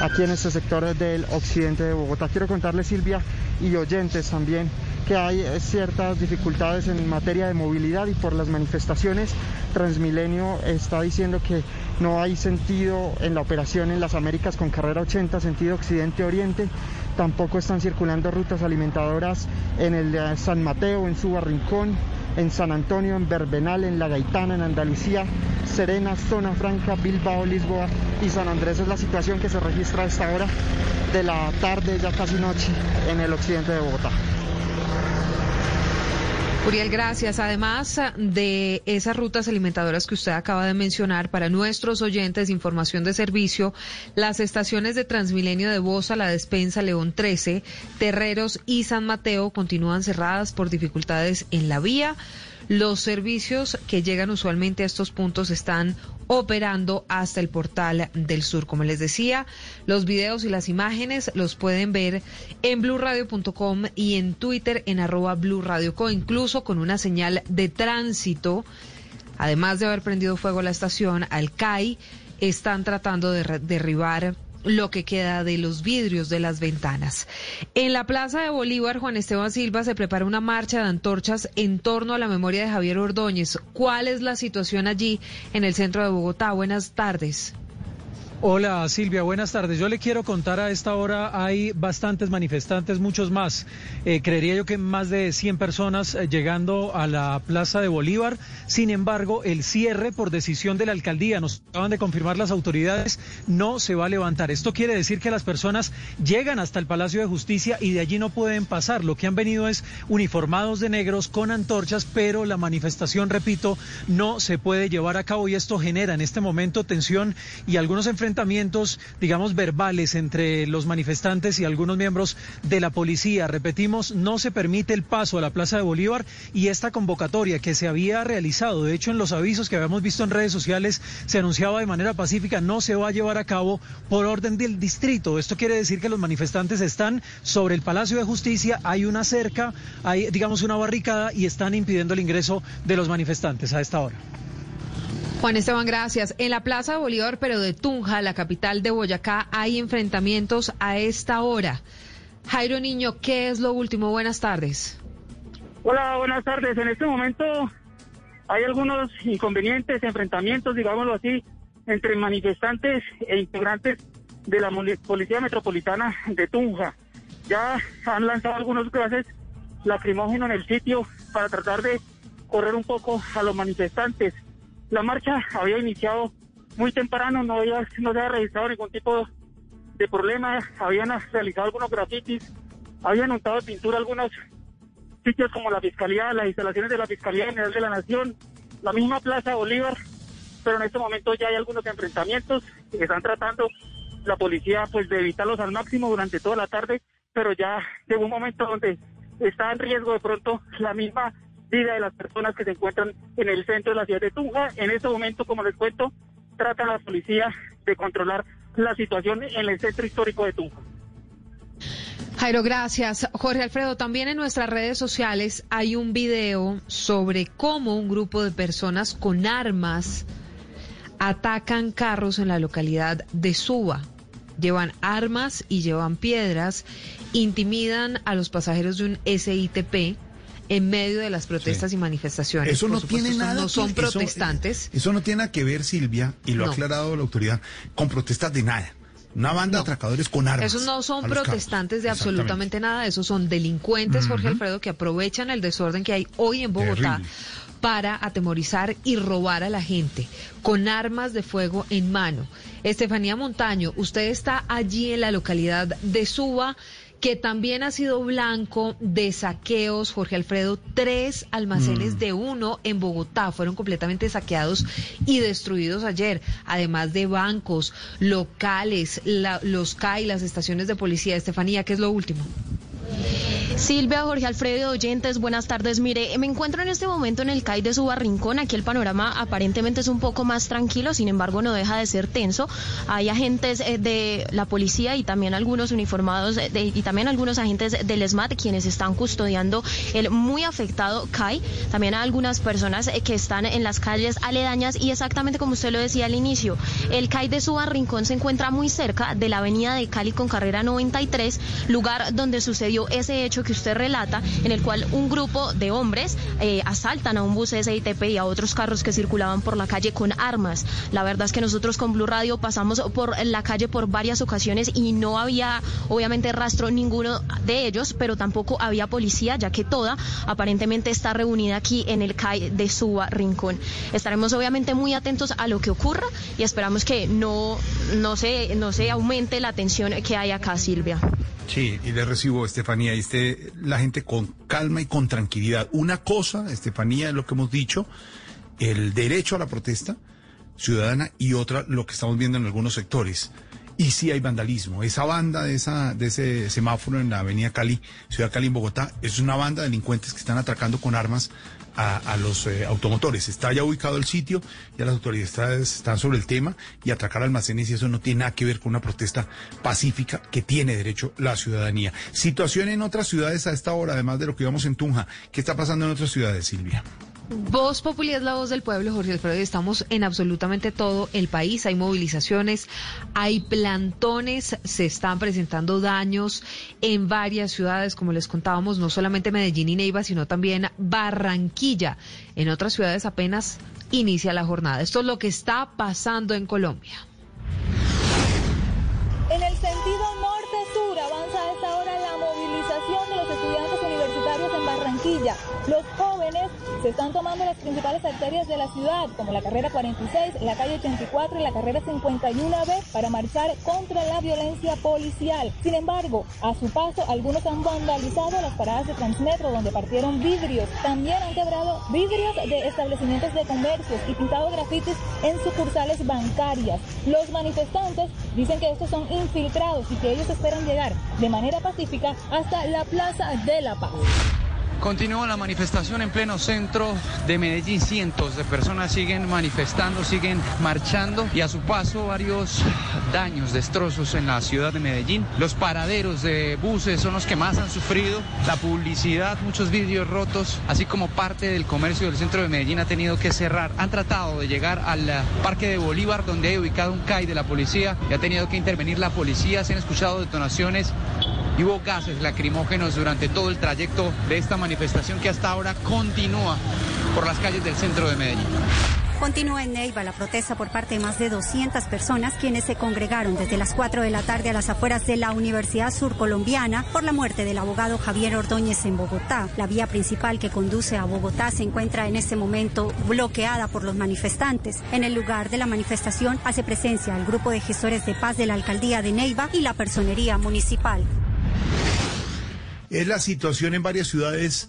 aquí en este sector del occidente de Bogotá. Quiero contarles, Silvia, y oyentes también, que hay ciertas dificultades en materia de movilidad y por las manifestaciones. Transmilenio está diciendo que no hay sentido en la operación en las Américas con carrera 80, sentido occidente-oriente. Tampoco están circulando rutas alimentadoras en el San Mateo, en Suba Rincón, en San Antonio, en Berbenal, en La Gaitana, en Andalucía, Serena, Zona Franca, Bilbao, Lisboa y San Andrés. Es la situación que se registra a esta hora de la tarde, ya casi noche, en el occidente de Bogotá. Uriel, gracias. Además de esas rutas alimentadoras que usted acaba de mencionar, para nuestros oyentes, información de servicio, las estaciones de Transmilenio de Bosa, La Despensa, León 13, Terreros y San Mateo continúan cerradas por dificultades en la vía. Los servicios que llegan usualmente a estos puntos están operando hasta el portal del sur. Como les decía, los videos y las imágenes los pueden ver en blurradio.com y en Twitter en arroba blurradioco, incluso con una señal de tránsito. Además de haber prendido fuego la estación, al CAI están tratando de derribar lo que queda de los vidrios de las ventanas. En la Plaza de Bolívar, Juan Esteban Silva se prepara una marcha de antorchas en torno a la memoria de Javier Ordóñez. ¿Cuál es la situación allí en el centro de Bogotá? Buenas tardes. Hola Silvia, buenas tardes. Yo le quiero contar a esta hora, hay bastantes manifestantes, muchos más. Eh, creería yo que más de 100 personas eh, llegando a la Plaza de Bolívar. Sin embargo, el cierre por decisión de la alcaldía, nos acaban de confirmar las autoridades, no se va a levantar. Esto quiere decir que las personas llegan hasta el Palacio de Justicia y de allí no pueden pasar. Lo que han venido es uniformados de negros con antorchas, pero la manifestación, repito, no se puede llevar a cabo y esto genera en este momento tensión y algunos enfrentamientos, digamos, verbales entre los manifestantes y algunos miembros de la policía. Repetimos, no se permite el paso a la Plaza de Bolívar y esta convocatoria que se había realizado, de hecho en los avisos que habíamos visto en redes sociales, se anunciaba de manera pacífica, no se va a llevar a cabo por orden del distrito. Esto quiere decir que los manifestantes están sobre el Palacio de Justicia, hay una cerca, hay, digamos, una barricada y están impidiendo el ingreso de los manifestantes a esta hora. Juan Esteban, gracias. En la Plaza Bolívar, pero de Tunja, la capital de Boyacá, hay enfrentamientos a esta hora. Jairo Niño, ¿qué es lo último? Buenas tardes. Hola, buenas tardes. En este momento hay algunos inconvenientes, enfrentamientos, digámoslo así, entre manifestantes e integrantes de la Policía Metropolitana de Tunja. Ya han lanzado algunos gases lacrimógenos en el sitio para tratar de correr un poco a los manifestantes. La marcha había iniciado muy temprano, no, había, no se había registrado ningún tipo de problema, habían realizado algunos grafitis, habían untado de pintura algunos sitios como la Fiscalía, las instalaciones de la Fiscalía General de la Nación, la misma Plaza Bolívar, pero en este momento ya hay algunos enfrentamientos que están tratando la policía pues de evitarlos al máximo durante toda la tarde, pero ya llegó un momento donde está en riesgo de pronto la misma vida de las personas que se encuentran en el centro de la ciudad de Tunja. En este momento, como les cuento, trata la policía de controlar la situación en el centro histórico de Tunja. Jairo, gracias. Jorge Alfredo, también en nuestras redes sociales hay un video sobre cómo un grupo de personas con armas atacan carros en la localidad de Suba. Llevan armas y llevan piedras, intimidan a los pasajeros de un SITP en medio de las protestas y manifestaciones. Eso no supuesto, tiene nada No son que- eso- protestantes. Eso no tiene nada que ver, Silvia, y lo No. ha aclarado la autoridad, con protestas de nada. Una banda de atracadores con armas. Esos no son protestantes de absolutamente nada, esos son delincuentes, Jorge. Alfredo, que aprovechan el desorden que hay hoy en Bogotá Terrible. para atemorizar y robar a la gente con armas de fuego en mano. Estefanía Montaño, usted está allí en la localidad de Suba que también ha sido blanco de saqueos, Jorge Alfredo, tres almacenes Mm. de uno en Bogotá fueron completamente saqueados y destruidos ayer, además de bancos, locales, la- los CAI, las estaciones de policía. Estefanía, ¿qué es lo último? Silvia, Jorge Alfredo, oyentes, buenas tardes. Mire, me encuentro en este momento en el CAI de Suba Rincón. Aquí el panorama aparentemente es un poco más tranquilo, sin embargo no deja de ser tenso. Hay agentes eh, de la policía y también algunos uniformados eh, y también algunos agentes del SMAT quienes están custodiando el muy afectado CAI. También hay algunas personas eh, que están en las calles aledañas y exactamente como usted lo decía al inicio, el CAI de Suba Rincón se encuentra muy cerca de la avenida de Cali con carrera 93, lugar donde sucedió ese hecho que usted relata, en el cual un grupo de hombres eh, asaltan a un bus SITP y a otros carros que circulaban por la calle con armas. La verdad es que nosotros con Blue Radio pasamos por la calle por varias ocasiones y no había obviamente rastro ninguno de ellos, pero tampoco había policía, ya que toda aparentemente está reunida aquí en el CAI de Suba Rincón. Estaremos obviamente muy atentos a lo que ocurra y esperamos que no, no, se, no se aumente la tensión que hay acá, Silvia. Sí, y le recibo, Estefanía, y este, la gente con calma y con tranquilidad. Una cosa, Estefanía, es lo que hemos dicho, el derecho a la protesta ciudadana y otra, lo que estamos viendo en algunos sectores. Y sí hay vandalismo. Esa banda de, esa, de ese semáforo en la avenida Cali, Ciudad Cali en Bogotá, es una banda de delincuentes que están atracando con armas a, a los eh, automotores. Está ya ubicado el sitio, ya las autoridades están sobre el tema y atracar almacenes y eso no tiene nada que ver con una protesta pacífica que tiene derecho la ciudadanía. Situación en otras ciudades a esta hora, además de lo que vimos en Tunja. ¿Qué está pasando en otras ciudades, Silvia? Voz Populi es la voz del pueblo, Jorge Alfredo, estamos en absolutamente todo el país. Hay movilizaciones, hay plantones, se están presentando daños en varias ciudades, como les contábamos, no solamente Medellín y Neiva, sino también Barranquilla. En otras ciudades apenas inicia la jornada. Esto es lo que está pasando en Colombia. En el sentido norte-sur avanza a esta hora la movilización de los estudiantes universitarios en Barranquilla. Se están tomando las principales arterias de la ciudad, como la carrera 46, la calle 84 y la carrera 51B, para marchar contra la violencia policial. Sin embargo, a su paso, algunos han vandalizado las paradas de Transmetro, donde partieron vidrios. También han quebrado vidrios de establecimientos de comercios y pintado grafitis en sucursales bancarias. Los manifestantes dicen que estos son infiltrados y que ellos esperan llegar de manera pacífica hasta la Plaza de la Paz. Continúa la manifestación en pleno centro de Medellín. Cientos de personas siguen manifestando, siguen marchando y a su paso varios daños, destrozos en la ciudad de Medellín. Los paraderos de buses son los que más han sufrido. La publicidad, muchos vidrios rotos, así como parte del comercio del centro de Medellín ha tenido que cerrar. Han tratado de llegar al Parque de Bolívar, donde hay ubicado un CAI de la policía y ha tenido que intervenir la policía. Se han escuchado detonaciones y hubo gases lacrimógenos durante todo el trayecto de esta manifestación que hasta ahora continúa por las calles del centro de Medellín. Continúa en Neiva la protesta por parte de más de 200 personas quienes se congregaron desde las 4 de la tarde a las afueras de la Universidad Surcolombiana por la muerte del abogado Javier Ordóñez en Bogotá. La vía principal que conduce a Bogotá se encuentra en este momento bloqueada por los manifestantes. En el lugar de la manifestación hace presencia el grupo de gestores de paz de la alcaldía de Neiva y la personería municipal. Es la situación en varias ciudades.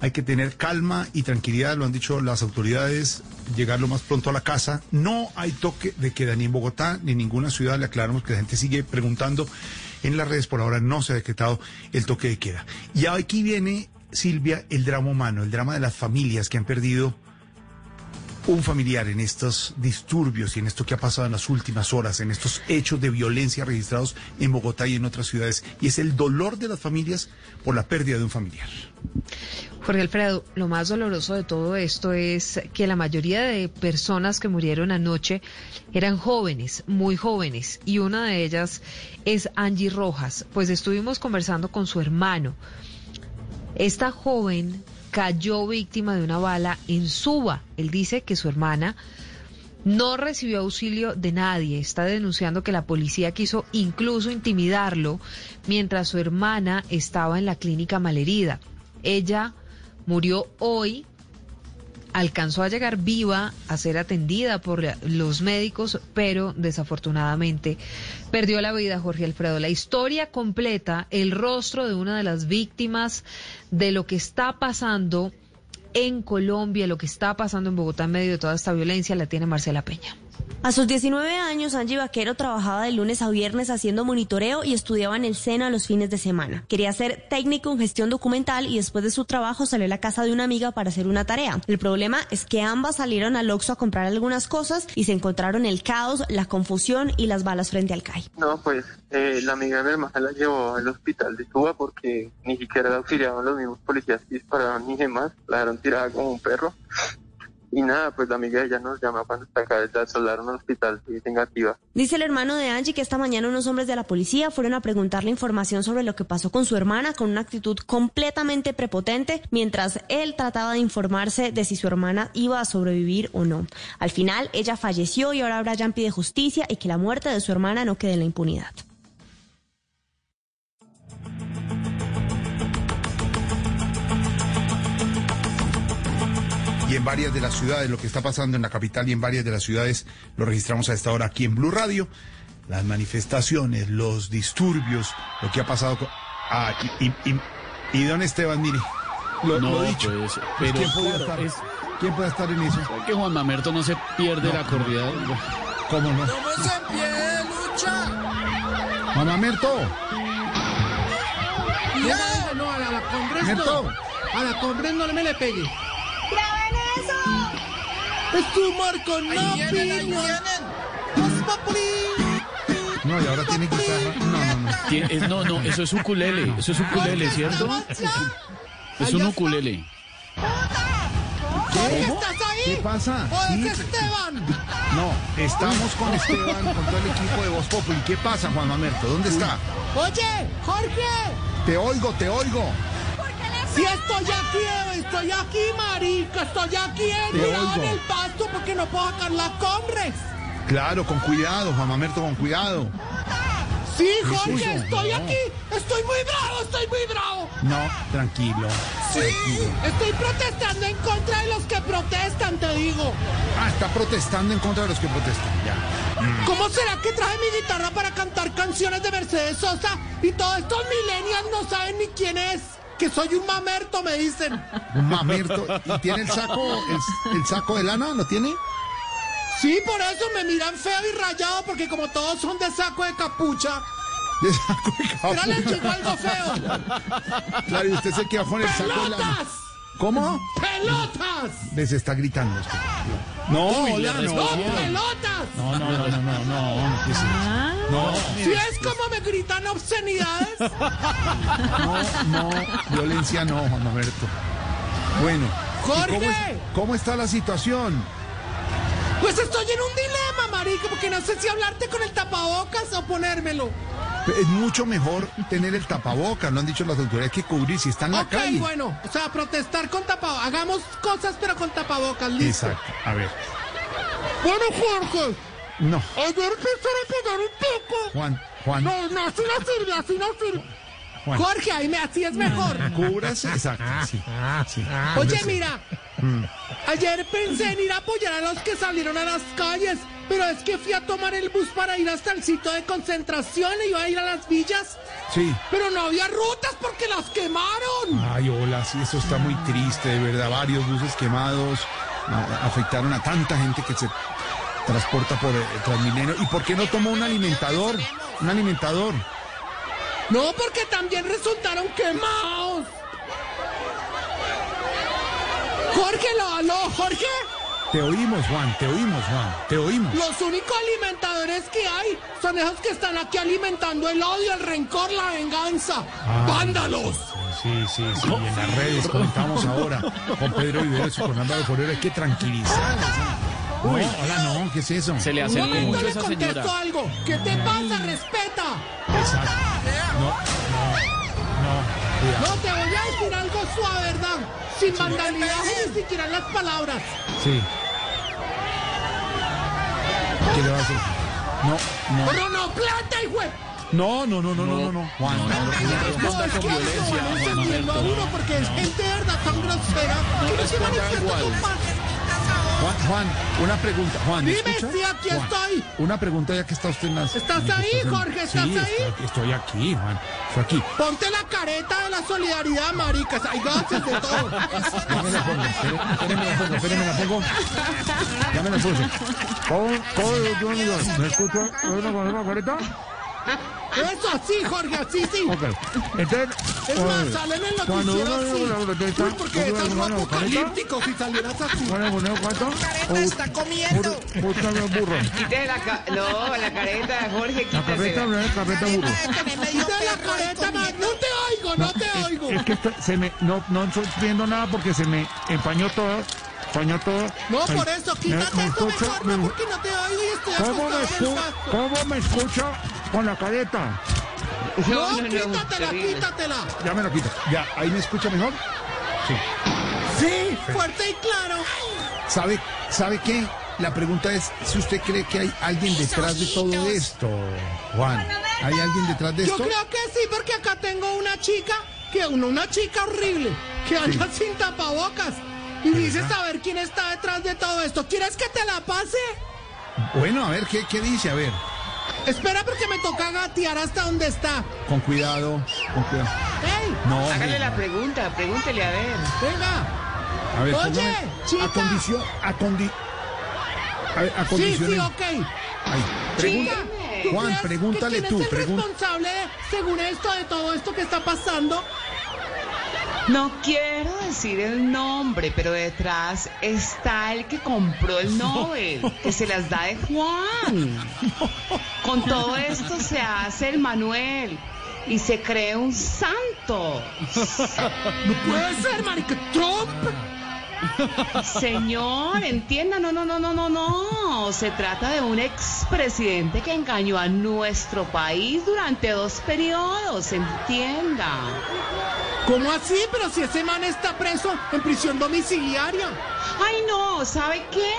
Hay que tener calma y tranquilidad, lo han dicho las autoridades, llegar lo más pronto a la casa. No hay toque de queda ni en Bogotá ni en ninguna ciudad. Le aclaramos que la gente sigue preguntando en las redes. Por ahora no se ha decretado el toque de queda. Y aquí viene, Silvia, el drama humano, el drama de las familias que han perdido un familiar en estos disturbios y en esto que ha pasado en las últimas horas, en estos hechos de violencia registrados en Bogotá y en otras ciudades. Y es el dolor de las familias por la pérdida de un familiar. Jorge Alfredo, lo más doloroso de todo esto es que la mayoría de personas que murieron anoche eran jóvenes, muy jóvenes, y una de ellas es Angie Rojas. Pues estuvimos conversando con su hermano. Esta joven cayó víctima de una bala en Suba. Él dice que su hermana no recibió auxilio de nadie. Está denunciando que la policía quiso incluso intimidarlo mientras su hermana estaba en la clínica malherida. Ella murió hoy, alcanzó a llegar viva a ser atendida por los médicos, pero desafortunadamente perdió la vida Jorge Alfredo. La historia completa, el rostro de una de las víctimas de lo que está pasando en Colombia, lo que está pasando en Bogotá en medio de toda esta violencia, la tiene Marcela Peña. A sus 19 años, Angie Vaquero trabajaba de lunes a viernes haciendo monitoreo y estudiaba en el SENA los fines de semana. Quería ser técnico en gestión documental y después de su trabajo salió a la casa de una amiga para hacer una tarea. El problema es que ambas salieron al Oxxo a comprar algunas cosas y se encontraron el caos, la confusión y las balas frente al CAI. No, pues eh, la amiga de mi hermana la llevó al hospital de Cuba porque ni siquiera la auxiliaban los mismos policías que disparaban ni demás, la dejaron tirada como un perro. Y nada, pues la amiga de ella nos llama cuando está acá, la trasladaron al hospital, y negativa. Dice el hermano de Angie que esta mañana unos hombres de la policía fueron a preguntarle información sobre lo que pasó con su hermana con una actitud completamente prepotente mientras él trataba de informarse de si su hermana iba a sobrevivir o no. Al final, ella falleció y ahora Brian pide justicia y que la muerte de su hermana no quede en la impunidad. Y en varias de las ciudades, lo que está pasando en la capital y en varias de las ciudades, lo registramos a esta hora aquí en Blue Radio. Las manifestaciones, los disturbios, lo que ha pasado con... Ah, y, y, y, y don Esteban, mire, lo, No, lo dicho. pues, pero ¿quién, puede claro, estar, es- ¿Quién puede estar en eso? Que Juan Mamerto no se pierde la corrida. ¿Cómo no? ¡Póngase en pie, lucha! Mamá Merto, ¡Ya! No, a la, a la Congres Merto. no. A la Congres no me le pegue. ¡Es tu Marco, no, piña! No, y ahora tiene guitarra. No, no, no. Es- no, no, eso es ukulele. Eso es ukulele, ¿cierto? Es un ukulele. ¿Jorge, estás ahí? ¿Qué pasa? ¿O es Sí. Esteban? No, estamos con Esteban, con todo el equipo de Voz Populi. ¿Qué pasa, Juan Mamerto? ¿Dónde está? Oye, Jorge. Te oigo, te oigo. Si estoy aquí, estoy aquí, marica. Estoy aquí tirado en el pasto porque no puedo sacar la Congres. Claro, con cuidado, Juan Mamerto, con cuidado. Sí, ¿Qué es Jorge, estoy No. aquí. Estoy muy bravo, estoy muy bravo. No, tranquilo. Sí, estoy protestando en contra de los que protestan, te digo. Ah, está protestando en contra de los que protestan. Ya. Mm. ¿Cómo será que traje mi guitarra para cantar canciones de Mercedes Sosa y todos estos millennials no saben ni quién es? Que soy un mamerto, me dicen. Un mamerto. ¿Y tiene el saco, el, el saco de lana? ¿Lo tiene? Sí, por eso me miran feo y rayado porque como todos son de saco de capucha, De saco de pero les capucha. algo feo. Claro, y usted se queda con el saco de lana. ¿Cómo? ¡Pelotas! Les está gritando. usted. No, hola, no. respondo. pelotas! No, no, no, no, no, no. ¿qué es eso? No, Si es como me gritan obscenidades, no, no, violencia no, Juan Mamerto. Bueno. ¿y Jorge. ¿Cómo, es- cómo está la situación? pues estoy en un dilema, marico, porque no sé si hablarte con el tapabocas o ponérmelo. Es mucho mejor tener el tapabocas, lo han dicho las autoridades, que cubrir si está en la Ok, calle. bueno, o sea, protestar con tapabocas. Hagamos cosas, pero con tapabocas, listo. Exacto, a ver. Bueno, Jorge, No, ayer quisiera pegar un poco. Juan, Juan, No, no, así no sirve, así no sirve. Juan. Jorge, ahí me, así es mejor. Cúbrase, exacto, sí, sí. Oye, mira, Mm. ayer pensé en ir a apoyar a los que salieron a las calles, pero es que fui a tomar el bus para ir hasta el sitio de concentración y iba a ir a las villas, Sí. pero no había rutas porque las quemaron. Ay, hola, sí, eso está muy triste, de verdad. Varios buses quemados afectaron a tanta gente que se transporta por el Transmilenio. ¿Y por qué no tomó un alimentador? Un alimentador. No, porque también resultaron quemados. Jorge, lo aló, Jorge. Te oímos, Juan, te oímos, Juan, te oímos. Los únicos alimentadores que hay son esos que están aquí alimentando el odio, el rencor, la venganza. Ah. ¡Vándalos! Sí, sí, sí, y en las redes comentamos ahora con Pedro Viveros y con Álvaro Forero, hay que. Uy. No, hola, no, ¿qué es eso? Se le Un momento mucho le esa contesto señora. algo. ¿Qué te pasa? ¡Respeta! Exacto. No, no, cuidado. No, te voy a decir algo suave, ¿verdad? Sin vandalizaje ni siquiera las palabras. Sí. ¿Qué le va a hacer? No, no. ¡Pero no plata, hijo! de- No, no, no, no, no, no, no. Juan, responda es con que violencia, no Juan entendiendo a Mamerto. uno porque es gente de verdad tan grosera que no se responda manifiesta igual. con paz. Juan, Juan, una pregunta. Juan, ¿me Dime, escucha? sí, aquí Juan, estoy. Una pregunta ya que está usted en las... ¿Estás ahí. Jorge? ¿Estás Sí, ahí? Estoy, estoy aquí, Juan. Estoy aquí. Ponte la careta de la solidaridad, maricas. Hay gases de todo. Ya me la pongo, espéreme la pongo, espéreme la pongo. Ya me la puse. ¿Cómo, cómo? ¿Me escucha? ¿Una con una careta? Eso, así, Jorge, así, sí. Ok. Entonces... Es más, salen en el cuando uno así. la Uy, porque ¿tú es algo la careta? apocalíptico si salieras así. ¿Cuál es el boneo, cuánto? careta está comiendo. Búscame el burro. Quítese la No, la careta, Jorge, La carreta quítesela. no es carreta burro. La careta, man. No te oigo, no te oigo. Es que está- se me, no, no estoy viendo nada porque se me empañó todo. Todo. No, Ay, por eso, quítate me mejor, me- no, porque no te oigo y estoy ¿Cómo me, escu-. ¿Cómo me escucha con la careta? No, quítatela, quítatela. Ya me lo quito. Ya, ahí me escucha mejor. Sí. Sí, fuerte y claro. ¿Sabe, ¿Sabe qué? La pregunta es si usted cree que hay alguien detrás de todo esto, Juan. ¿Hay alguien detrás de Yo esto? creo que sí, porque acá tengo una chica, que una, una chica horrible, que anda sin tapabocas. Y dice saber quién está detrás de todo esto. ¿Quieres que te la pase? Bueno, a ver, ¿qué, qué dice? A ver, Espera porque me toca gatear hasta donde está. con cuidado, con cuidado. ¡Ey! No, Hágale hombre. la pregunta, pregúntele a ver. Venga. A ver, Oye, chica. Acondicio, acondi... A ver, Sí, acondicione. sí, ok. Ahí, pregunta- Chica, ¿tú Juan, pregúntale que quién tú, es el pregun- responsable, según esto, de todo esto que está pasando? No quiero decir el nombre, pero detrás está el que compró el Nobel, que se las da de Juan. Con todo esto se hace el Manuel y se cree un santo. No puede ser, marica. Trump. Señor, entienda, no, no, no, no, no, no. Se trata de un expresidente que engañó a nuestro país durante dos periodos, entienda. ¿Cómo así? Pero si ese man está preso en prisión domiciliaria. Ay, no, ¿sabe qué?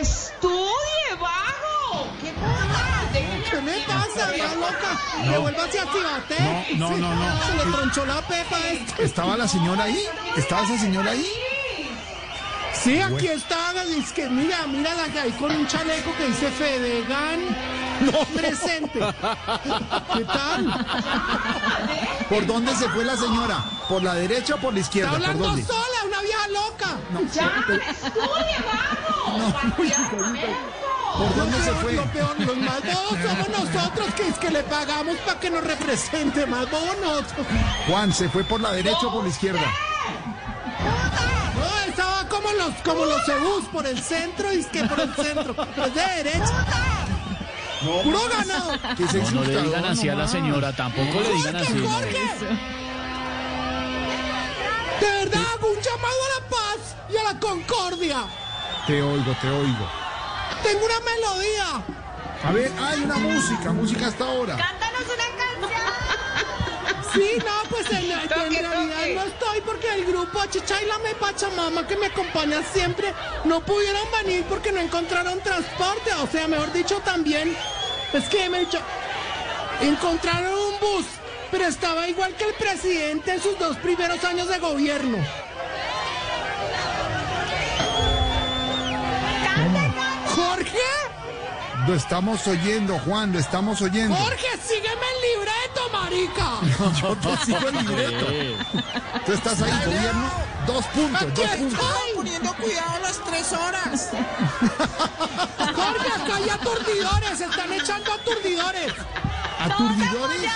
Estudie, bajo. ¿Qué pasa? ¿Qué me pasa, la loca? No. Devuélvase a Cibaté. No, no, no, no. Se le tronchó la pepa a este. ¿Estaba la señora ahí? ¿Estaba esa señora ahí? Sí, aquí está. Es que mira, mira la que hay con un chaleco que dice Fedegan. Presente. ¿Qué tal? ¿Por dónde se fue la señora? ¿Por la derecha o por la Está izquierda? ¿Por hablando dónde? sola, una vieja loca. Ya, estudie, bajo. ¿Por dónde Lo se peor, fue? Lo peor, los más bobos somos nosotros, que es que le pagamos para que nos represente. Más bobos nosotros. Juan, ¿se fue por la derecha o por la izquierda? No, esa va como los, como los cebús por el centro y es que por el centro. Es de derecha. Puro ganado. Que se No, no le digan así a la señora, tampoco le digan así. no. De verdad, hago un llamado a la paz y a la concordia. Te oigo, te oigo. Tengo una melodía. A ver, hay una música, música hasta ahora. ¡Cántanos una! Sí, no, pues en, realidad no estoy porque el grupo Chichailame Pachamama que me acompaña siempre no pudieron venir porque no encontraron transporte. O sea, mejor dicho, también es que me he dicho, encontraron un bus, pero estaba igual que el presidente en sus dos primeros años de gobierno. Jorge, Lo estamos oyendo, Juan, lo estamos oyendo. Jorge, sígueme el libreto, marica. Yo te sigo el libreto. Tú estás ahí, gobierno, dos puntos, Aquí dos puntos. estoy poniendo cuidado las tres horas. Jorge, acá hay aturdidores, están echando aturdidores. ¿Aturdidores?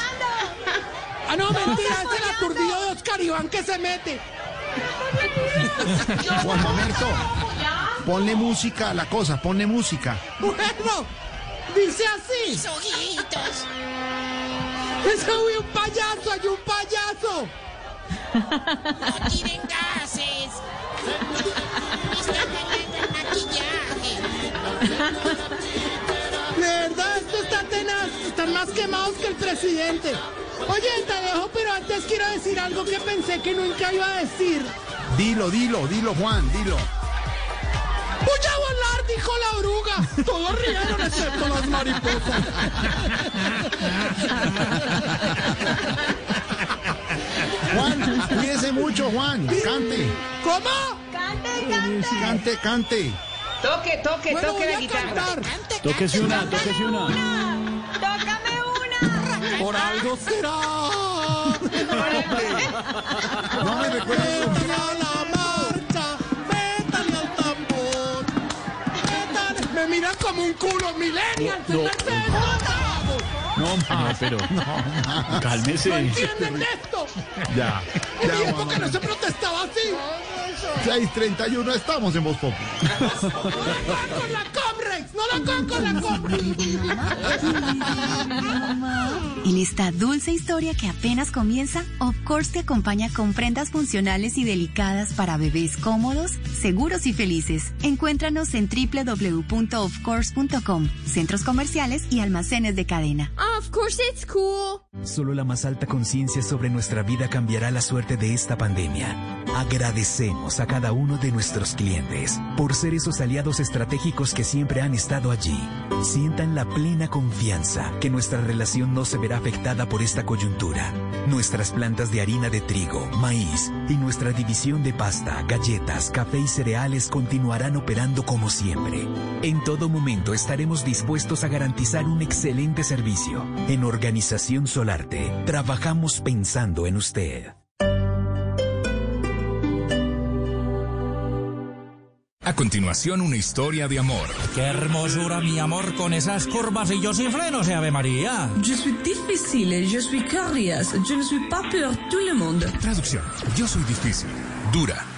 Ah, no, mentira, es el aturdido de Oscar Iván que se mete. Juan Mamerto, ponle música a la cosa, ponle música. Bueno, dice así. Mis ojitos. Hay un payaso, hay un payaso. No tiren gases. Me dañando el maquillaje. De verdad, esto está tenaz. Están más quemados que el presidente. Oye, te dejo, pero antes quiero decir algo que pensé que nunca iba a decir. Dilo, dilo, dilo, Juan, dilo. ¡Voy a volar! Dijo la oruga. Todos rieron excepto las mariposas. Juan, cuídese mucho, Juan. Cante. ¿Cómo? Cante, cante. Cante, cante. Toque, toque, Bueno, toque voy la a guitarra. cantar. Tóquese una, tóquese una. ¡Tócame una! Por algo será. No me recuerdes. Miran como un culo millennial. No, no. No, ma, pero cálmese. ¿No entienden esto? Ya, En ya, mi época no se protestaba así. 6.31, estamos en Voz Populi. No la cojan con la no Comrex. En esta dulce historia que apenas comienza, Of Course te acompaña con prendas funcionales y delicadas para bebés cómodos, seguros y felices. Encuéntranos en www.ofcourse.com, centros comerciales y almacenes de cadena. Of course it's cool. Solo la más alta conciencia sobre nuestra vida cambiará la suerte de esta pandemia. Agradecemos a cada uno de nuestros clientes por ser esos aliados estratégicos que siempre han estado allí. Sientan la plena confianza que nuestra relación no se verá afectada por esta coyuntura. Nuestras plantas de harina de trigo, maíz y nuestra división de pasta, galletas, café y cereales continuarán operando como siempre. En todo momento estaremos dispuestos a garantizar un excelente servicio. En Organización Solarte, trabajamos pensando en usted. A continuación, una historia de amor. Qué hermosura, mi amor, con esas curvas y yo sin frenos, Ave María. Je suis difficile, je suis curious, je ne suis pas pour tout le monde. Traducción. Yo soy difícil, dura,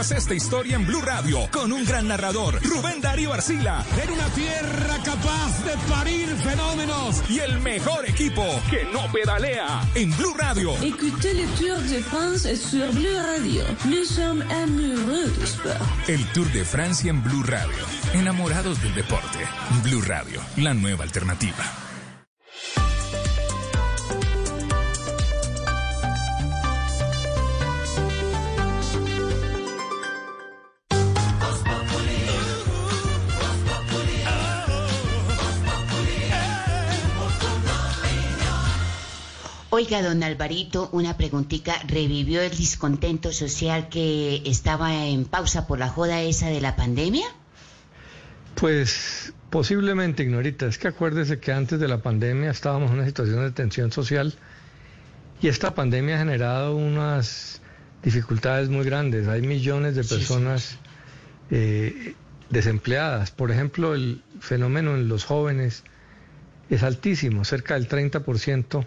esta historia en Blue Radio con un gran narrador, Rubén Darío Arcila. En una tierra capaz de parir fenómenos. Y el mejor equipo que no pedalea en Blue Radio. Écoutez le Tour de France sur Bleu Radio. Nous sommes amoureux du sport. El Tour de Francia en Blue Radio. Enamorados del deporte. Blue Radio, la nueva alternativa. Oiga, don Alvarito, una preguntita. ¿Revivió el descontento social que estaba en pausa por la joda esa de la pandemia? Pues posiblemente, Ignorita. Es que acuérdese que antes de la pandemia estábamos en una situación de tensión social y esta pandemia ha generado unas dificultades muy grandes. Hay millones de personas eh, desempleadas. Por ejemplo, el fenómeno en los jóvenes es altísimo. Cerca del 30%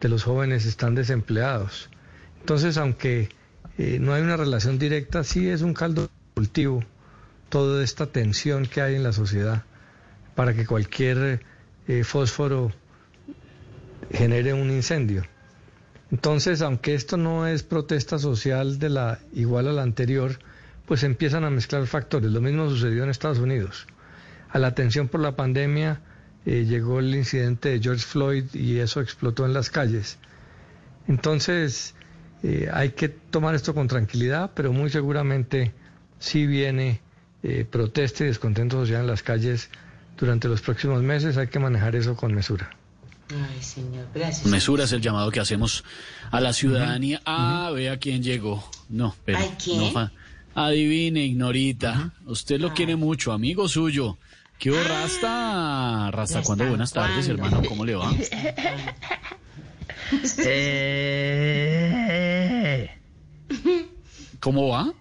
de los jóvenes están desempleados. Entonces, aunque eh, no hay una relación directa, sí es un caldo cultivo toda esta tensión que hay en la sociedad para que cualquier eh, fósforo genere un incendio. Entonces, aunque esto no es protesta social de la igual a la anterior, pues empiezan a mezclar factores. Lo mismo sucedió en Estados Unidos. A la tensión por la pandemia eh, llegó el incidente de George Floyd y eso explotó en las calles. Entonces, eh, hay que tomar esto con tranquilidad, pero muy seguramente sí viene eh, protesta y descontento social en las calles durante los próximos meses. Hay que manejar eso con mesura. Ay, señor, gracias. Mesura es el llamado que hacemos a la ciudadanía. Ah, vea quién llegó. No, pero. Ay, ¿quién? no Adivine, Ignorita. Usted lo quiere mucho, amigo suyo. ¿Qué hubo, Rasta? Rasta, ¿cuándo? Buenas tardes, hermano. ¿Cómo le va? ¿Cómo va?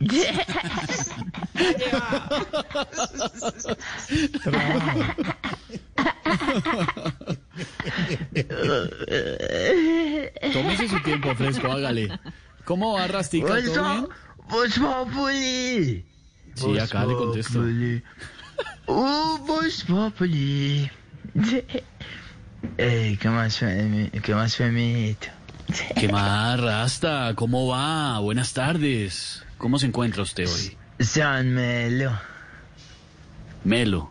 Tómese su tiempo fresco, hágale. ¿Cómo va, Rastica? ¿Todo bien? Sí, acá le contesto. Uh, Voz Populi. Ey, ¿qué más, qué más femito? ¿Qué más, Rasta? ¿Cómo va? Buenas tardes. ¿Cómo se encuentra usted hoy? Sean Melo. Melo.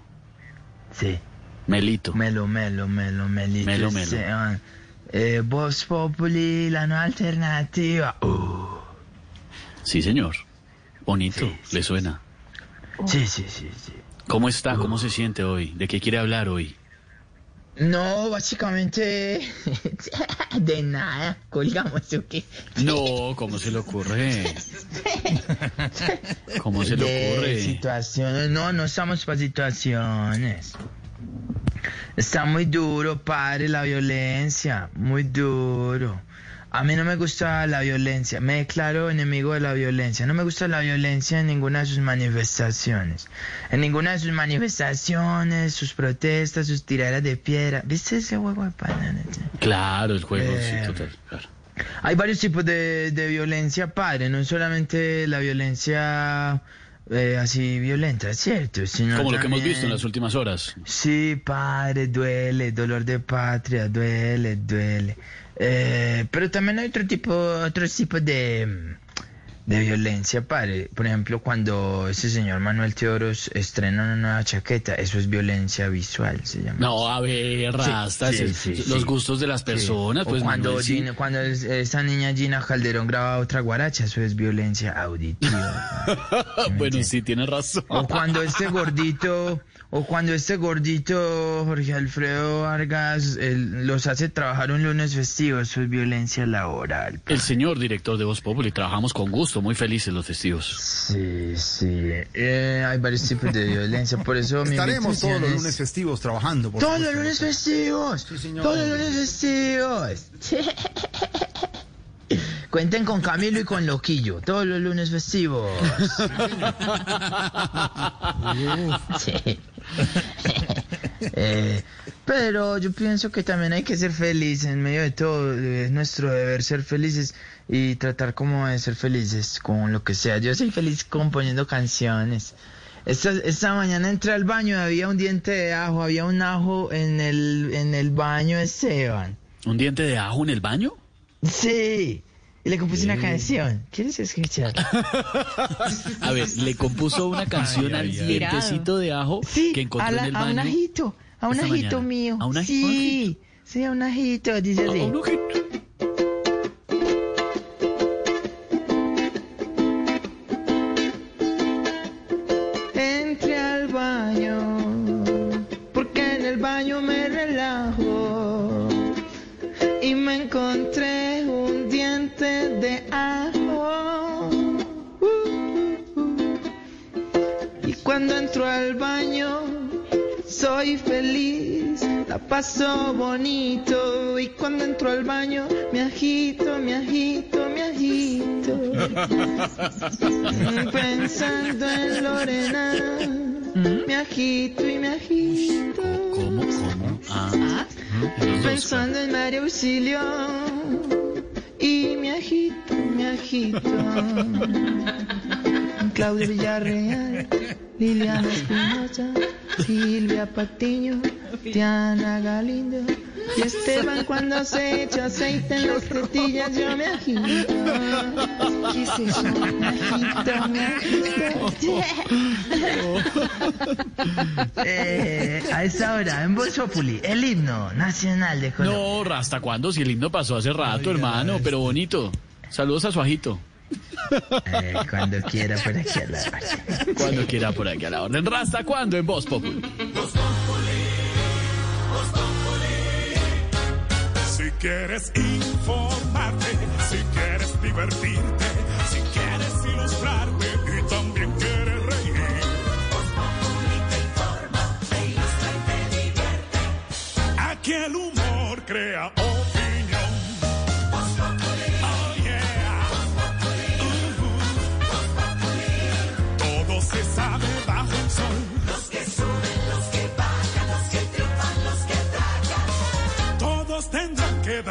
Sí. Melito. Melo, Melo, Melo, Melito. Melo, Melo. Sean. Eh, Voz Populi, la nueva alternativa. Uh. Sí, señor. Bonito, le suena. Sí, sí, sí, sí. ¿Cómo está? ¿Cómo se siente hoy? ¿De qué quiere hablar hoy? No, básicamente de nada, colgamos o qué. No, ¿cómo se le ocurre? ¿Cómo se le De ocurre? situaciones, no, no estamos para situaciones. Está muy duro, padre, la violencia, muy duro. A mí no me gusta la violencia, me declaro enemigo de la violencia. No me gusta la violencia en ninguna de sus manifestaciones. En ninguna de sus manifestaciones, sus protestas, sus tiraderas de piedra. ¿Viste ese juego de bananas? Claro, el juego, Eh, sí, total. claro. Hay varios tipos de, de violencia, padre, no solamente la violencia eh, así violenta, ¿cierto? Sino Como lo que hemos visto en las últimas horas. Sí, padre, duele, dolor de patria, duele, duele. Eh, pero también hay otro tipo, otros tipos de, de violencia, padre. Por ejemplo, cuando ese señor Manuel Teoros estrena una nueva chaqueta, eso es violencia visual, se llama. No, a ver, Rasta, Sí, es- sí, sí, los gustos de las personas, O pues cuando, Manuel. Gina- cuando es- esa niña Gina Calderón graba otra guaracha, eso es violencia auditiva. bueno, sí, tiene razón. O cuando este gordito, o cuando este gordito Jorge Alfredo Vargas él, los hace trabajar un lunes festivo, eso es violencia laboral. El señor director de Voz Populi, trabajamos con gusto, muy felices los festivos. Sí, sí. Eh, hay varios tipos de violencia, por eso mi Estaremos todos los es- lunes festivos trabajando. por Todos los lunes festivos. señor. Todos los lunes festivos. Cuenten con Camilo y con Loquillo. Todos los lunes festivos. Sí. Eh, pero yo pienso que también hay que ser feliz en medio de todo. Es nuestro deber ser felices y tratar como de ser felices con lo que sea. Yo soy feliz componiendo canciones. Esta, esta mañana entré al baño, había un diente de ajo, había un ajo en el, en el baño de Esteban. ¿Un diente de ajo en el baño? Sí. Y le compuse una canción. ¿Quieres escuchar? A ver, le compuso una canción al dientecito de ajo que encontró a, la- en el a un baño. ajito, a un ajito mañana. mío. ¿A un aj- sí, sí, a un ajito, dice así. Entré entro al baño, soy feliz, la paso bonito. Y cuando entro al baño, me agito, me agito, me agito. Pensando en Lorena, me agito y me agito. ¿Cómo? ¿Cómo? Ah, dos. Pensando en María Auxilio y me agito, me agito. Claudia Villarreal, Liliana Espinosa, Silvia Patiño, Diana Galindo y Esteban cuando se echa aceite en las tetillas yo me agito. ¿Qué es eso? Me agito, me agito. Eh, a esa hora, en Voz Populi, el himno nacional de Colombia. No, ¿hasta cuándo? Si el himno pasó hace rato, hermano, pero bonito. Saludos a su ajito. Eh, cuando quiera por aquí a la orden. Cuando quiera por aquí a la orden. ¿Rasta cuándo en Voz Populi? Si quieres informarte, si quieres divertirte, si quieres ilustrarte y también quieres reír. te informa, te ilustra y te divierte. Aquí el humor crea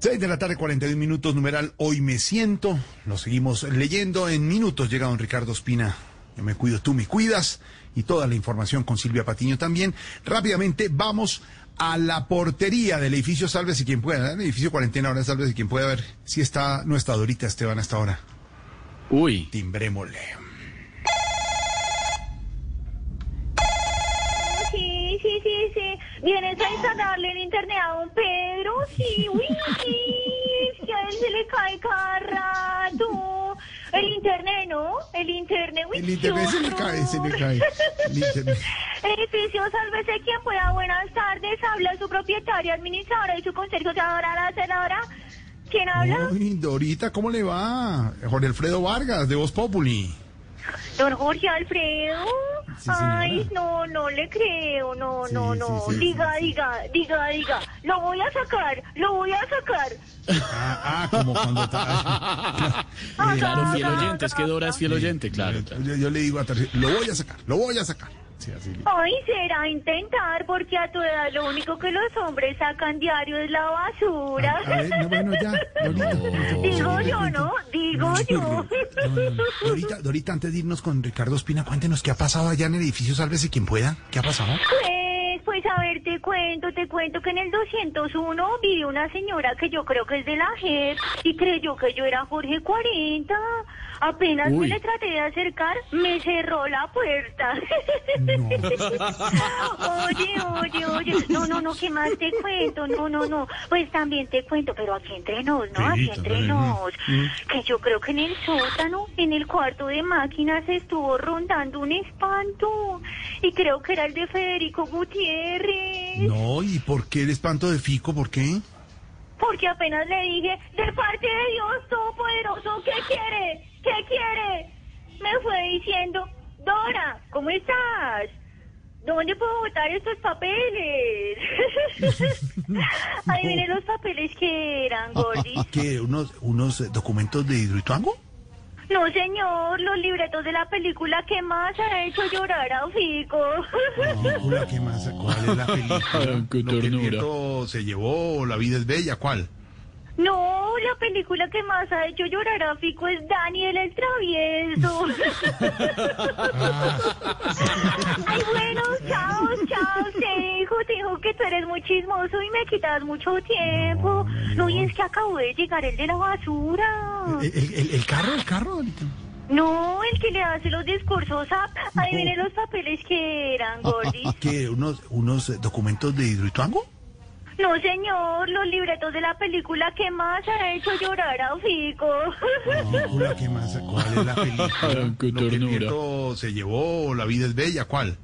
6 de la tarde, 41 minutos, numeral Hoy me siento. Lo seguimos leyendo. En minutos llega don Ricardo Espina. Yo me cuido, tú me cuidas. Y toda la información con Silvia Patiño también. Rápidamente vamos a la portería del edificio Salves y quien pueda. El edificio Cuarentena, ahora Salves y quien pueda ver si está, no está Dorita Esteban hasta ahora. Uy. Timbrémosle. Sí, sí, sí, sí. ¿Vienes a instalarle el internet a don Pedro? Sí, uy, sí. Que a él se le cae cada rato. El internet, ¿no? El internet, uy, El internet se le cae, se le cae. El internet. Edificio, sálvese quien pueda. Buenas tardes. Habla su propietaria, administradora y su consejo, ahora la celadora. ¿Quién habla? Uy, Dorita, ¿cómo le va? Jorge Alfredo Vargas, de Voz Populi. Don Jorge Alfredo. Sí. Ay, no, no le creo, no, no, Sí, no. sí, sí, diga, diga, diga, diga. Lo voy a sacar, lo voy a sacar. Ah, ah, como cuando... Ah, Claro, fiel Acá, oyente, es que Dora es fiel oyente, claro. claro. Yo, yo le digo a Tarcisio, lo voy a sacar, lo voy a sacar. Sí, así. Ay, será intentar, porque a tu edad lo único que los hombres sacan diario es la basura. A ver, no, bueno, ya, Dorita. Digo yo, ¿no? Digo yo. No, no, no. Dorita, Dorita, antes de irnos con Ricardo Espina, cuéntenos qué ha pasado allá en el edificio Sálvese quien pueda. ¿Qué ha pasado? Pues, pues a ver, te cuento, te cuento que en el 201 vi una señora que yo creo que es de la JEP y creyó que yo era Jorge 40. Apenas me Uy. le traté de acercar, me cerró la puerta. oye, oye, oye, no, no, no, ¿qué más te cuento? No, no, no, pues también te cuento, pero aquí entre nos, ¿no? Aquí entre nos. mm. Que yo creo que en el sótano, en el cuarto de máquinas, estuvo rondando un espanto. Y creo que era el de Federico Gutiérrez. No, ¿y por qué el espanto de Fico? ¿Por qué? Porque apenas le dije, de parte de Dios Todopoderoso, ¿qué quiere? ¿Qué quiere? Me fue diciendo, Dora, ¿cómo estás? ¿Dónde puedo botar estos papeles? Adivinen los papeles que eran, Gordis. ¿Qué? ¿Unos, unos documentos de Hidroituango? No, señor, los libretos de la película que más ha hecho llorar a Fico. ¿qué más? ¿Cuál es la película? Qué Lo que el ternura. viento se llevó, La vida es bella, ¿cuál? No, la película que más ha hecho llorar a Fico es Daniel el Travieso. Ay, bueno, chao, chao. Te dijo, te dijo que tú eres muy chismoso y me quitas mucho tiempo. No, y es que acabó de llegar el de la basura. ¿El, el- el carro, el carro? No, el que le hace los discursos a... Adivinen los papeles que eran, Gordy. ¿Qué? ¿Unos, unos eh, documentos de Hidroituango? No, señor, los libretos de la película que más ha hecho llorar a Fico. Película, ¿qué más? ¿Cuál es la película? Qué Lo que el ternura. viento se llevó, La vida es bella, ¿cuál?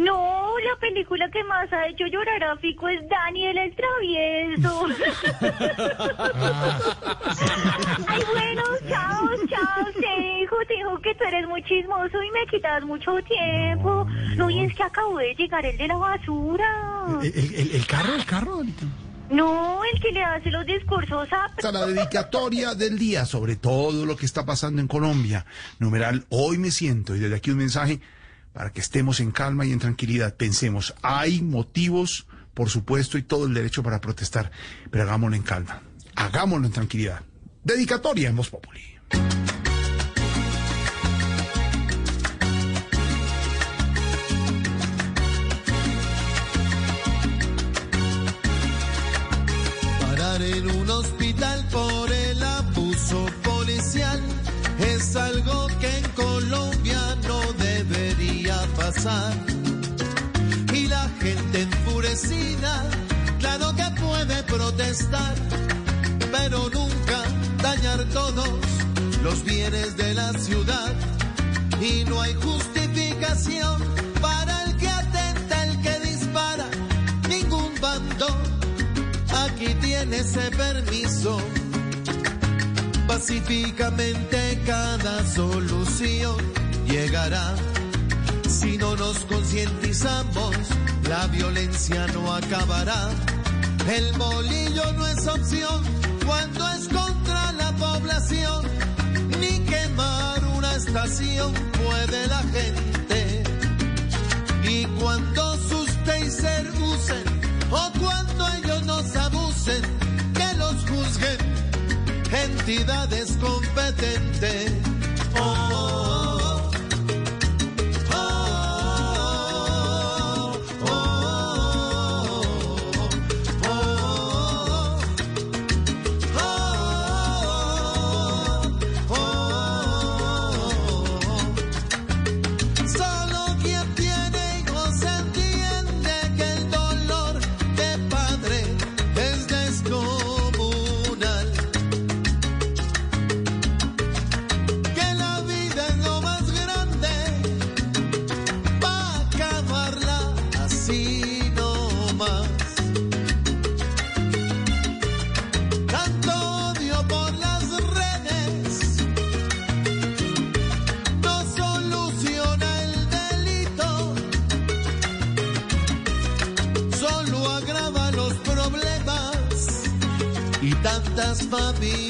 No, la película que más ha hecho llorar a Fico es Daniel el Travieso. Ay, bueno, chao, chao. Te dijo, te dijo que tú eres muy chismoso y me quitas mucho tiempo. No, y es que acabó de llegar el de la basura. ¿El, el- el carro, el carro? No, el que le hace los discursos a... a la dedicatoria del día sobre todo lo que está pasando en Colombia. Numeral, hoy me siento, y desde aquí un mensaje para que estemos en calma y en tranquilidad. Pensemos, hay motivos, por supuesto, y todo el derecho para protestar, pero hagámoslo en calma, hagámoslo en tranquilidad. Dedicatoria en Voz Populi. Parar en un hospital por el abuso policial es algo que en Colombia no Y la gente enfurecida, claro que puede protestar, pero nunca dañar todos los bienes de la ciudad. Y no hay justificación para el que atenta, el que dispara, ningún bando aquí tiene ese permiso. Pacíficamente cada solución llegará. Si no nos concientizamos, la violencia no acabará. El bolillo no es opción cuando es contra la población, ni quemar una estación puede la gente. Y cuando sus taser usen o cuando ellos nos abusen, que los juzguen entidad es competente. Oh, oh, oh, solo agrava los